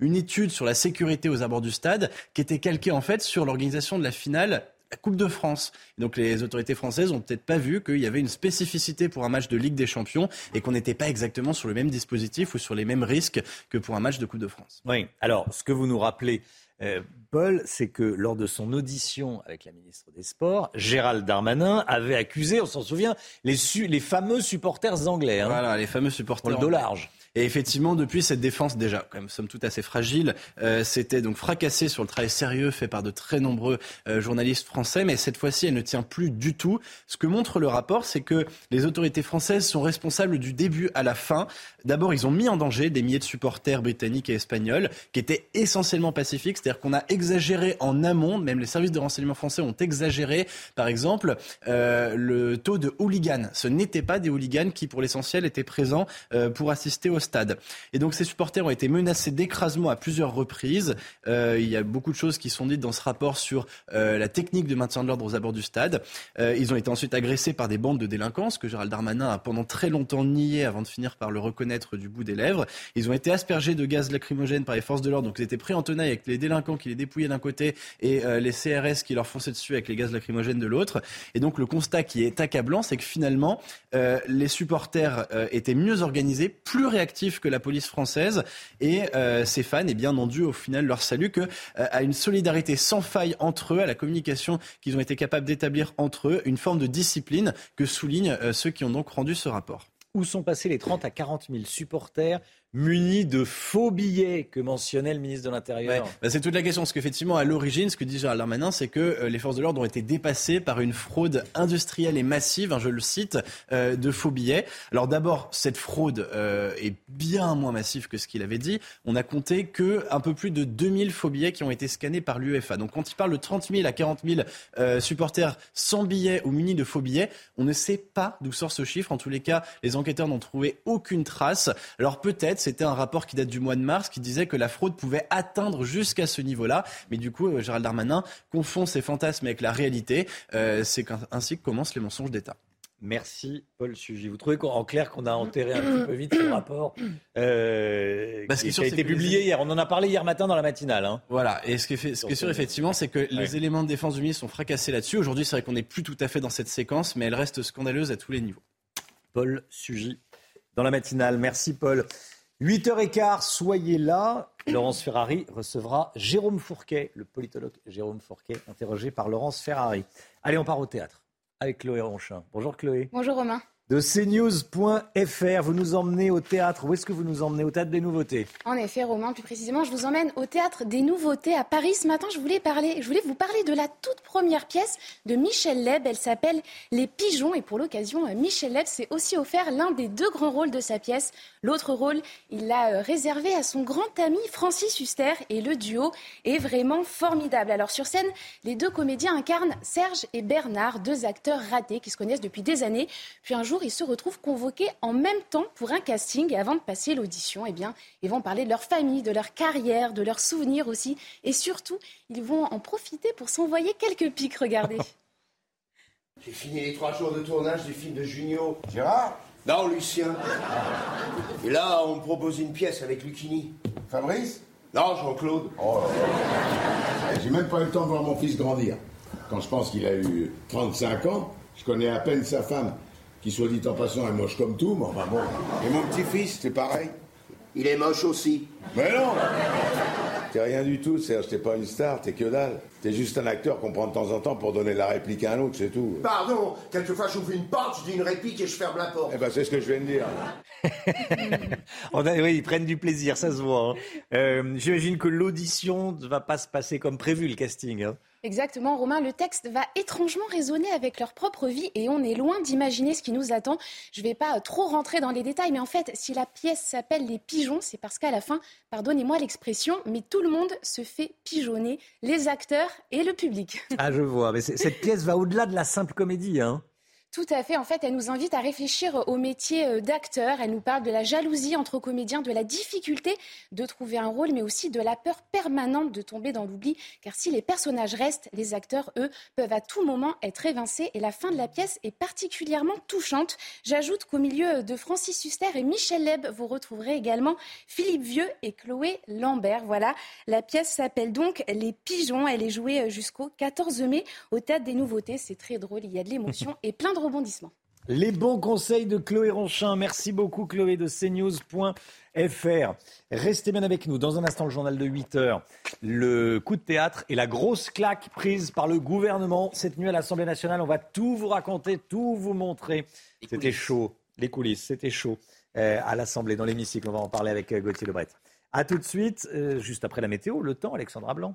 une étude sur la sécurité aux abords du stade qui était calquée en fait sur l'organisation de la finale la Coupe de France. Donc les autorités françaises ont peut-être pas vu qu'il y avait une spécificité pour un match de Ligue des Champions et qu'on n'était pas exactement sur le même dispositif ou sur les mêmes risques que pour un match de Coupe de France. Oui. Alors, ce que vous nous rappelez, euh, Paul, c'est que lors de son audition avec la ministre des Sports, Gérald Darmanin avait accusé, on s'en souvient, les, les fameux supporters anglais. Hein, voilà, les fameux supporters. Pour le dos large. Et effectivement, depuis cette défense déjà, quand même, somme toute assez fragile, euh, c'était donc fracassé sur le travail sérieux fait par de très nombreux euh, journalistes français, mais cette fois-ci, elle ne tient plus du tout. Ce que montre le rapport, c'est que les autorités françaises sont responsables du début à la fin. D'abord, ils ont mis en danger des milliers de supporters britanniques et espagnols qui étaient essentiellement pacifiques, c'est-à-dire qu'on a exagéré en amont, même les services de renseignement français ont exagéré, par exemple, euh, le taux de hooligans. Ce n'étaient pas des hooligans qui, pour l'essentiel, étaient présents euh, pour assister au stade. Et donc ces supporters ont été menacés d'écrasement à plusieurs reprises. Euh, il y a beaucoup de choses qui sont dites dans ce rapport sur euh, la technique de maintien de l'ordre aux abords du stade. Euh, ils ont été ensuite agressés par des bandes de délinquance que Gérald Darmanin a pendant très longtemps nié avant de finir par le reconnaître du bout des lèvres. Ils ont été aspergés de gaz lacrymogène par les forces de l'ordre. Donc ils étaient pris en tenaille avec les délinquants qui les dépouillaient d'un côté et les CRS qui leur fonçaient dessus avec les gaz lacrymogènes de l'autre. Et donc le constat qui est accablant, c'est que finalement les supporters étaient mieux organisés, plus réactifs que la police française. Et euh, ces fans eh bien, n'ont dû au final leur salut qu'à euh, une solidarité sans faille entre eux, à la communication qu'ils ont été capables d'établir entre eux, une forme de discipline que soulignent euh, ceux qui ont donc rendu ce rapport. Où sont passés les 30 à 40 000 supporters munis de faux billets que mentionnait le ministre de l'Intérieur bah, C'est toute la question. Parce qu'effectivement, à l'origine, ce que dit Gérald Darmanin, c'est que euh, les forces de l'ordre ont été dépassées par une fraude industrielle et massive, hein, je le cite, euh, de faux billets. Alors d'abord, cette fraude euh, est bien moins massive que ce qu'il avait dit. On a compté que un peu plus de 2000 faux billets qui ont été scannés par l'UEFA. Donc quand il parle de 30 000 à 40 000 supporters sans billets ou munis de faux billets, on ne sait pas d'où sort ce chiffre. En tous les cas, les enquêteurs n'ont trouvé aucune trace. Alors peut-être c'était un rapport qui date du mois de mars qui disait que la fraude pouvait atteindre jusqu'à ce niveau-là. Mais du coup, euh, Gérald Darmanin confond ses fantasmes avec la réalité. Euh, c'est ainsi que commencent les mensonges d'État. Merci Paul Sugy. Vous trouvez en clair qu'on a enterré un petit peu vite ce rapport euh, qui, a été publié hier On en a parlé hier matin dans la matinale. Hein. Voilà. Et ce qui est, ce qui est sûr effectivement, c'est que les éléments de défense du ministre sont fracassés là-dessus. Aujourd'hui, c'est vrai qu'on n'est plus tout à fait dans cette séquence, mais elle reste scandaleuse à tous les niveaux. Paul Sugy dans la matinale. Merci Paul. 8h15, soyez là. Laurence Ferrari recevra Jérôme Fourquet, le politologue Jérôme Fourquet, interrogé par Laurence Ferrari. Allez, on part au théâtre avec Chloé Ronchin. Bonjour Chloé. Bonjour Romain. De cnews.fr. Vous nous emmenez au théâtre. Où est-ce que vous nous emmenez? Au théâtre des nouveautés. En effet, Romain, plus précisément, je vous emmène au théâtre des nouveautés à Paris. Ce matin, je voulais, parler, je voulais vous parler de la toute première pièce de Michel Leb. Elle s'appelle Les Pigeons. Et pour l'occasion, Michel Leb s'est aussi offert l'un des deux grands rôles de sa pièce. L'autre rôle, il l'a euh, réservé à son grand ami Francis Huster. Et le duo est vraiment formidable. Alors sur scène, les deux comédiens incarnent Serge et Bernard, deux acteurs ratés qui se connaissent depuis des années. Puis un jour, ils se retrouvent convoqués en même temps pour un casting. Et avant de passer l'audition, eh bien, ils vont parler de leur famille, de leur carrière, de leurs souvenirs aussi. Et surtout, ils vont en profiter pour s'envoyer quelques pics. Regardez. J'ai fini les trois jours de tournage du film de Junio. Gérard Non, Lucien. Et là, on me propose une pièce avec Lucini. Fabrice Non, Jean-Claude. Oh J'ai même pas eu le temps de voir mon fils grandir. Quand je pense qu'il a eu 35 ans, je connais à peine sa femme qui soit dit en passant est moche comme tout, mais enfin bon. Et mon petit-fils, c'est pareil. Il est moche aussi. Mais non T'es rien du tout, Serge, t'es pas une star, t'es que dalle. T'es juste un acteur qu'on prend de temps en temps pour donner la réplique à un autre, c'est tout. Pardon, quelquefois j'ouvre une porte, je dis une réplique et je ferme la porte. Eh ben c'est ce que je viens de dire. On a- oui, ils prennent du plaisir, ça se voit. hein. Euh, J'imagine que l'audition ne va pas se passer comme prévu, le casting. hein. Exactement, Romain. Le texte va étrangement résonner avec leur propre vie et on est loin d'imaginer ce qui nous attend. Je ne vais pas trop rentrer dans les détails, mais en fait, si la pièce s'appelle Les Pigeons, c'est parce qu'à la fin, pardonnez-moi l'expression, mais tout le monde se fait pigeonner, les acteurs et le public. Ah, je vois. Mais cette pièce va au-delà de la simple comédie. Hein. Tout à fait. En fait, elle nous invite à réfléchir au métier euh, d'acteur. Elle nous parle de la jalousie entre comédiens, de la difficulté de trouver un rôle, mais aussi de la peur permanente de tomber dans l'oubli. Car si les personnages restent, les acteurs, eux, peuvent à tout moment être évincés. Et la fin de la pièce est particulièrement touchante. J'ajoute qu'au milieu de Francis Huster et Michel Leb, vous retrouverez également Philippe Vieux et Chloé Lambert. Voilà. La pièce s'appelle donc Les Pigeons. Elle est jouée euh, jusqu'au 14 mai au Théâtre des Nouveautés. C'est très drôle. Il y a de l'émotion et plein de Les bons conseils de Chloé Ronchin. Merci beaucoup, Chloé, de cnews.fr. Restez bien avec nous. Dans un instant, le journal de 8 heures. Le coup de théâtre et la grosse claque prise par le gouvernement cette nuit à l'Assemblée nationale. On va tout vous raconter, tout vous montrer. C'était chaud. Les coulisses, c'était chaud euh, à l'Assemblée, dans l'hémicycle. On va en parler avec euh, Gauthier Lebret. A tout de suite, euh, juste après la météo, le temps, Alexandra Blanc.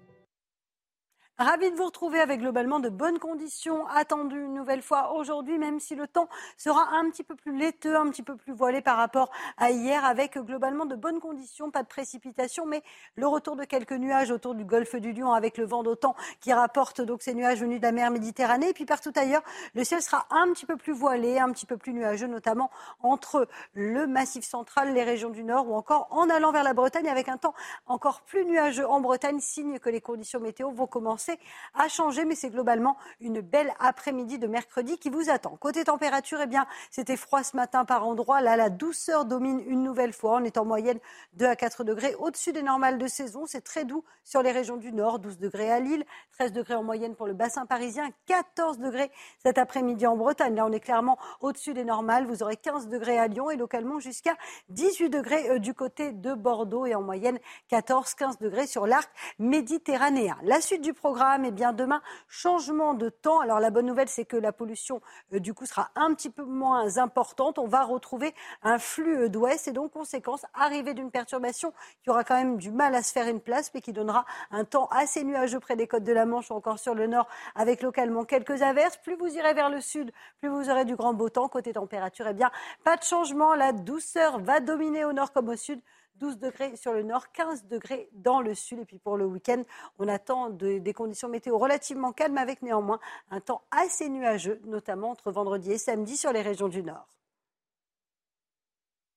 Ravi de vous retrouver avec globalement de bonnes conditions attendues une nouvelle fois aujourd'hui, même si le temps sera un petit peu plus laiteux, un petit peu plus voilé par rapport à hier, avec globalement de bonnes conditions, pas de précipitations, mais le retour de quelques nuages autour du golfe du Lion avec le vent d'autant qui rapporte donc ces nuages venus de la mer Méditerranée. Et puis partout ailleurs, le ciel sera un petit peu plus voilé, un petit peu plus nuageux, notamment entre le massif central, les régions du nord ou encore en allant vers la Bretagne avec un temps encore plus nuageux en Bretagne, signe que les conditions météo vont commencer à changer, mais c'est globalement une belle après-midi de mercredi qui vous attend. Côté température, eh bien, c'était froid ce matin par endroits. Là, la douceur domine une nouvelle fois. On est en moyenne 2 à 4 degrés au-dessus des normales de saison. C'est très doux sur les régions du nord, 12 degrés à Lille, 13 degrés en moyenne pour le bassin parisien, 14 degrés cet après-midi en Bretagne. Là, on est clairement au-dessus des normales. Vous aurez 15 degrés à Lyon et localement jusqu'à 18 degrés euh, du côté de Bordeaux et en moyenne 14-15 degrés sur l'arc méditerranéen. La suite du programme, eh bien demain, changement de temps. Alors la bonne nouvelle, c'est que la pollution euh, du coup sera un petit peu moins importante. On va retrouver un flux euh, d'ouest et donc conséquence, arrivée d'une perturbation qui aura quand même du mal à se faire une place, mais qui donnera un temps assez nuageux près des côtes de la Manche ou encore sur le nord, avec localement quelques averses. Plus vous irez vers le sud, plus vous aurez du grand beau temps. Côté température, eh bien pas de changement. La douceur va dominer au nord comme au sud. 12 degrés sur le nord, 15 degrés dans le sud. Et puis pour le week-end, on attend de- des conditions météo relativement calmes avec néanmoins un temps assez nuageux, notamment entre vendredi et samedi sur les régions du nord.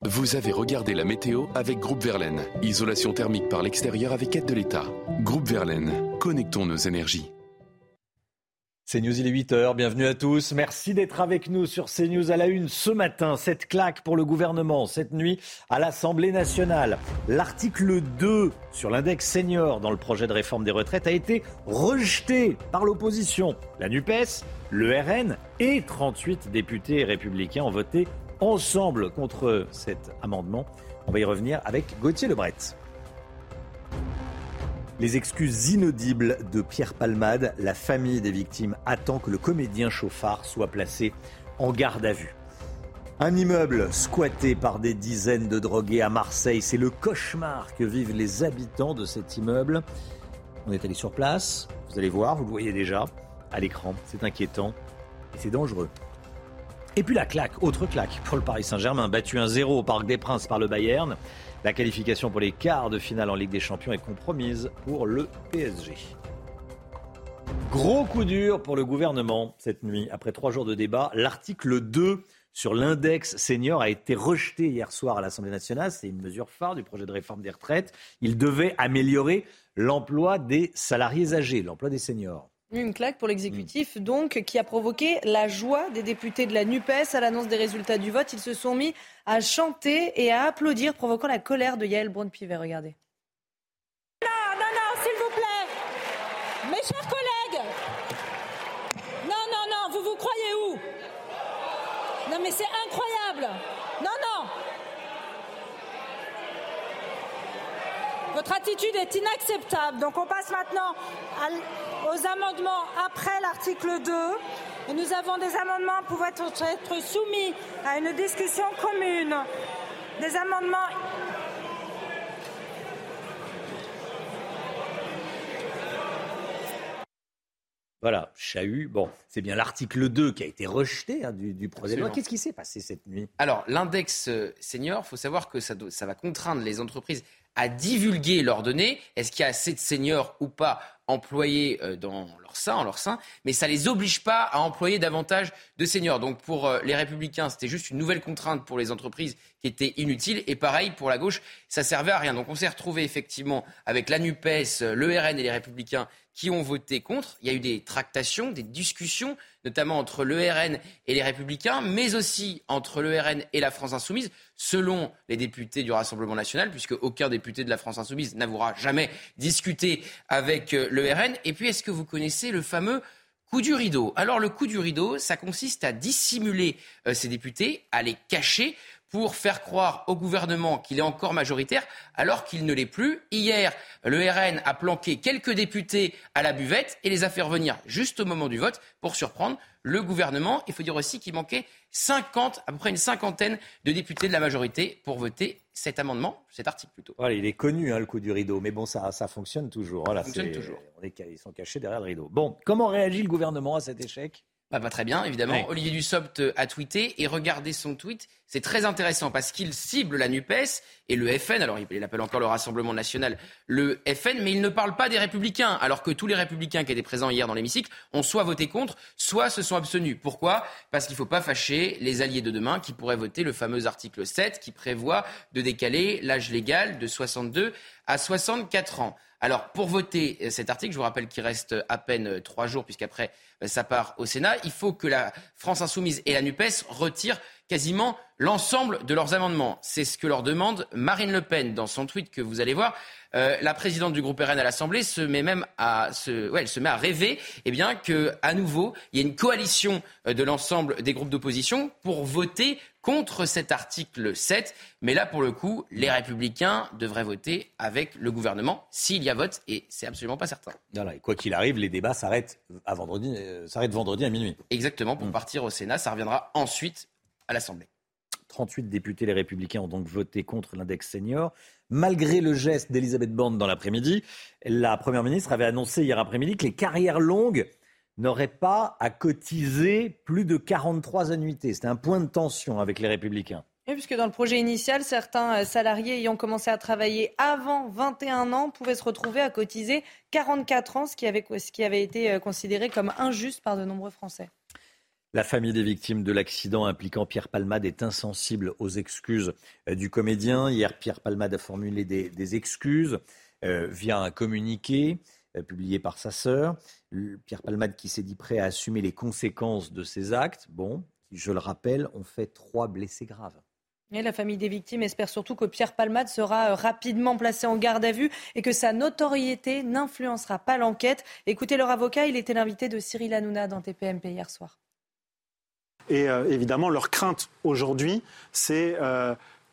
Vous avez regardé la météo avec Groupe Verlaine. Isolation thermique par l'extérieur avec aide de l'État. Groupe Verlaine, connectons nos énergies. C'est News, il est 8h, bienvenue à tous. Merci d'être avec nous sur CNews à la une ce matin. Cette claque pour le gouvernement cette nuit à l'Assemblée nationale. L'article 2 sur l'index senior dans le projet de réforme des retraites a été rejeté par l'opposition. La NUPES, le RN et 38 députés républicains ont voté ensemble contre cet amendement. On va y revenir avec Gauthier Lebret. Les excuses inaudibles de Pierre Palmade. La famille des victimes attend que le comédien chauffard soit placé en garde à vue. Un immeuble squatté par des dizaines de drogués à Marseille, c'est le cauchemar que vivent les habitants de cet immeuble. On est allé sur place, vous allez voir, vous le voyez déjà à l'écran, c'est inquiétant et c'est dangereux. Et puis la claque, autre claque pour le Paris Saint-Germain, battu 1-0 au Parc des Princes par le Bayern. La qualification pour les quarts de finale en Ligue des Champions est compromise pour le PSG. Gros coup dur pour le gouvernement cette nuit. Après trois jours de débat, l'article 2 sur l'index senior a été rejeté hier soir à l'Assemblée nationale. C'est une mesure phare du projet de réforme des retraites. Il devait améliorer l'emploi des salariés âgés, l'emploi des seniors. Une claque pour l'exécutif, donc, qui a provoqué la joie des députés de la NUPES à l'annonce des résultats du vote. Ils se sont mis à chanter et à applaudir, provoquant la colère de Yael Braun-Pivet. Regardez. Non, non, non, s'il vous plaît. Mes chers collègues. Non, non, non, vous vous croyez où? Non, mais c'est incroyable. Non, non. Votre attitude est inacceptable. Donc on passe maintenant aux amendements après l'article 2. Et nous avons des amendements pouvant être soumis à une discussion commune. Des amendements Voilà, chahut. Bon, c'est bien l'article 2 qui a été rejeté hein, du, projet de loi. Qu'est-ce qui s'est passé cette nuit? Alors, l'index euh, senior, il faut savoir que ça, ça va contraindre les entreprises à divulguer leurs données. Est-ce qu'il y a assez de seniors ou pas employés euh, dans leur sein, en leur sein, mais ça les oblige pas à employer davantage de seniors. Donc pour euh, les républicains, c'était juste une nouvelle contrainte pour les entreprises qui était inutile. Et pareil pour la gauche, ça servait à rien. Donc on s'est retrouvé effectivement avec la Nupes, le RN et les républicains qui ont voté contre. Il y a eu des tractations, des discussions, notamment entre le RN et les Républicains, mais aussi entre le RN et la France Insoumise, selon les députés du Rassemblement national, puisque aucun député de la France Insoumise n'avouera jamais discuté avec euh, le RN. Et puis, est-ce que vous connaissez le fameux coup du rideau? Alors, le coup du rideau, ça consiste à dissimuler euh, ces députés, à les cacher pour faire croire au gouvernement qu'il est encore majoritaire alors qu'il ne l'est plus. Hier, le RN a planqué quelques députés à la buvette et les a fait revenir juste au moment du vote pour surprendre le gouvernement. Il faut dire aussi qu'il manquait 50, à peu près une cinquantaine de députés de la majorité pour voter cet amendement, cet article plutôt. Voilà, il est connu, hein, le coup du rideau, mais bon, ça, ça fonctionne toujours. Voilà, ça fonctionne toujours. ils sont cachés derrière le rideau. Bon, comment réagit le gouvernement à cet échec? Bah, pas très bien, évidemment. Olivier Dussopt euh, a tweeté et regardez son tweet. C'est très intéressant parce qu'il cible la NUPES et le FN. Alors, il appelle encore le Rassemblement national le FN, mais il ne parle pas des Républicains. Alors que tous les Républicains qui étaient présents hier dans l'hémicycle ont soit voté contre, soit se sont abstenus. Pourquoi? Parce qu'il ne faut pas fâcher les alliés de demain qui pourraient voter le fameux article 7 qui prévoit de décaler l'âge légal de 62 à 64 ans. Alors, pour voter euh, cet article, je vous rappelle qu'il reste à peine euh, trois jours, puisqu'après, euh, ça part au Sénat. Il faut que la France Insoumise et la NUPES retirent quasiment l'ensemble de leurs amendements. C'est ce que leur demande Marine Le Pen dans son tweet que vous allez voir. la présidente du groupe RN à l'Assemblée se met même à se, ouais, elle se met à rêver, eh bien que à nouveau il y ait une coalition de l'ensemble des groupes d'opposition pour voter contre cet article 7. Mais là, pour le coup, les républicains devraient voter avec le gouvernement s'il y a vote, et c'est absolument pas certain. et quoi qu'il arrive, les débats s'arrêtent à vendredi, euh, vendredi à minuit. Exactement, pour hmm. partir au Sénat, ça reviendra ensuite à l'Assemblée. 38 députés, les républicains, ont donc voté contre l'index senior. Malgré le geste d'Elisabeth Borne dans l'après-midi, la Première ministre avait annoncé hier après-midi que les carrières longues n'aurait pas à cotiser plus de 43 annuités. C'était un point de tension avec les républicains. Oui, puisque dans le projet initial, certains euh, salariés ayant commencé à travailler avant 21 ans pouvaient se retrouver à cotiser 44 ans, ce qui avait, ce qui avait été euh, considéré comme injuste par de nombreux Français. La famille des victimes de l'accident impliquant Pierre Palmade est insensible aux excuses euh, du comédien. Hier, Pierre Palmade a formulé des, excuses via un communiqué. Euh, publié par sa sœur. Pierre Palmade qui s'est dit prêt à assumer les conséquences de ses actes. Bon, je le rappelle, ont fait trois blessés graves. Et la famille des victimes espère surtout que Pierre Palmade sera euh, rapidement placé en garde à vue et que sa notoriété n'influencera pas l'enquête. Écoutez leur avocat, il était l'invité de Cyril Hanouna dans TPMP hier soir. Et euh, évidemment, leur crainte aujourd'hui, c'est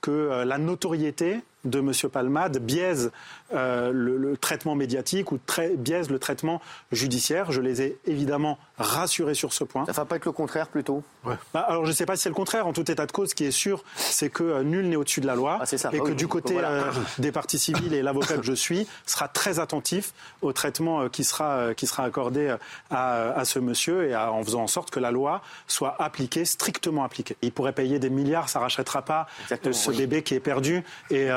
que la notoriété de M. Palmade biaise euh, le, traitement médiatique ou biaise le traitement judiciaire. Je les ai évidemment rassurés sur ce point. Ça ne va pas être le contraire plutôt? Bah, Alors je ne sais pas si c'est le contraire. En tout état de cause, ce qui est sûr, c'est que euh, nul n'est au-dessus de la loi ah, ça. et ah que du côté euh, des partis civils et l'avocat que je suis sera très attentif au traitement qui, sera, qui sera accordé à, à ce monsieur et en faisant en sorte que la loi soit appliquée, strictement appliquée. Il pourrait payer des milliards, ça ne rachètera pas ce bébé qui est perdu. Et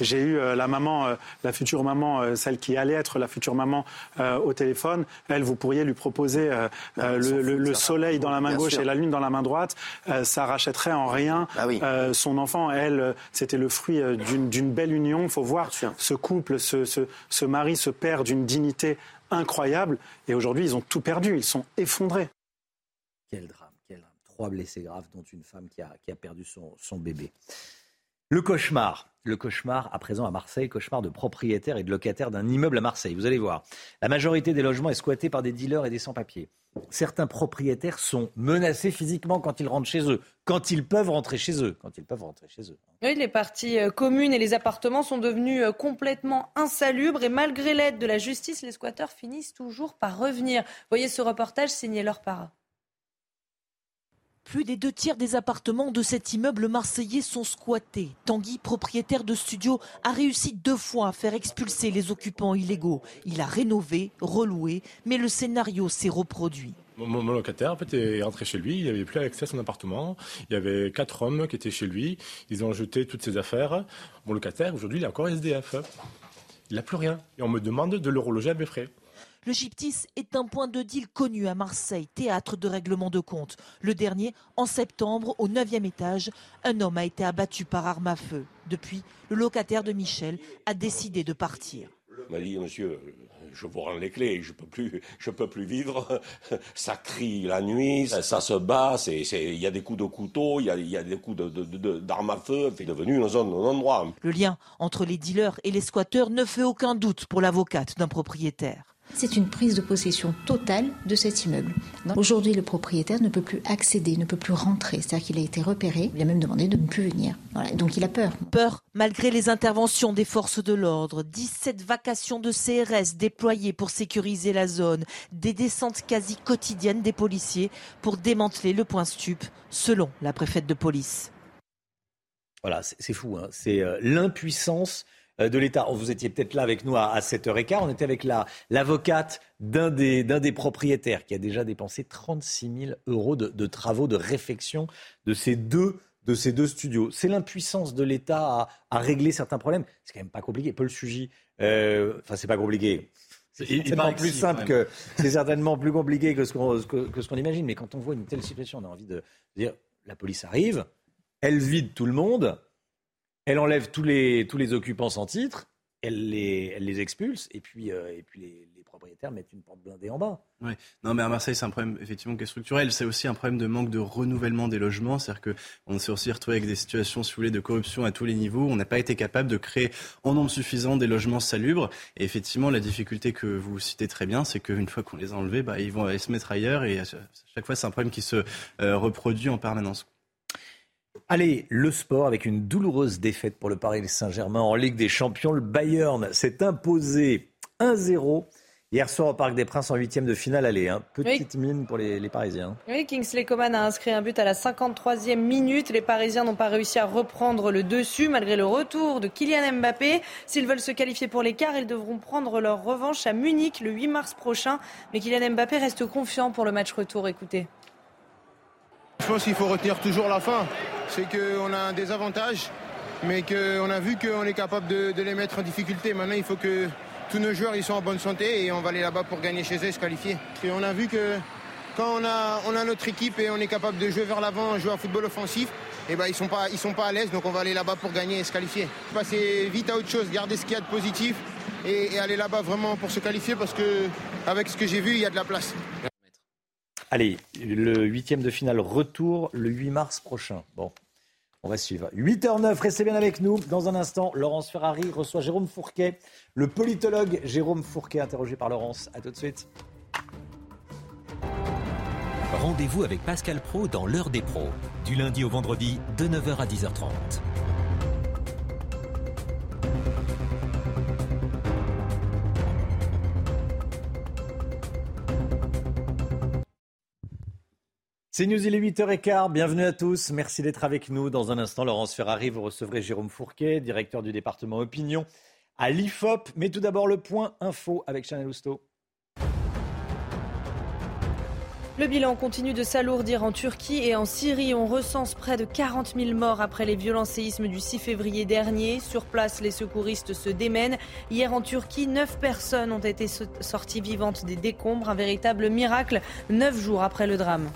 j'ai eu la maman, la future maman, euh, celle qui allait être la future maman euh, au téléphone, elle, vous pourriez lui proposer euh, le, soleil dans la main gauche et la lune dans la main droite, ça rachèterait en rien ah son enfant. Elle, c'était le fruit d'une belle union. Il faut voir ce couple, ce, ce, mari, ce père d'une dignité incroyable. Et aujourd'hui, ils ont tout perdu, ils sont effondrés. Quel drame, quel drame. Trois blessés graves, dont une femme qui a, qui a perdu son, son bébé. Le cauchemar. Le cauchemar à présent à Marseille, cauchemar de propriétaires et de locataires d'un immeuble à Marseille. Vous allez voir, la majorité des logements est squattée par des dealers et des sans-papiers. Certains propriétaires sont menacés physiquement quand ils rentrent chez eux, quand ils peuvent rentrer chez eux, quand ils peuvent rentrer chez eux. Oui, les parties euh, communes et les appartements sont devenus euh, complètement insalubres et malgré l'aide de la justice, les squatteurs finissent toujours par revenir. Voyez ce reportage signé leur para. Plus des deux tiers des appartements de cet immeuble marseillais sont squattés. Tanguy, propriétaire de studio, a réussi deux fois à faire expulser les occupants illégaux. Il a rénové, reloué, mais le scénario s'est reproduit. Mon, locataire en est rentré chez lui, il n'avait plus accès à son appartement. Il y avait quatre hommes qui étaient chez lui. Ils ont jeté toutes ses affaires. Mon locataire, aujourd'hui, il est encore SDF. Il n'a plus rien. Et on me demande de le reloger à mes frais. Le Gyptis est un point de deal connu à Marseille, théâtre de règlement de compte. Le dernier, en septembre, au 9e étage, un homme a été abattu par arme à feu. Depuis, le locataire de Michel a décidé de partir. Il m'a dit, monsieur, je vous rends les clés, je peux plus, je peux plus vivre. Ça crie la nuit, ça, se bat, il y a des coups de couteau, il y a, des coups d'armes à feu, c'est devenu une zone, un endroit. Le lien entre les dealers et les squatteurs ne fait aucun doute pour l'avocate d'un propriétaire. C'est une prise de possession totale de cet immeuble. Aujourd'hui, le propriétaire ne peut plus accéder, ne peut plus rentrer. C'est-à-dire qu'il a été repéré, il a même demandé de ne plus venir. Donc il a peur. Peur malgré les interventions des forces de l'ordre. 17 vacations de CRS déployées pour sécuriser la zone. Des descentes quasi quotidiennes des policiers pour démanteler le point stup, selon la préfète de police. Voilà, c'est fou. Hein. C'est euh, l'impuissance euh, de l'État. Vous étiez peut-être là avec nous à, 7h15. On était avec l'avocate d'un des, des propriétaires qui a déjà dépensé 36 000 euros de, travaux de réfection de ces deux de ces deux studios. C'est l'impuissance de l'État à, régler certains problèmes. C'est quand même pas compliqué. Paul Sugy, euh, enfin c'est pas compliqué. C'est certainement plus simple que c'est certainement plus compliqué que ce qu'on que ce qu'on imagine. Mais quand on voit une telle situation, on a envie de dire la police arrive, elle vide tout le monde, elle enlève tous les, occupants sans titre, elle les, expulse, et puis, euh, les, propriétaires mettent une porte blindée en bas. Oui. Non, mais à Marseille, c'est un problème effectivement qui est structurel. C'est aussi un problème de manque de renouvellement des logements. C'est-à-dire qu'on s'est aussi retrouvé avec des situations, si vous voulez, de corruption à tous les niveaux. On n'a pas été capable de créer en nombre suffisant des logements salubres. Et effectivement, la difficulté que vous citez très bien, c'est qu'une fois qu'on les a enlevés, bah, ils vont aller se mettre ailleurs. Et à chaque fois, c'est un problème qui se euh, reproduit en permanence. Allez, le sport avec une douloureuse défaite pour le Paris Saint-Germain en Ligue des Champions. Le Bayern s'est imposé 1-0 hier soir au Parc des Princes en huitième de finale Allez, Hein. Petite mine pour les, Parisiens. Oui, Kingsley Coman a inscrit un but à la 53e minute. Les Parisiens n'ont pas réussi à reprendre le dessus malgré le retour de Kylian Mbappé. S'ils veulent se qualifier pour l'écart, ils devront prendre leur revanche à Munich le 8 mars prochain. Mais Kylian Mbappé reste confiant pour le match retour. Écoutez. Je pense qu'il faut retenir toujours la fin. C'est qu'on a des avantages, mais qu'on a vu qu'on est capable de, les mettre en difficulté. Maintenant, il faut que tous nos joueurs ils en bonne santé et on va aller là-bas pour gagner chez eux et se qualifier. Et on a vu que quand on a, notre équipe et on est capable de jouer vers l'avant, jouer à football offensif, eh ben, ils ne sont, pas, sont pas à l'aise, donc on va aller là-bas pour gagner et se qualifier. Passer vite à autre chose, garder ce qu'il y a de positif et, et aller là-bas vraiment pour se qualifier parce que avec ce que j'ai vu, il y a de la place. Allez, le huitième de finale retour le 8 mars prochain. Bon, on va suivre. 8h09, restez bien avec nous. Dans un instant, Laurence Ferrari reçoit Jérôme Fourquet, le politologue Jérôme Fourquet, interrogé par Laurence. A tout de suite. Rendez-vous avec Pascal Pro dans l'heure des pros, du lundi au vendredi de 9h à 10h30. C'est News, il est 8h15. Bienvenue à tous. Merci d'être avec nous. Dans un instant, Laurence Ferrari, vous recevrez Jérôme Fourquet, directeur du département Opinion à l'IFOP. Mais tout d'abord, le point info avec Chanel Housteau. Le bilan continue de s'alourdir en Turquie et en Syrie. On recense près de 40 000 morts après les violents séismes du 6 février dernier. Sur place, les secouristes se démènent. Hier en Turquie, 9 personnes ont été sorties vivantes des décombres. Un véritable miracle, 9 jours après le drame.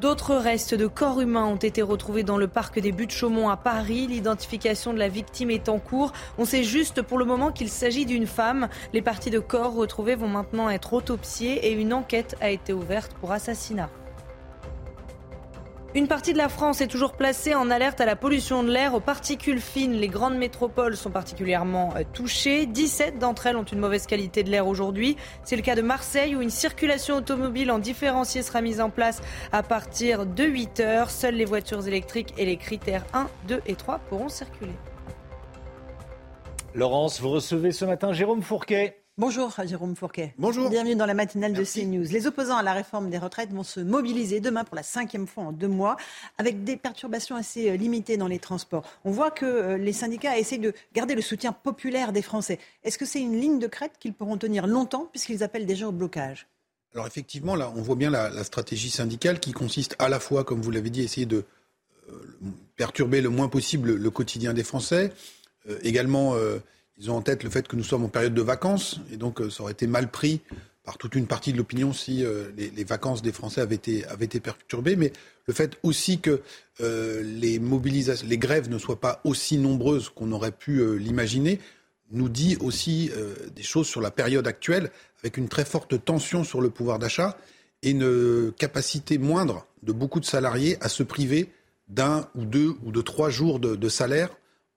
D'autres restes de corps humains ont été retrouvés dans le parc des Buttes-Chaumont à Paris. L'identification de la victime est en cours. On sait juste pour le moment qu'il s'agit d'une femme. Les parties de corps retrouvées vont maintenant être autopsiées et une enquête a été ouverte pour assassinat. Une partie de la France est toujours placée en alerte à la pollution de l'air aux particules fines. Les grandes métropoles sont particulièrement euh, touchées. 17 d'entre elles ont une mauvaise qualité de l'air aujourd'hui. C'est le cas de Marseille où une circulation automobile en différencié sera mise en place à partir de 8 heures. Seules les voitures électriques et les critères 1, 2 et 3 pourront circuler. Laurence, vous recevez ce matin Jérôme Fourquet. Bonjour Jérôme Fourquet. Bonjour. Bienvenue dans la matinale de CNews. Les opposants à la réforme des retraites vont se mobiliser demain pour la cinquième fois en deux mois avec des perturbations assez euh, limitées dans les transports. On voit que euh, les syndicats essaient de garder le soutien populaire des Français. Est-ce que c'est une ligne de crête qu'ils pourront tenir longtemps puisqu'ils appellent déjà au blocage? Alors effectivement, là, on voit bien la, stratégie syndicale qui consiste à la fois, comme vous l'avez dit, essayer de euh, perturber le moins possible le, quotidien des Français, également ils ont en tête le fait que nous sommes en période de vacances, et donc euh, ça aurait été mal pris par toute une partie de l'opinion si euh, les, vacances des Français avaient été, perturbées. Mais le fait aussi que euh, les mobilisations, les grèves ne soient pas aussi nombreuses qu'on aurait pu l'imaginer, nous dit aussi des choses sur la période actuelle, avec une très forte tension sur le pouvoir d'achat et une capacité moindre de beaucoup de salariés à se priver d'un ou deux ou de trois jours de salaire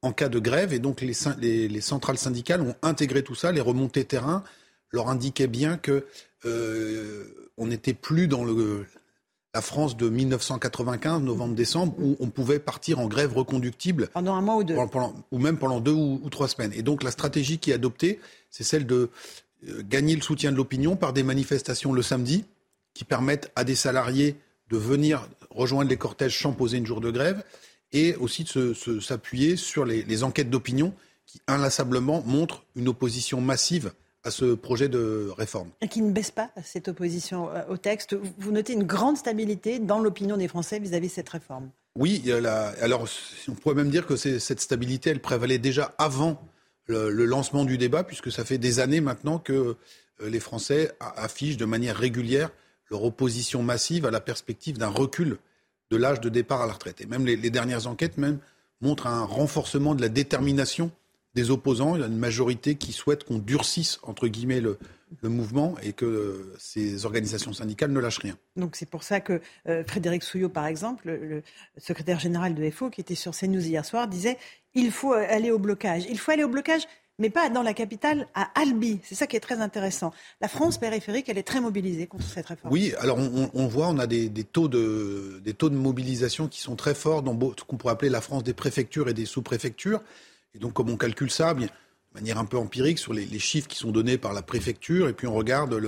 en cas de grève. Et donc les, centrales syndicales ont intégré tout ça. Les remontées terrain leur indiquaient bien que euh, on n'était plus dans le, la France de 1995, novembre-décembre, où on pouvait partir en grève reconductible. Pendant un mois ou deux. ou même pendant deux ou, trois semaines. Et donc la stratégie qui est adoptée, c'est celle de euh, gagner le soutien de l'opinion par des manifestations le samedi, qui permettent à des salariés de venir rejoindre les cortèges sans poser une jour de grève et aussi de s'appuyer sur les, enquêtes d'opinion qui inlassablement montrent une opposition massive à ce projet de réforme. Et qui ne baisse pas cette opposition euh, au texte. Vous notez une grande stabilité dans l'opinion des Français vis-à-vis de cette réforme. Oui, alors on pourrait même dire que cette stabilité, elle prévalait déjà avant le, lancement du débat, puisque ça fait des années maintenant que euh, les Français affichent de manière régulière leur opposition massive à la perspective d'un recul de l'âge de départ à la retraite. Et même les, dernières enquêtes même montrent un renforcement de la détermination des opposants. Il y a une majorité qui souhaite qu'on durcisse, entre guillemets, le, mouvement et que ces organisations syndicales ne lâchent rien. Donc c'est pour ça que euh, Frédéric Souillot, par exemple, le, secrétaire général de FO, qui était sur CNews hier soir, disait il faut euh, aller au blocage. Il faut aller au blocage mais pas dans la capitale, à Albi. C'est ça qui est très intéressant. La France périphérique, elle est très mobilisée contre cette réforme. Oui, alors on, voit, on a des, taux de, des taux de mobilisation qui sont très forts dans ce qu'on pourrait appeler la France des préfectures et des sous-préfectures. Et donc, comme on calcule ça, bien, de manière un peu empirique, sur les, chiffres qui sont donnés par la préfecture, et puis on regarde,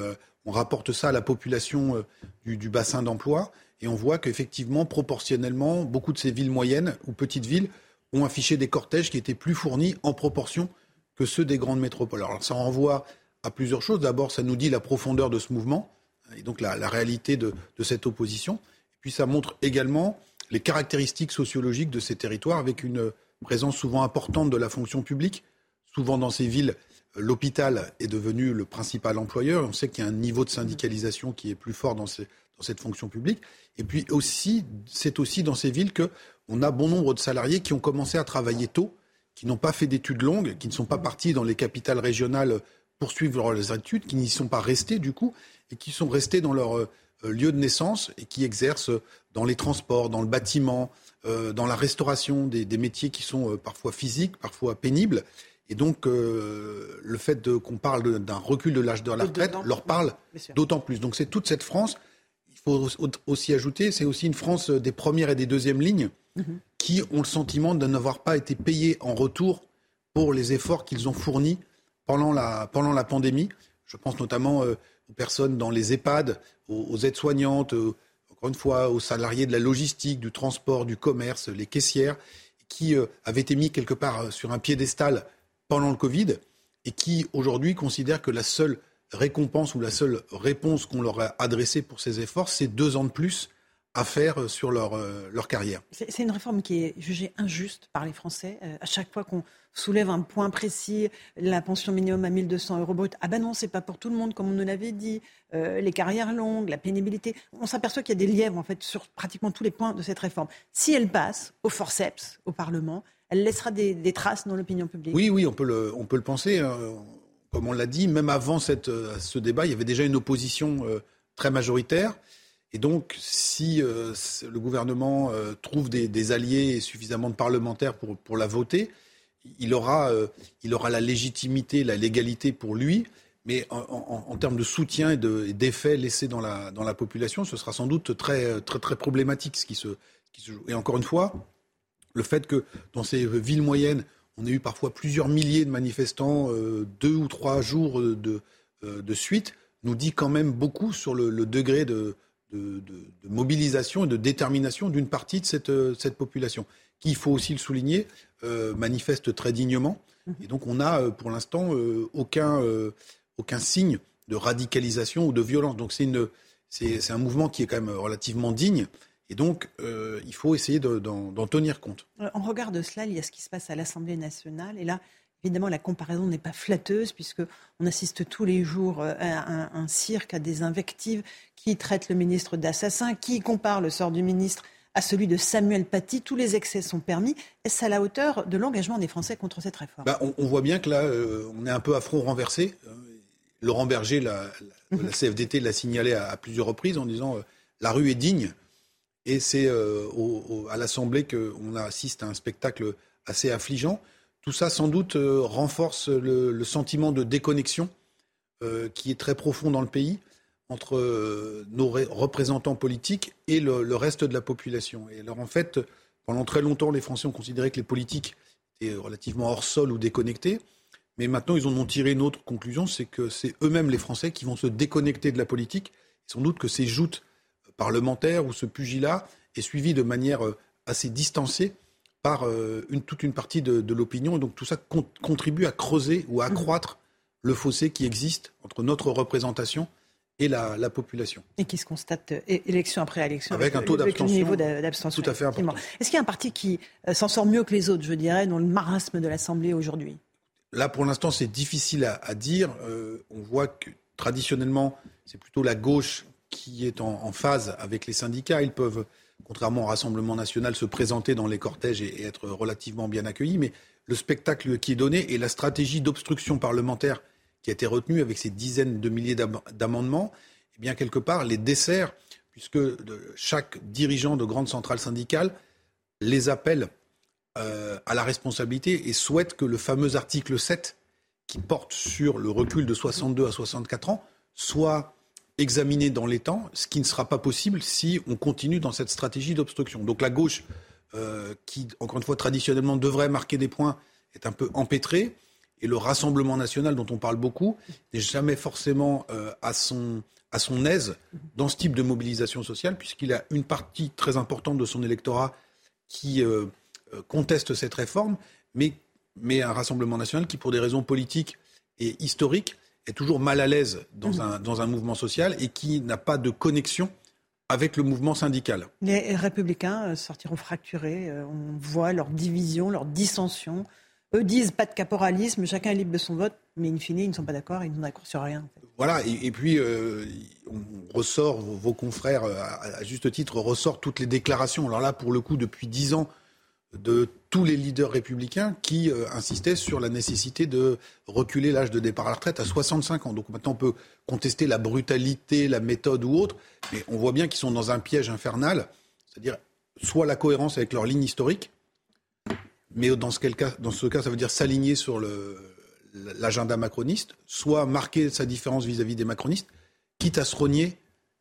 on rapporte ça à la population euh, du bassin d'emploi, et on voit qu'effectivement, proportionnellement, beaucoup de ces villes moyennes ou petites villes ont affiché des cortèges qui étaient plus fournis en proportion que ceux des grandes métropoles. Alors ça renvoie à plusieurs choses. D'abord, ça nous dit la profondeur de ce mouvement et donc la, réalité de, cette opposition. Et puis ça montre également les caractéristiques sociologiques de ces territoires avec une présence souvent importante de la fonction publique. Souvent dans ces villes, l'hôpital est devenu le principal employeur. On sait qu'il y a un niveau de syndicalisation qui est plus fort dans, dans cette fonction publique. Et puis aussi, c'est aussi dans ces villes qu'on a bon nombre de salariés qui ont commencé à travailler tôt qui n'ont pas fait d'études longues, qui ne sont pas partis dans les capitales régionales poursuivre leurs études, qui n'y sont pas restés du coup, et qui sont restés dans leur euh, lieu de naissance et qui exercent dans les transports, dans le bâtiment, euh, dans la restauration, des, métiers qui sont euh, parfois physiques, parfois pénibles. Et donc, le fait qu'on parle d'un recul de l'âge de la retraite leur parle d'autant plus. Donc, c'est toute cette France. Il faut aussi ajouter, c'est aussi une France des premières et des deuxièmes lignes. Mhm qui ont le sentiment de n'avoir pas été payés en retour pour les efforts qu'ils ont fournis pendant la, pendant la pandémie. Je pense notamment euh, aux personnes dans les EHPAD, aux, aides-soignantes, euh, encore une fois, aux salariés de la logistique, du transport, du commerce, les caissières, qui euh, avaient été mis quelque part sur un piédestal pendant le Covid et qui aujourd'hui considèrent que la seule récompense ou la seule réponse qu'on leur a adressée pour ces efforts, c'est deux ans de plus à faire euh, sur leur, leur carrière. C'est une réforme qui est jugée injuste par les Français. à chaque fois qu'on soulève un point précis, la pension minimum à 1200 euros brut. Ah ben non, c'est pas pour tout le monde, comme on nous l'avait dit. Euh, les carrières longues, la pénibilité. On s'aperçoit qu'il y a des lièvres, en fait, sur pratiquement tous les points de cette réforme. Si elle passe au forceps, au Parlement, elle laissera des, traces dans l'opinion publique. Oui, oui, on peut le, on peut le penser. Hein. Comme on l'a dit, même avant cette, euh, ce débat, il y avait déjà une opposition euh, très majoritaire. Et donc, si le gouvernement trouve des, alliés et suffisamment de parlementaires pour, pour la voter, il aura, euh, il aura la légitimité, la légalité pour lui, mais en, termes de soutien et d'effets laissés dans la, dans la population, ce sera sans doute très, très, très problématique ce qui, se, qui se joue. Et encore une fois, le fait que dans ces villes moyennes, on ait eu parfois plusieurs milliers de manifestants, euh, deux ou trois jours de, euh, de, suite, nous dit quand même beaucoup sur le, degré de, de, mobilisation et de détermination d'une partie de cette, cette population, qui, il faut aussi le souligner, euh, manifeste très dignement. Mhm. Et donc on n'a euh, pour l'instant euh, aucun, aucun signe de radicalisation ou de violence. Donc c'est, c'est, un mouvement qui est quand même relativement digne. Et donc, il faut essayer d'en, tenir compte. En regard de cela, il y a ce qui se passe à l'Assemblée nationale. Et là, évidemment, la comparaison n'est pas flatteuse, puisqu'on assiste tous les jours à un, un, cirque, à des invectives qui traitent le ministre d'assassin, qui compare le sort du ministre à celui de Samuel Paty? Tous les excès sont permis. Est-ce à la hauteur de l'engagement des Français contre cette réforme? Bah, on, voit bien que là, euh, on est un peu à front renversé. Euh, Laurent Berger, la, la, CFDT, l'a signalé à, plusieurs reprises en disant euh, la rue est digne. Et c'est à l'Assemblée qu'on assiste à un spectacle assez affligeant. Tout ça, sans doute, renforce le, sentiment de déconnexion qui est très profond dans le pays entre euh, nos représentants politiques et le, reste de la population. Et alors en fait, pendant très longtemps, les Français ont considéré que les politiques étaient relativement hors sol ou déconnectés. Mais maintenant, ils en ont tiré une autre conclusion, c'est que c'est eux-mêmes les Français qui vont se déconnecter de la politique. Sans doute que ces joutes parlementaires ou ce pugilat est suivi de manière euh, assez distanciée par euh, une, toute une partie de, l'opinion. Et donc tout ça contribue à creuser ou à accroître le fossé qui existe entre notre représentation et la, population. Et qui se constate euh, élection après élection. Avec, un taux d'abstention tout à fait important. Est-ce qu'il y a un parti qui euh, s'en sort mieux que les autres, je dirais, dans le marasme de l'Assemblée aujourd'hui? Là, pour l'instant, c'est difficile à, dire. Euh, on voit que traditionnellement, c'est plutôt la gauche qui est en, phase avec les syndicats. Ils peuvent, contrairement au Rassemblement national, se présenter dans les cortèges et, être relativement bien accueillis. Mais le spectacle qui est donné et la stratégie d'obstruction parlementaire qui a été retenu avec ces dizaines de milliers d'amendements, eh bien, quelque part, les dessert, puisque chaque dirigeant de grande centrale syndicale les appelle euh, à la responsabilité et souhaite que le fameux article 7, qui porte sur le recul de 62 à 64 ans, soit examiné dans les temps, ce qui ne sera pas possible si on continue dans cette stratégie d'obstruction. Donc la gauche, euh, qui, encore une fois, traditionnellement devrait marquer des points, est un peu empêtrée et le Rassemblement national dont on parle beaucoup n'est jamais forcément euh, à, son, aise dans ce type de mobilisation sociale, puisqu'il a une partie très importante de son électorat qui euh, conteste cette réforme, mais, mais un Rassemblement national qui, pour des raisons politiques et historiques, est toujours mal à l'aise dans, mmh. un, dans un mouvement social et qui n'a pas de connexion avec le mouvement syndical. Les républicains sortiront fracturés. On voit leur division, leur dissension. Eux disent pas de caporalisme, chacun est libre de son vote, mais in fine, ils ne sont pas d'accord, ils ne sont d'accord sur rien. Voilà, et, puis euh, on ressort, vos confrères, euh, à, juste titre, ressortent toutes les déclarations. Alors là, pour le coup, depuis dix ans, de tous les leaders républicains qui euh, insistaient sur la nécessité de reculer l'âge de départ à la retraite à 65 ans. Donc maintenant, on peut contester la brutalité, la méthode ou autre, mais on voit bien qu'ils sont dans un piège infernal, c'est-à-dire soit la cohérence avec leur ligne historique, mais dans ce, cas, dans ce cas, ça veut dire s'aligner sur l'agenda macroniste, soit marquer sa différence vis-à-vis des macronistes, quitte à se renier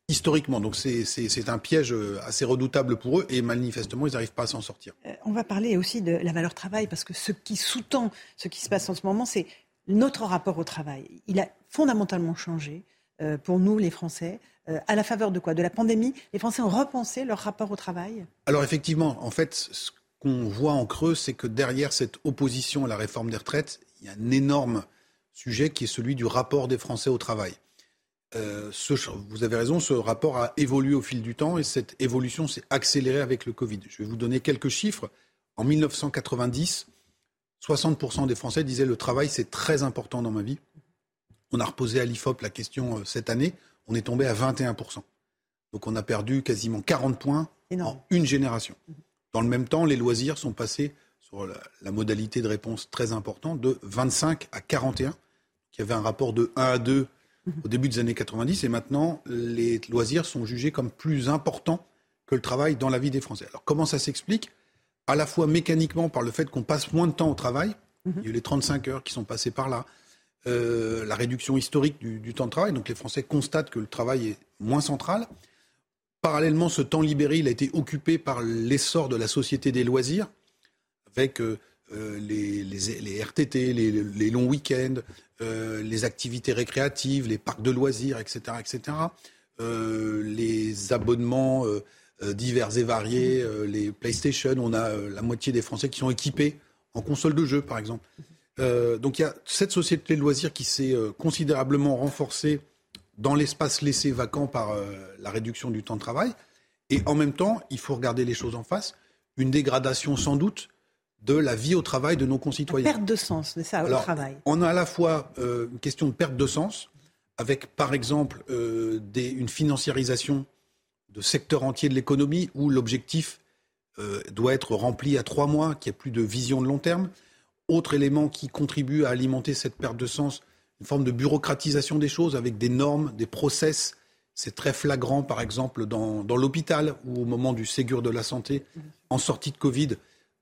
historiquement. Donc c'est un piège assez redoutable pour eux et manifestement, ils n'arrivent pas à s'en sortir. Euh, on va parler aussi de la valeur travail parce que ce qui sous-tend ce qui se passe en ce moment, c'est notre rapport au travail. Il a fondamentalement changé. euh, pour nous, les Français euh, À la faveur de quoi? De la pandémie? Les Français ont repensé leur rapport au travail? Alors effectivement, en fait, ce qu'on voit en creux, c'est que derrière cette opposition à la réforme des retraites, il y a un énorme sujet qui est celui du rapport des Français au travail. Euh, ce, vous avez raison, ce rapport a évolué au fil du temps et cette évolution s'est accélérée avec le Covid. Je vais vous donner quelques chiffres. En 1990, 60% des Français disaient le travail c'est très important dans ma vie. On a reposé à l'IFOP la question euh, cette année, on est tombé à 21%. Donc on a perdu quasiment 40 points en une génération. Dans le même temps, les loisirs sont passés sur la, la modalité de réponse très importante de 25 à 41. Il y avait un rapport de 1 à 2 au début des années 90 et maintenant les loisirs sont jugés comme plus importants que le travail dans la vie des Français. Alors comment ça s'explique? À la fois mécaniquement par le fait qu'on passe moins de temps au travail, il y a eu les 35 heures qui sont passées par là, euh, la réduction historique du, du, temps de travail, donc les Français constatent que le travail est moins central. Parallèlement, ce temps libéré, il a été occupé par l'essor de la société des loisirs, avec euh, euh les, les, RTT, les, les longs week-ends, euh, les activités récréatives, les parcs de loisirs, etc., etc., euh, les abonnements divers et variés, les PlayStation. On a la moitié des Français qui sont équipés en console de jeu, par exemple. donc il y a cette société de loisirs qui s'est considérablement renforcée dans l'espace laissé vacant par la réduction du temps de travail. Et en même temps, il faut regarder les choses en face. Une dégradation sans doute de la vie au travail de nos concitoyens. La perte de sens, c'est ça, Alors, au travail. On a à la fois euh, une question de perte de sens, avec par exemple euh, des, une financiarisation de secteurs entiers de l'économie où l'objectif euh, doit être rempli à trois mois, qu'il n'y ait plus de vision de long terme. Autre élément qui contribue à alimenter cette perte de sens, une forme de bureaucratisation des choses avec des normes, des process. C'est très flagrant, par exemple, dans, dans l'hôpital ou au moment du Ségur de la santé, en sortie de Covid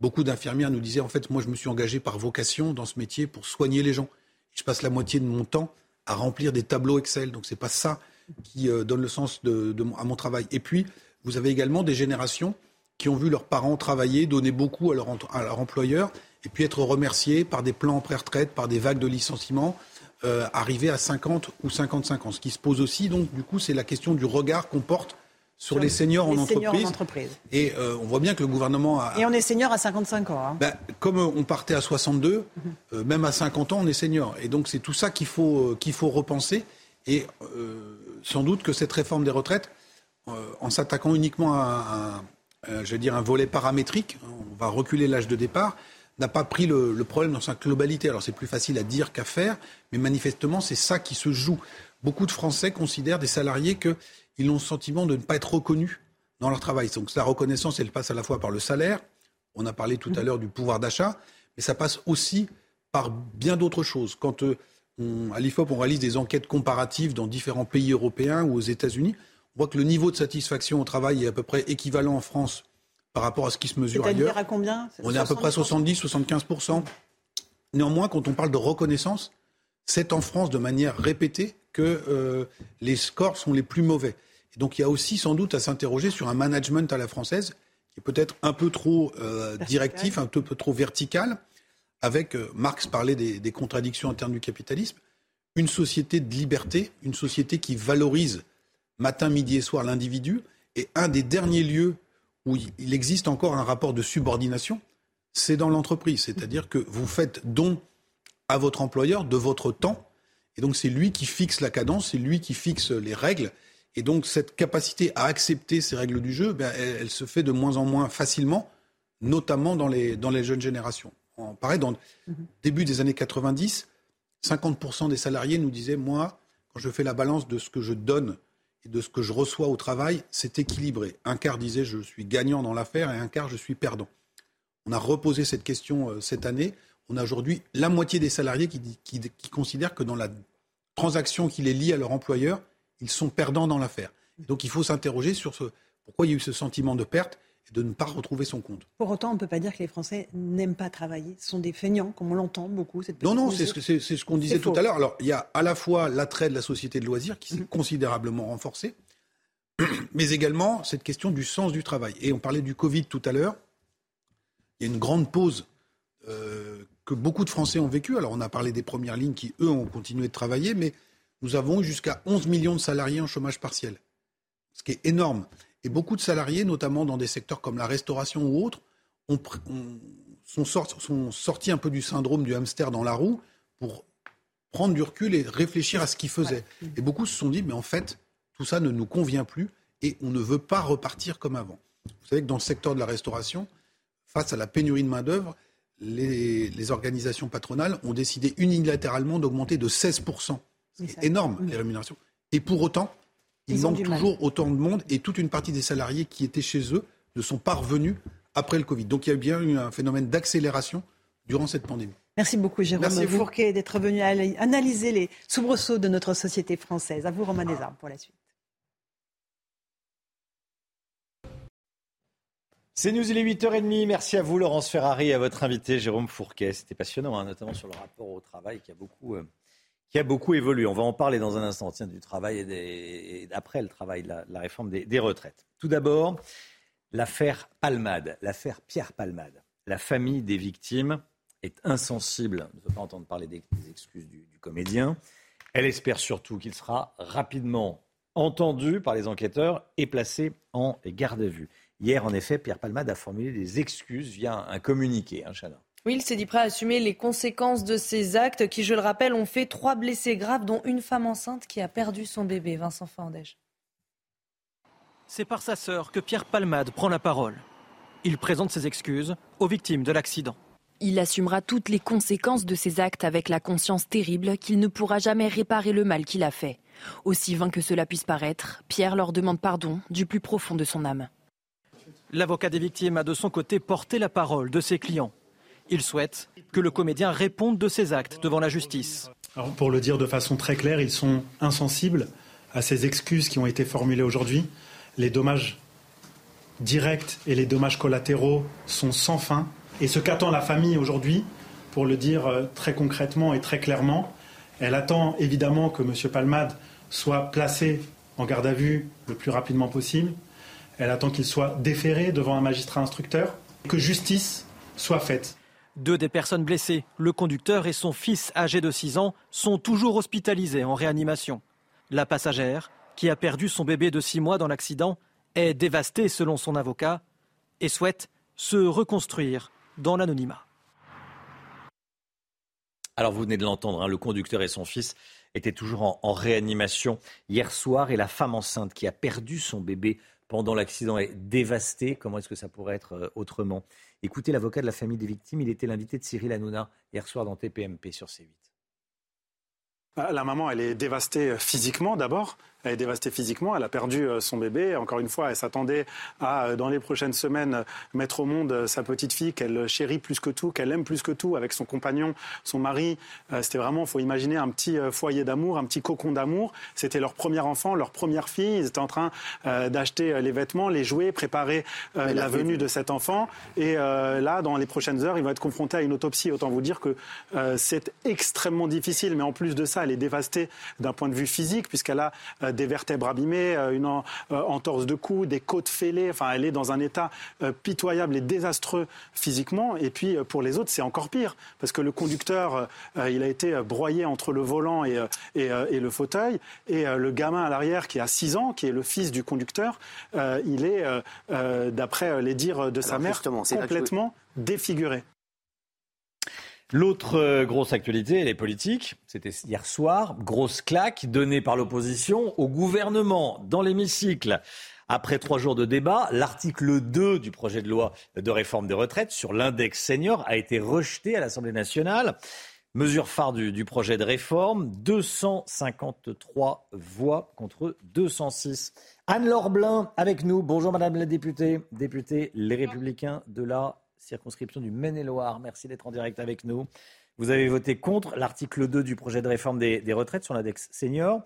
beaucoup d'infirmières nous disaient en fait, moi je me suis engagé par vocation dans ce métier pour soigner les gens. Je passe la moitié de mon temps à remplir des tableaux Excel. Donc c'est pas ça qui euh, donne le sens de, à mon travail. Et puis vous avez également des générations qui ont vu leurs parents travailler, donner beaucoup à leur, à leur employeur, et puis être remerciés par des plans en pré-retraite, par des vagues de licenciements, euh, arriver à 50 ou 55 ans. Ce qui se pose aussi, donc, du coup, c'est la question du regard qu'on porte sur, les seniors, les en, seniors entreprise. en entreprise. Et euh, on voit bien que le gouvernement a. Et on est senior à 55 ans. Hein. Ben, comme on partait à 62, euh, même à 50 ans, on est senior. Et donc c'est tout ça qu'il faut, euh, qu'il faut repenser. Et euh, sans doute que cette réforme des retraites, euh, en s'attaquant uniquement à, un, je veux dire, un volet paramétrique, on va reculer l'âge de départ, n'a pas pris le, le, problème dans sa globalité. Alors c'est plus facile à dire qu'à faire, mais manifestement c'est ça qui se joue. Beaucoup de Français considèrent des salariés que ils ont le sentiment de ne pas être reconnus dans leur travail. Donc la reconnaissance, elle passe à la fois par le salaire, on a parlé tout à l'heure du pouvoir d'achat, mais ça passe aussi par bien d'autres choses. Quand euh, on, à l'IFOP, on réalise des enquêtes comparatives dans différents pays européens ou aux États-Unis, on voit que le niveau de satisfaction au travail est à peu près équivalent en France par rapport à ce qui se mesure ailleurs. à combien? On est à peu près 70-75%. Néanmoins, quand on parle de reconnaissance, c'est en France de manière répétée que euh, les scores sont les plus mauvais. Et donc il y a aussi sans doute à s'interroger sur un management à la française qui est peut-être un peu trop euh, directif, un peu, peu, trop vertical, avec, euh, Marx parlait des, des, contradictions internes du capitalisme, une société de liberté, une société qui valorise matin, midi et soir l'individu, et un des derniers lieux où il existe encore un rapport de subordination, c'est dans l'entreprise. C'est-à-dire que vous faites don à votre employeur de votre temps, et donc c'est lui qui fixe la cadence, c'est lui qui fixe les règles. Et donc cette capacité à accepter ces règles du jeu, ben, elle, se fait de moins en moins facilement, notamment dans les, dans les jeunes générations. En, pareil, dans début des années 90, 50% des salariés nous disaient, moi, quand je fais la balance de ce que je donne et de ce que je reçois au travail, c'est équilibré. Un quart disait, je suis gagnant dans l'affaire, et un quart, je suis perdant. On a reposé cette question euh, cette année. On a aujourd'hui la moitié des salariés qui, qui, qui considèrent que dans la transaction qui les lie à leur employeur, ils sont perdants dans l'affaire. Donc il faut s'interroger sur ce, pourquoi il y a eu ce sentiment de perte et de ne pas retrouver son compte. Pour autant, on ne peut pas dire que les Français n'aiment pas travailler. Ce sont des feignants, comme on l'entend beaucoup. Cette non, non, c'est ce, qu'on disait tout à l'heure. Alors, il y a à la fois l'attrait de la société de loisirs qui s'est mmh. considérablement renforcé, mais également cette question du sens du travail. Et on parlait du Covid tout à l'heure. Il y a une grande pause euh, que beaucoup de Français ont vécu. Alors, on a parlé des premières lignes qui, eux, ont continué de travailler, mais nous avons eu jusqu'à 11 millions de salariés en chômage partiel, ce qui est énorme. Et beaucoup de salariés, notamment dans des secteurs comme la restauration ou autres, ont, sont, sont sortis un peu du syndrome du hamster dans la roue pour prendre du recul et réfléchir à ce qu'ils faisaient. Et beaucoup se sont dit, mais en fait, tout ça ne nous convient plus et on ne veut pas repartir comme avant. Vous savez que dans le secteur de la restauration, face à la pénurie de main-d'œuvre, les, organisations patronales ont décidé unilatéralement d'augmenter de 16%. C'est énorme, les rémunérations. Et pour autant, il manque toujours autant de monde et toute une partie des salariés qui étaient chez eux ne sont pas revenus après le Covid. Donc il y a bien eu un phénomène d'accélération durant cette pandémie. Merci beaucoup, Jérôme Fourquet, d'être venu analyser les soubresauts de notre société française. À vous, Romain Desarmes, pour la suite. C'est News, il est 8h30. Merci à vous, Laurence Ferrari, et à votre invité, Jérôme Fourquet. C'était passionnant, hein, notamment sur le rapport au travail qui a beaucoup, euh, qui a beaucoup évolué. On va en parler dans un instant, tiens, du travail et, d'après le travail, la, la réforme des, retraites. Tout d'abord, l'affaire Palmade, l'affaire Pierre Palmade. La famille des victimes est insensible, ne veut pas entendre parler des, excuses du comédien. Elle espère surtout qu'il sera rapidement entendu par les enquêteurs et placé en garde à vue. Hier, en effet, Pierre Palmade a formulé des excuses via un communiqué, hein, Chana. Oui, il s'est dit prêt à assumer les conséquences de ces actes qui, je le rappelle, ont fait trois blessés graves, dont une femme enceinte qui a perdu son bébé. Vincent Fandège. C'est par sa sœur que Pierre Palmade prend la parole. Il présente ses excuses aux victimes de l'accident. Il assumera toutes les conséquences de ces actes avec la conscience terrible qu'il ne pourra jamais réparer le mal qu'il a fait. Aussi vain que cela puisse paraître, Pierre leur demande pardon du plus profond de son âme. L'avocat des victimes a de son côté porté la parole de ses clients. Il souhaite que le comédien réponde de ses actes devant la justice. pour le dire de façon très claire, ils sont insensibles à ces excuses qui ont été formulées aujourd'hui. Les dommages directs et les dommages collatéraux sont sans fin. Et ce qu'attend la famille aujourd'hui, pour le dire euh, très concrètement et très clairement, elle attend évidemment que M. Palmade soit placé en garde à vue le plus rapidement possible. Elle attend qu'il soit déféré devant un magistrat instructeur, que justice soit faite. Deux des personnes blessées, le conducteur et son fils âgé de 6 ans, sont toujours hospitalisés en réanimation. La passagère, qui a perdu son bébé de 6 mois dans l'accident, est dévastée selon son avocat et souhaite se reconstruire dans l'anonymat. Alors vous venez de l'entendre, hein, le conducteur et son fils étaient toujours en réanimation hier soir et la femme enceinte qui a perdu son bébé pendant l'accident est dévasté. Comment est-ce que ça pourrait être euh, autrement? Écoutez l'avocat de la famille des victimes. Il était l'invité de Cyril Hanouna hier soir dans TPMP sur C8. Bah, la maman, elle est dévastée euh, physiquement d'abord. Elle est dévastée physiquement, elle a perdu euh, son bébé. Encore une fois, elle s'attendait à, euh, dans les prochaines semaines, mettre au monde euh, sa petite fille qu'elle chérit plus que tout, qu'elle aime plus que tout, avec son compagnon, son mari. C'était vraiment, il faut imaginer, un petit foyer d'amour, un petit cocon d'amour. C'était leur premier enfant, leur première fille. Ils étaient en train d'acheter les vêtements, les jouets, préparer la venue de cet enfant. Et là, dans les prochaines heures, ils vont être confrontés à une autopsie. Autant vous dire que c'est extrêmement difficile. Mais en plus de ça, elle est dévastée d'un point de vue physique, puisqu'elle a des vertèbres abîmées, euh, une euh, entorse de cou, des côtes fêlées. Enfin, elle est dans un état euh, pitoyable et désastreux physiquement. Et puis, pour les autres, c'est encore pire, parce que le conducteur, il a été broyé entre le volant et, et, le fauteuil. Et le gamin à l'arrière, qui a 6 ans, qui est le fils du conducteur, il est, d'après les dires de sa mère, complètement défiguré. L'autre euh, grosse actualité, elle est politique. C'était hier soir. Grosse claque donnée par l'opposition au gouvernement dans l'hémicycle. Après trois jours de débat, l'article 2 du projet de loi de réforme des retraites sur l'index senior a été rejeté à l'Assemblée nationale. Mesure phare du, projet de réforme, 253 voix contre 206. Anne-Laure Blin avec nous. Bonjour Madame la députée, députée Les Républicains de la circonscription du Maine-et-Loire. Merci d'être en direct avec nous. Vous avez voté contre l'article 2 du projet de réforme des, retraites sur l'index senior.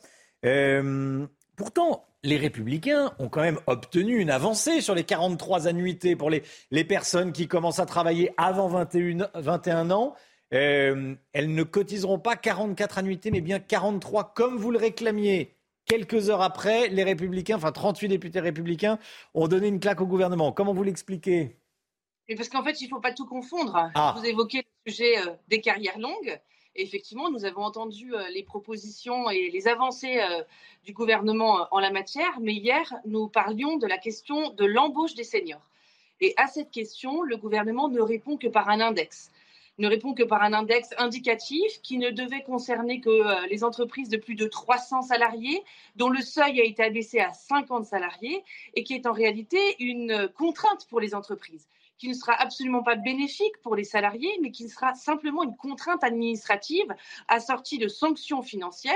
Euh, pourtant, les républicains ont quand même obtenu une avancée sur les 43 annuités pour les, personnes qui commencent à travailler avant 21, 21 ans. Euh, elles ne cotiseront pas 44 annuités, mais bien 43, comme vous le réclamiez. Quelques heures après, les républicains, enfin 38 députés républicains, ont donné une claque au gouvernement. Comment vous l'expliquez? Mais parce qu'en fait, il ne faut pas tout confondre. Ah. Vous évoquez le sujet euh, des carrières longues. Et effectivement, nous avons entendu les propositions et les avancées du gouvernement en la matière, mais hier, nous parlions de la question de l'embauche des seniors. Et à cette question, le gouvernement ne répond que par un index ne répond que par un index indicatif qui ne devait concerner que euh, les entreprises de plus de 300 salariés, dont le seuil a été abaissé à 50 salariés et qui est en réalité une contrainte pour les entreprises qui ne sera absolument pas bénéfique pour les salariés, mais qui sera simplement une contrainte administrative assortie de sanctions financières.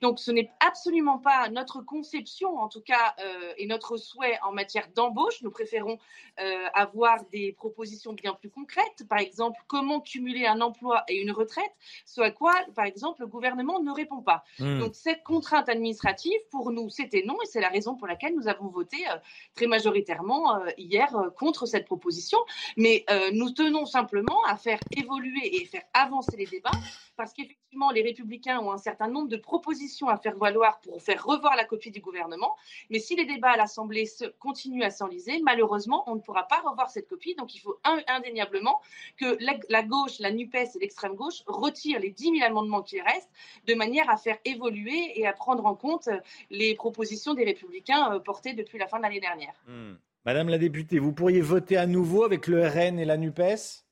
Donc ce n'est absolument pas notre conception, en tout cas, euh, et notre souhait en matière d'embauche. Nous préférons euh, avoir des propositions bien plus concrètes. Par exemple, comment cumuler un emploi et une retraite, ce à quoi, par exemple, le gouvernement ne répond pas. Hmm. Donc cette contrainte administrative, pour nous, c'était non, et c'est la raison pour laquelle nous avons voté euh, très majoritairement hier contre cette proposition. Mais euh, nous tenons simplement à faire évoluer et faire avancer les débats parce qu'effectivement, les républicains ont un certain nombre de propositions à faire valoir pour faire revoir la copie du gouvernement. Mais si les débats à l'Assemblée continuent à s'enliser, malheureusement, on ne pourra pas revoir cette copie. Donc il faut indéniablement que la, gauche, la NUPES et l'extrême gauche retirent les 10 000 amendements qui restent de manière à faire évoluer et à prendre en compte les propositions des républicains euh, portées depuis la fin de l'année dernière. Hmm. Madame la députée, vous pourriez voter à nouveau avec le RN et la NUPES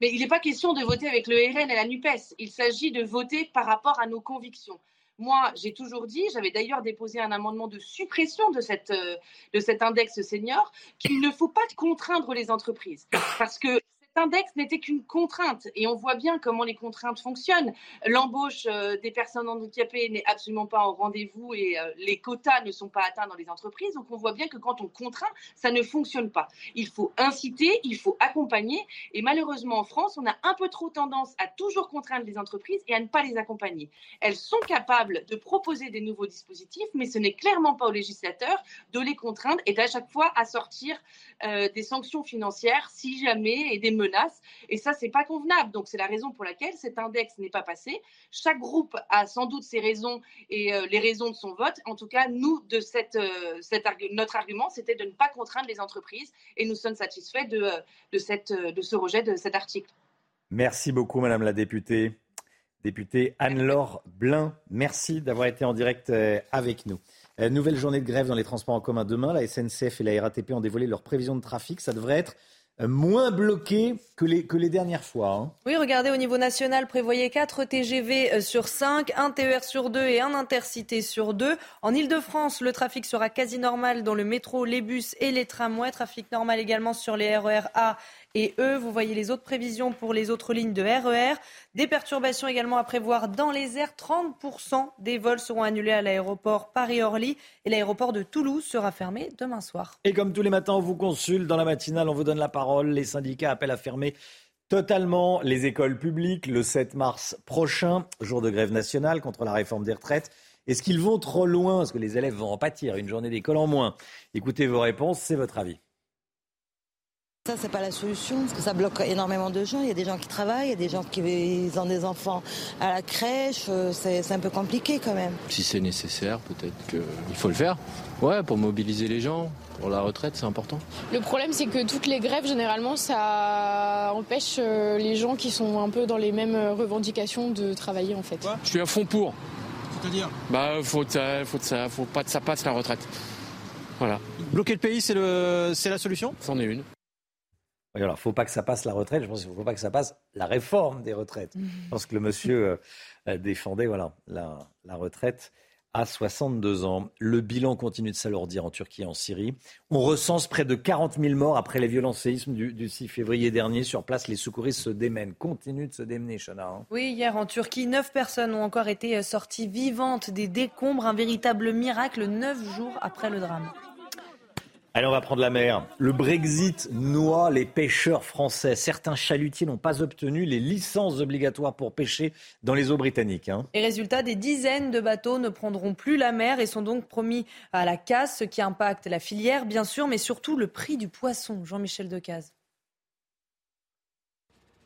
Mais il n'est pas question de voter avec le RN et la NUPES. Il s'agit de voter par rapport à nos convictions. Moi, j'ai toujours dit, j'avais d'ailleurs déposé un amendement de suppression de, euh, cet index senior, qu'il ne faut pas contraindre les entreprises. Parce que index n'était qu'une contrainte et on voit bien comment les contraintes fonctionnent. L'embauche euh, des personnes handicapées n'est absolument pas au rendez-vous et euh, les quotas ne sont pas atteints dans les entreprises. Donc on voit bien que quand on contraint, ça ne fonctionne pas. Il faut inciter, il faut accompagner et malheureusement en France, on a un peu trop tendance à toujours contraindre les entreprises et à ne pas les accompagner. Elles sont capables de proposer des nouveaux dispositifs, mais ce n'est clairement pas aux législateurs de les contraindre et d'à chaque fois assortir euh, des sanctions financières si jamais et des menaces. Et ça, c'est pas convenable. Donc, c'est la raison pour laquelle cet index n'est pas passé. Chaque groupe a sans doute ses raisons et euh, les raisons de son vote. En tout cas, nous, de euh, notre argument, c'était de ne pas contraindre les entreprises et nous sommes satisfaits de, cette, de ce rejet de cet article. Merci beaucoup, Madame la députée. Députée Anne-Laure Blin, merci d'avoir été en direct avec nous. nouvelle journée de grève dans les transports en commun demain. La SNCF et la RATP ont dévoilé leurs prévisions de trafic. Ça devrait être moins bloqué que les, que les dernières fois. Hein. Oui, regardez, au niveau national, prévoyez 4 TGV euh, sur 5, 1 TER sur 2 et un intercité sur 2. En Ile-de-France, le trafic sera quasi normal dans le métro, les bus et les tramways. Trafic normal également sur les RER A et eux. Vous voyez les autres prévisions pour les autres lignes de RER. E des perturbations également à prévoir dans les airs. 30% des vols seront annulés à l'aéroport Paris-Orly et l'aéroport de Toulouse sera fermé demain soir. Et comme tous les matins, on vous consulte dans la matinale, on vous donne la parole. Les syndicats appellent à fermer totalement les écoles publiques le 7 mars prochain, jour de grève nationale contre la réforme des retraites. Est-ce qu'ils vont trop loin? Est-ce que les élèves vont en pâtir? Une journée d'école en moins. Écoutez vos réponses, c'est votre avis. Ça, c'est pas la solution, parce que ça bloque énormément de gens. Il y a des gens qui travaillent, il y a des gens qui ont des enfants à la crèche. Euh, c'est un peu compliqué quand même. Si c'est nécessaire, peut-être qu'il faut le faire. Ouais, pour mobiliser les gens. Pour la retraite, c'est important. Le problème, c'est que toutes les grèves, généralement, ça empêche euh, les gens qui sont un peu dans les mêmes revendications de travailler, en fait. Je suis à fond pour. C'est-à-dire Bah, faut, faut, faut pas que ça passe la retraite. Voilà. Bloquer le pays, c'est la solution? C'en est une. Il alors, faut pas que ça passe la retraite. Je pense qu'il ne faut pas que ça passe la réforme des retraites. Mhm. Je pense que le monsieur euh, défendait voilà, la, retraite à 62 ans. Le bilan continue de s'alourdir en Turquie et en Syrie. On recense près de 40 000 morts après les violents séismes du, 6 février dernier. Sur place, les secouristes se démènent, continuent de se démener, Chana. Hein. Oui, hier en Turquie, neuf personnes ont encore été euh, sorties vivantes des décombres. Un véritable miracle, neuf jours après le drame. Allez, on va prendre la mer. Le Brexit noie les pêcheurs français. Certains chalutiers n'ont pas obtenu les licences obligatoires pour pêcher dans les eaux britanniques. Hein. Et résultat, des dizaines de bateaux ne prendront plus la mer et sont donc promis à la casse, ce qui impacte la filière, bien sûr, mais surtout le prix du poisson. Jean-Michel Decaze.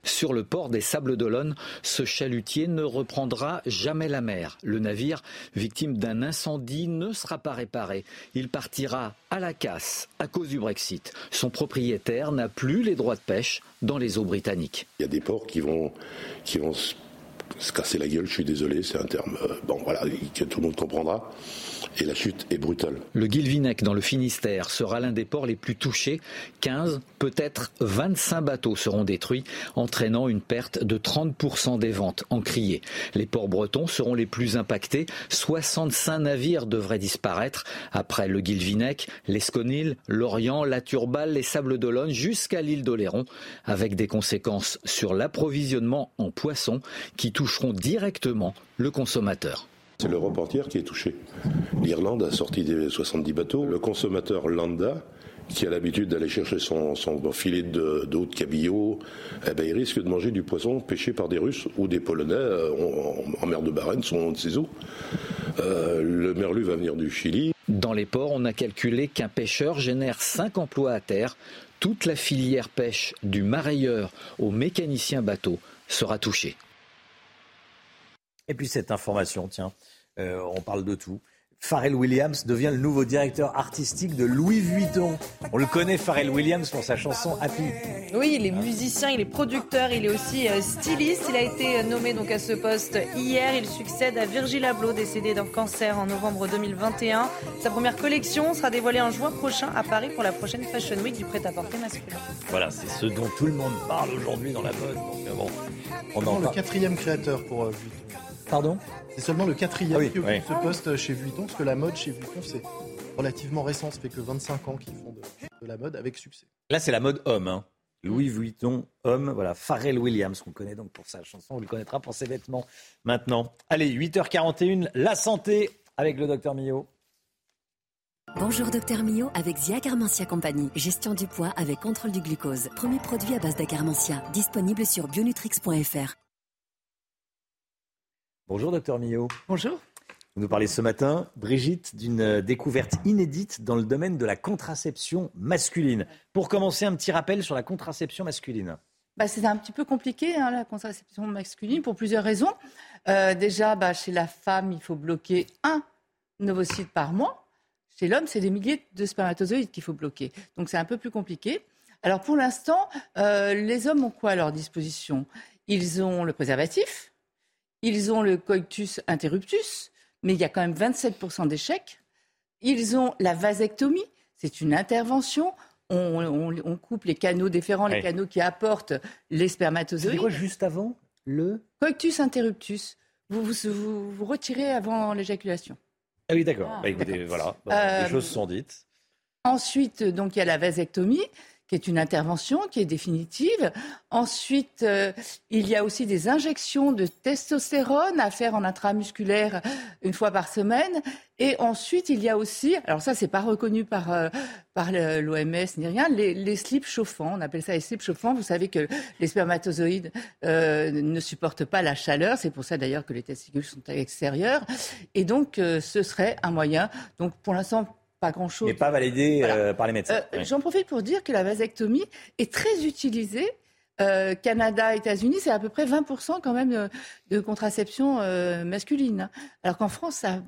Sur le port des Sables d'Olonne, ce chalutier ne reprendra jamais la mer. Le navire, victime d'un incendie, ne sera pas réparé. Il partira à la casse à cause du Brexit. Son propriétaire n'a plus les droits de pêche dans les eaux britanniques. Il y a des ports qui vont, qui se casser la gueule, je suis désolé, c'est un terme, euh, bon voilà, que tout le monde comprendra. Et la chute est brutale. Le Guilvinec, dans le Finistère, sera l'un des ports les plus touchés. 15, peut-être 25 bateaux seront détruits, entraînant une perte de 30% des ventes en criée. Les ports bretons seront les plus impactés. 65 navires devraient disparaître. Après le Guilvinec, l'Esconil, l'Orient, la Turballe, les Sables d'Olonne, jusqu'à l'île d'Oléron, avec des conséquences sur l'approvisionnement en poissons qui toucheront directement le consommateur. C'est l'Europe entière qui est touchée. L'Irlande a sorti des 70 bateaux. Le consommateur lambda, qui a l'habitude d'aller chercher son, filet d'eau de, de, cabillaud, eh ben, il risque de manger du poisson pêché par des Russes ou des Polonais euh, en, mer de Barents, sont de ces eaux. Euh, le merlu va venir du Chili. Dans les ports, on a calculé qu'un pêcheur génère 5 emplois à terre. Toute la filière pêche, du marailleur au mécanicien bateau, sera touchée. Et puis cette information, tiens, euh, on parle de tout. Pharrell Williams devient le nouveau directeur artistique de Louis Vuitton. On le connaît, Pharrell Williams, pour sa chanson Happy. Oui, il est musicien, il est producteur, il est aussi euh, styliste. Il a été nommé donc à ce poste hier. Il succède à Virgil Abloh, décédé d'un cancer en novembre 2021. Sa première collection sera dévoilée en juin prochain à Paris pour la prochaine Fashion Week du prêt-à-porter masculin. Voilà, c'est ce dont tout le monde parle aujourd'hui dans la mode. Donc, euh, bon, on en le quatrième créateur pour euh, Vuitton. Pardon C'est seulement le quatrième qui occupe ce poste chez Vuitton, parce que la mode chez Vuitton, c'est relativement récent. Ça fait que 25 ans qu'ils font de, la mode avec succès. Là, c'est la mode homme. Hein. Louis Vuitton, homme, voilà, Pharrell Williams, qu'on connaît donc pour sa chanson, on le connaîtra pour ses vêtements maintenant. Allez, 8h41, la santé avec le docteur Millot. Bonjour docteur Millot avec Zia Carmentia Compagnie. Gestion du poids avec contrôle du glucose. Premier produit à base d'acarmentia. Disponible sur bionutrix.fr. Bonjour, docteur Millot. Bonjour. Vous nous parlez ce matin, Brigitte, d'une découverte inédite dans le domaine de la contraception masculine. Pour commencer, un petit rappel sur la contraception masculine. Bah, c'est un petit peu compliqué, hein, la contraception masculine, pour plusieurs raisons. Euh, déjà, bah, chez la femme, il faut bloquer un ovocyte par mois. Chez l'homme, c'est des milliers de spermatozoïdes qu'il faut bloquer. Donc, c'est un peu plus compliqué. Alors, pour l'instant, euh, les hommes ont quoi à leur disposition? Ils ont le préservatif, ils ont le coitus interruptus, mais il y a quand même 27% d'échecs. Ils ont la vasectomie, c'est une intervention. On, coupe les canaux déférents, les canaux qui apportent les spermatozoïdes. C'est quoi juste avant le coitus interruptus vous vous, retirez avant l'éjaculation. Ah oui, d'accord. Ah. Bah, voilà, les euh, choses sont dites. Ensuite, donc il y a la vasectomie qui est une intervention qui est définitive. Ensuite, euh, il y a aussi des injections de testostérone à faire en intramusculaire une fois par semaine. Et ensuite, il y a aussi, alors ça, c'est pas reconnu par, euh, par l'OMS ni rien, les, slips chauffants. On appelle ça les slips chauffants. Vous savez que les spermatozoïdes euh, ne supportent pas la chaleur. C'est pour ça d'ailleurs que les testicules sont à l'extérieur. Et donc, ce serait un moyen. Donc, pour l'instant, pas grand-chose. Mais pas validé euh, par les médecins. Euh, j'en profite pour dire que la vasectomie est très utilisée. Euh, Canada, États-Unis, c'est à peu près 20% quand même de, contraception masculine. Alors qu'en France, ça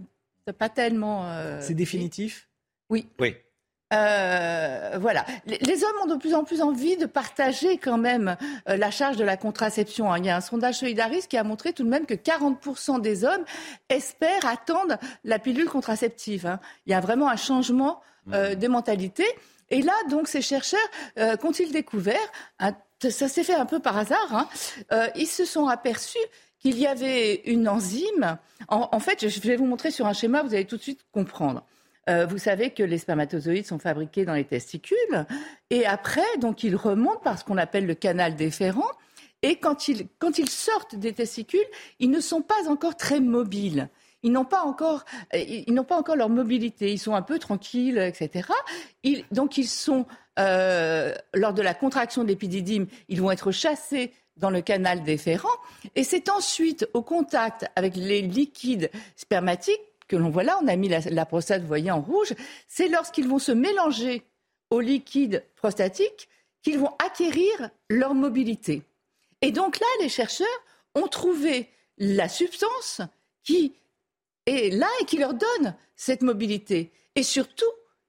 n'a pas tellement. c'est définitif? Oui. Oui. Euh, voilà. Les, hommes ont de plus en plus envie de partager quand même euh, la charge de la contraception. Hein. Il y a un sondage Solidaris qui a montré tout de même que 40% des hommes espèrent attendre la pilule contraceptive. Hein. Il y a vraiment un changement euh, mmh. de mentalité. Et là, donc, ces chercheurs, qu'ont-ils découvert? Ça s'est fait un peu par hasard. Hein. ils se sont aperçus qu'il y avait une enzyme. en fait, je vais vous montrer sur un schéma, vous allez tout de suite comprendre. Euh, vous savez que les spermatozoïdes sont fabriqués dans les testicules et après, donc, ils remontent par ce qu'on appelle le canal déférent. Et quand ils, quand ils sortent des testicules, ils ne sont pas encore très mobiles. Ils n'ont pas encore, euh, ils n'ont pas encore leur mobilité. Ils sont un peu tranquilles, etc. Ils, donc ils sont euh, lors de la contraction de l'épididyme, ils vont être chassés dans le canal déférent. Et c'est ensuite au contact avec les liquides spermatiques que l'on voit là, on a mis la, prostate, vous voyez, en rouge, c'est lorsqu'ils vont se mélanger au liquide prostatique qu'ils vont acquérir leur mobilité. Et donc là, les chercheurs ont trouvé la substance qui est là et qui leur donne cette mobilité. Et surtout,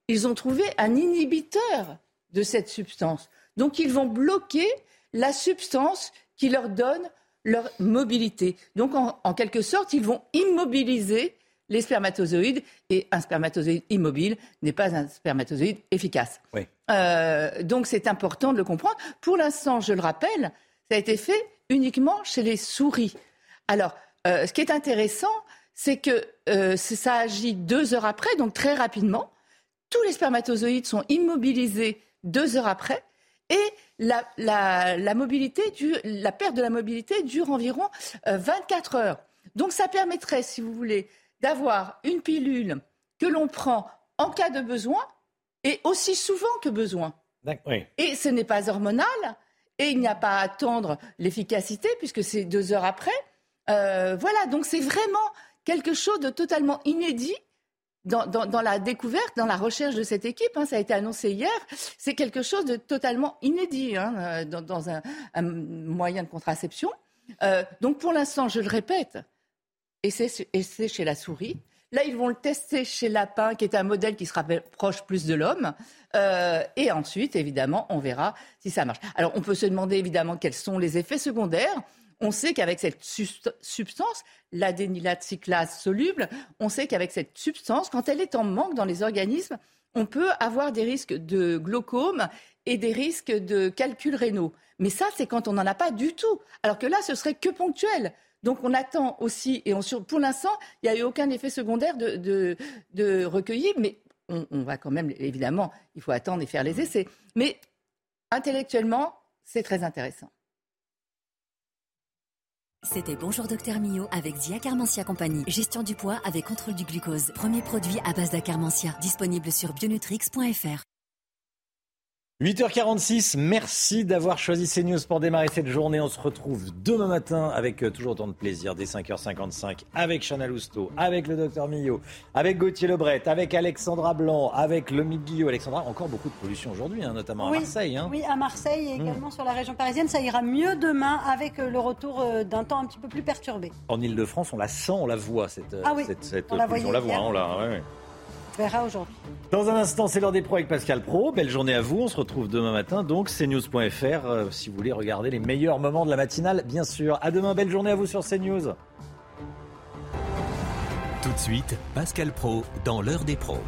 ils ont trouvé un inhibiteur de cette substance. Donc ils vont bloquer la substance qui leur donne leur mobilité. Donc, en, en quelque sorte, ils vont immobiliser les spermatozoïdes et un spermatozoïde immobile n'est pas un spermatozoïde efficace. Euh, donc c'est important de le comprendre. Pour l'instant, je le rappelle, ça a été fait uniquement chez les souris. Alors, euh, ce qui est intéressant, c'est que euh, ça agit deux heures après, donc très rapidement. Tous les spermatozoïdes sont immobilisés deux heures après. Et la, mobilité la perte de la mobilité dure environ 24 heures. Donc ça permettrait, si vous voulez, d'avoir une pilule que l'on prend en cas de besoin et aussi souvent que besoin. Et ce n'est pas hormonal et il n'y a pas à attendre l'efficacité puisque c'est deux heures après. Euh, voilà, donc c'est vraiment quelque chose de totalement inédit dans, la découverte, dans la recherche de cette équipe. Hein, ça a été annoncé hier. C'est quelque chose de totalement inédit hein, euh, dans, un, moyen de contraception. Euh, donc pour l'instant, je le répète, et c'est chez la souris. Là, ils vont le tester chez lapin, qui est un modèle qui se rapproche plus de l'homme. Euh, et ensuite, évidemment, on verra si ça marche. Alors, on peut se demander évidemment quels sont les effets secondaires. On sait qu'avec cette substance, l'adénylate cyclase soluble, on sait qu'avec cette substance, quand elle est en manque dans les organismes, on peut avoir des risques de glaucome et des risques de calculs rénaux. Mais ça, c'est quand on n'en a pas du tout. Alors que là, ce serait que ponctuel. Donc on attend aussi, et pour l'instant, il n'y a eu aucun effet secondaire de, de, recueilli, mais on, va quand même, évidemment, il faut attendre et faire les essais. Mais intellectuellement, c'est très intéressant. C'était Bonjour Docteur Mio avec Zia Carmentia Compagnie. Gestion du poids avec contrôle du glucose. Premier produit à base d'Acarmentia. Disponible sur bionutrix.fr. 8h46, merci d'avoir choisi CNews pour démarrer cette journée. On se retrouve demain matin avec euh, toujours autant de plaisir, dès 5h55, avec Chana Lousteau, avec le docteur Millot, avec Gauthier Lebret, avec Alexandra Blanc, avec Lomi Guillot. Alexandra, encore beaucoup de pollution aujourd'hui, hein, notamment à Marseille. Hein. Oui, à Marseille et mmh. également sur la région parisienne. Ça ira mieux demain avec euh, le retour euh, d'un temps un petit peu plus perturbé. En Ile-de-France, on la sent, on la voit, cette, ah oui, on la, voit, hein, on la, ouais, verra aujourd'hui. Dans un instant, c'est l'heure des pros avec Pascal Pro. Belle journée à vous. On se retrouve demain matin, donc cnews.fr, euh, si vous voulez regarder les meilleurs moments de la matinale, bien sûr. À demain, belle journée à vous sur CNews. Tout de suite, Pascal Pro dans l'heure des pros.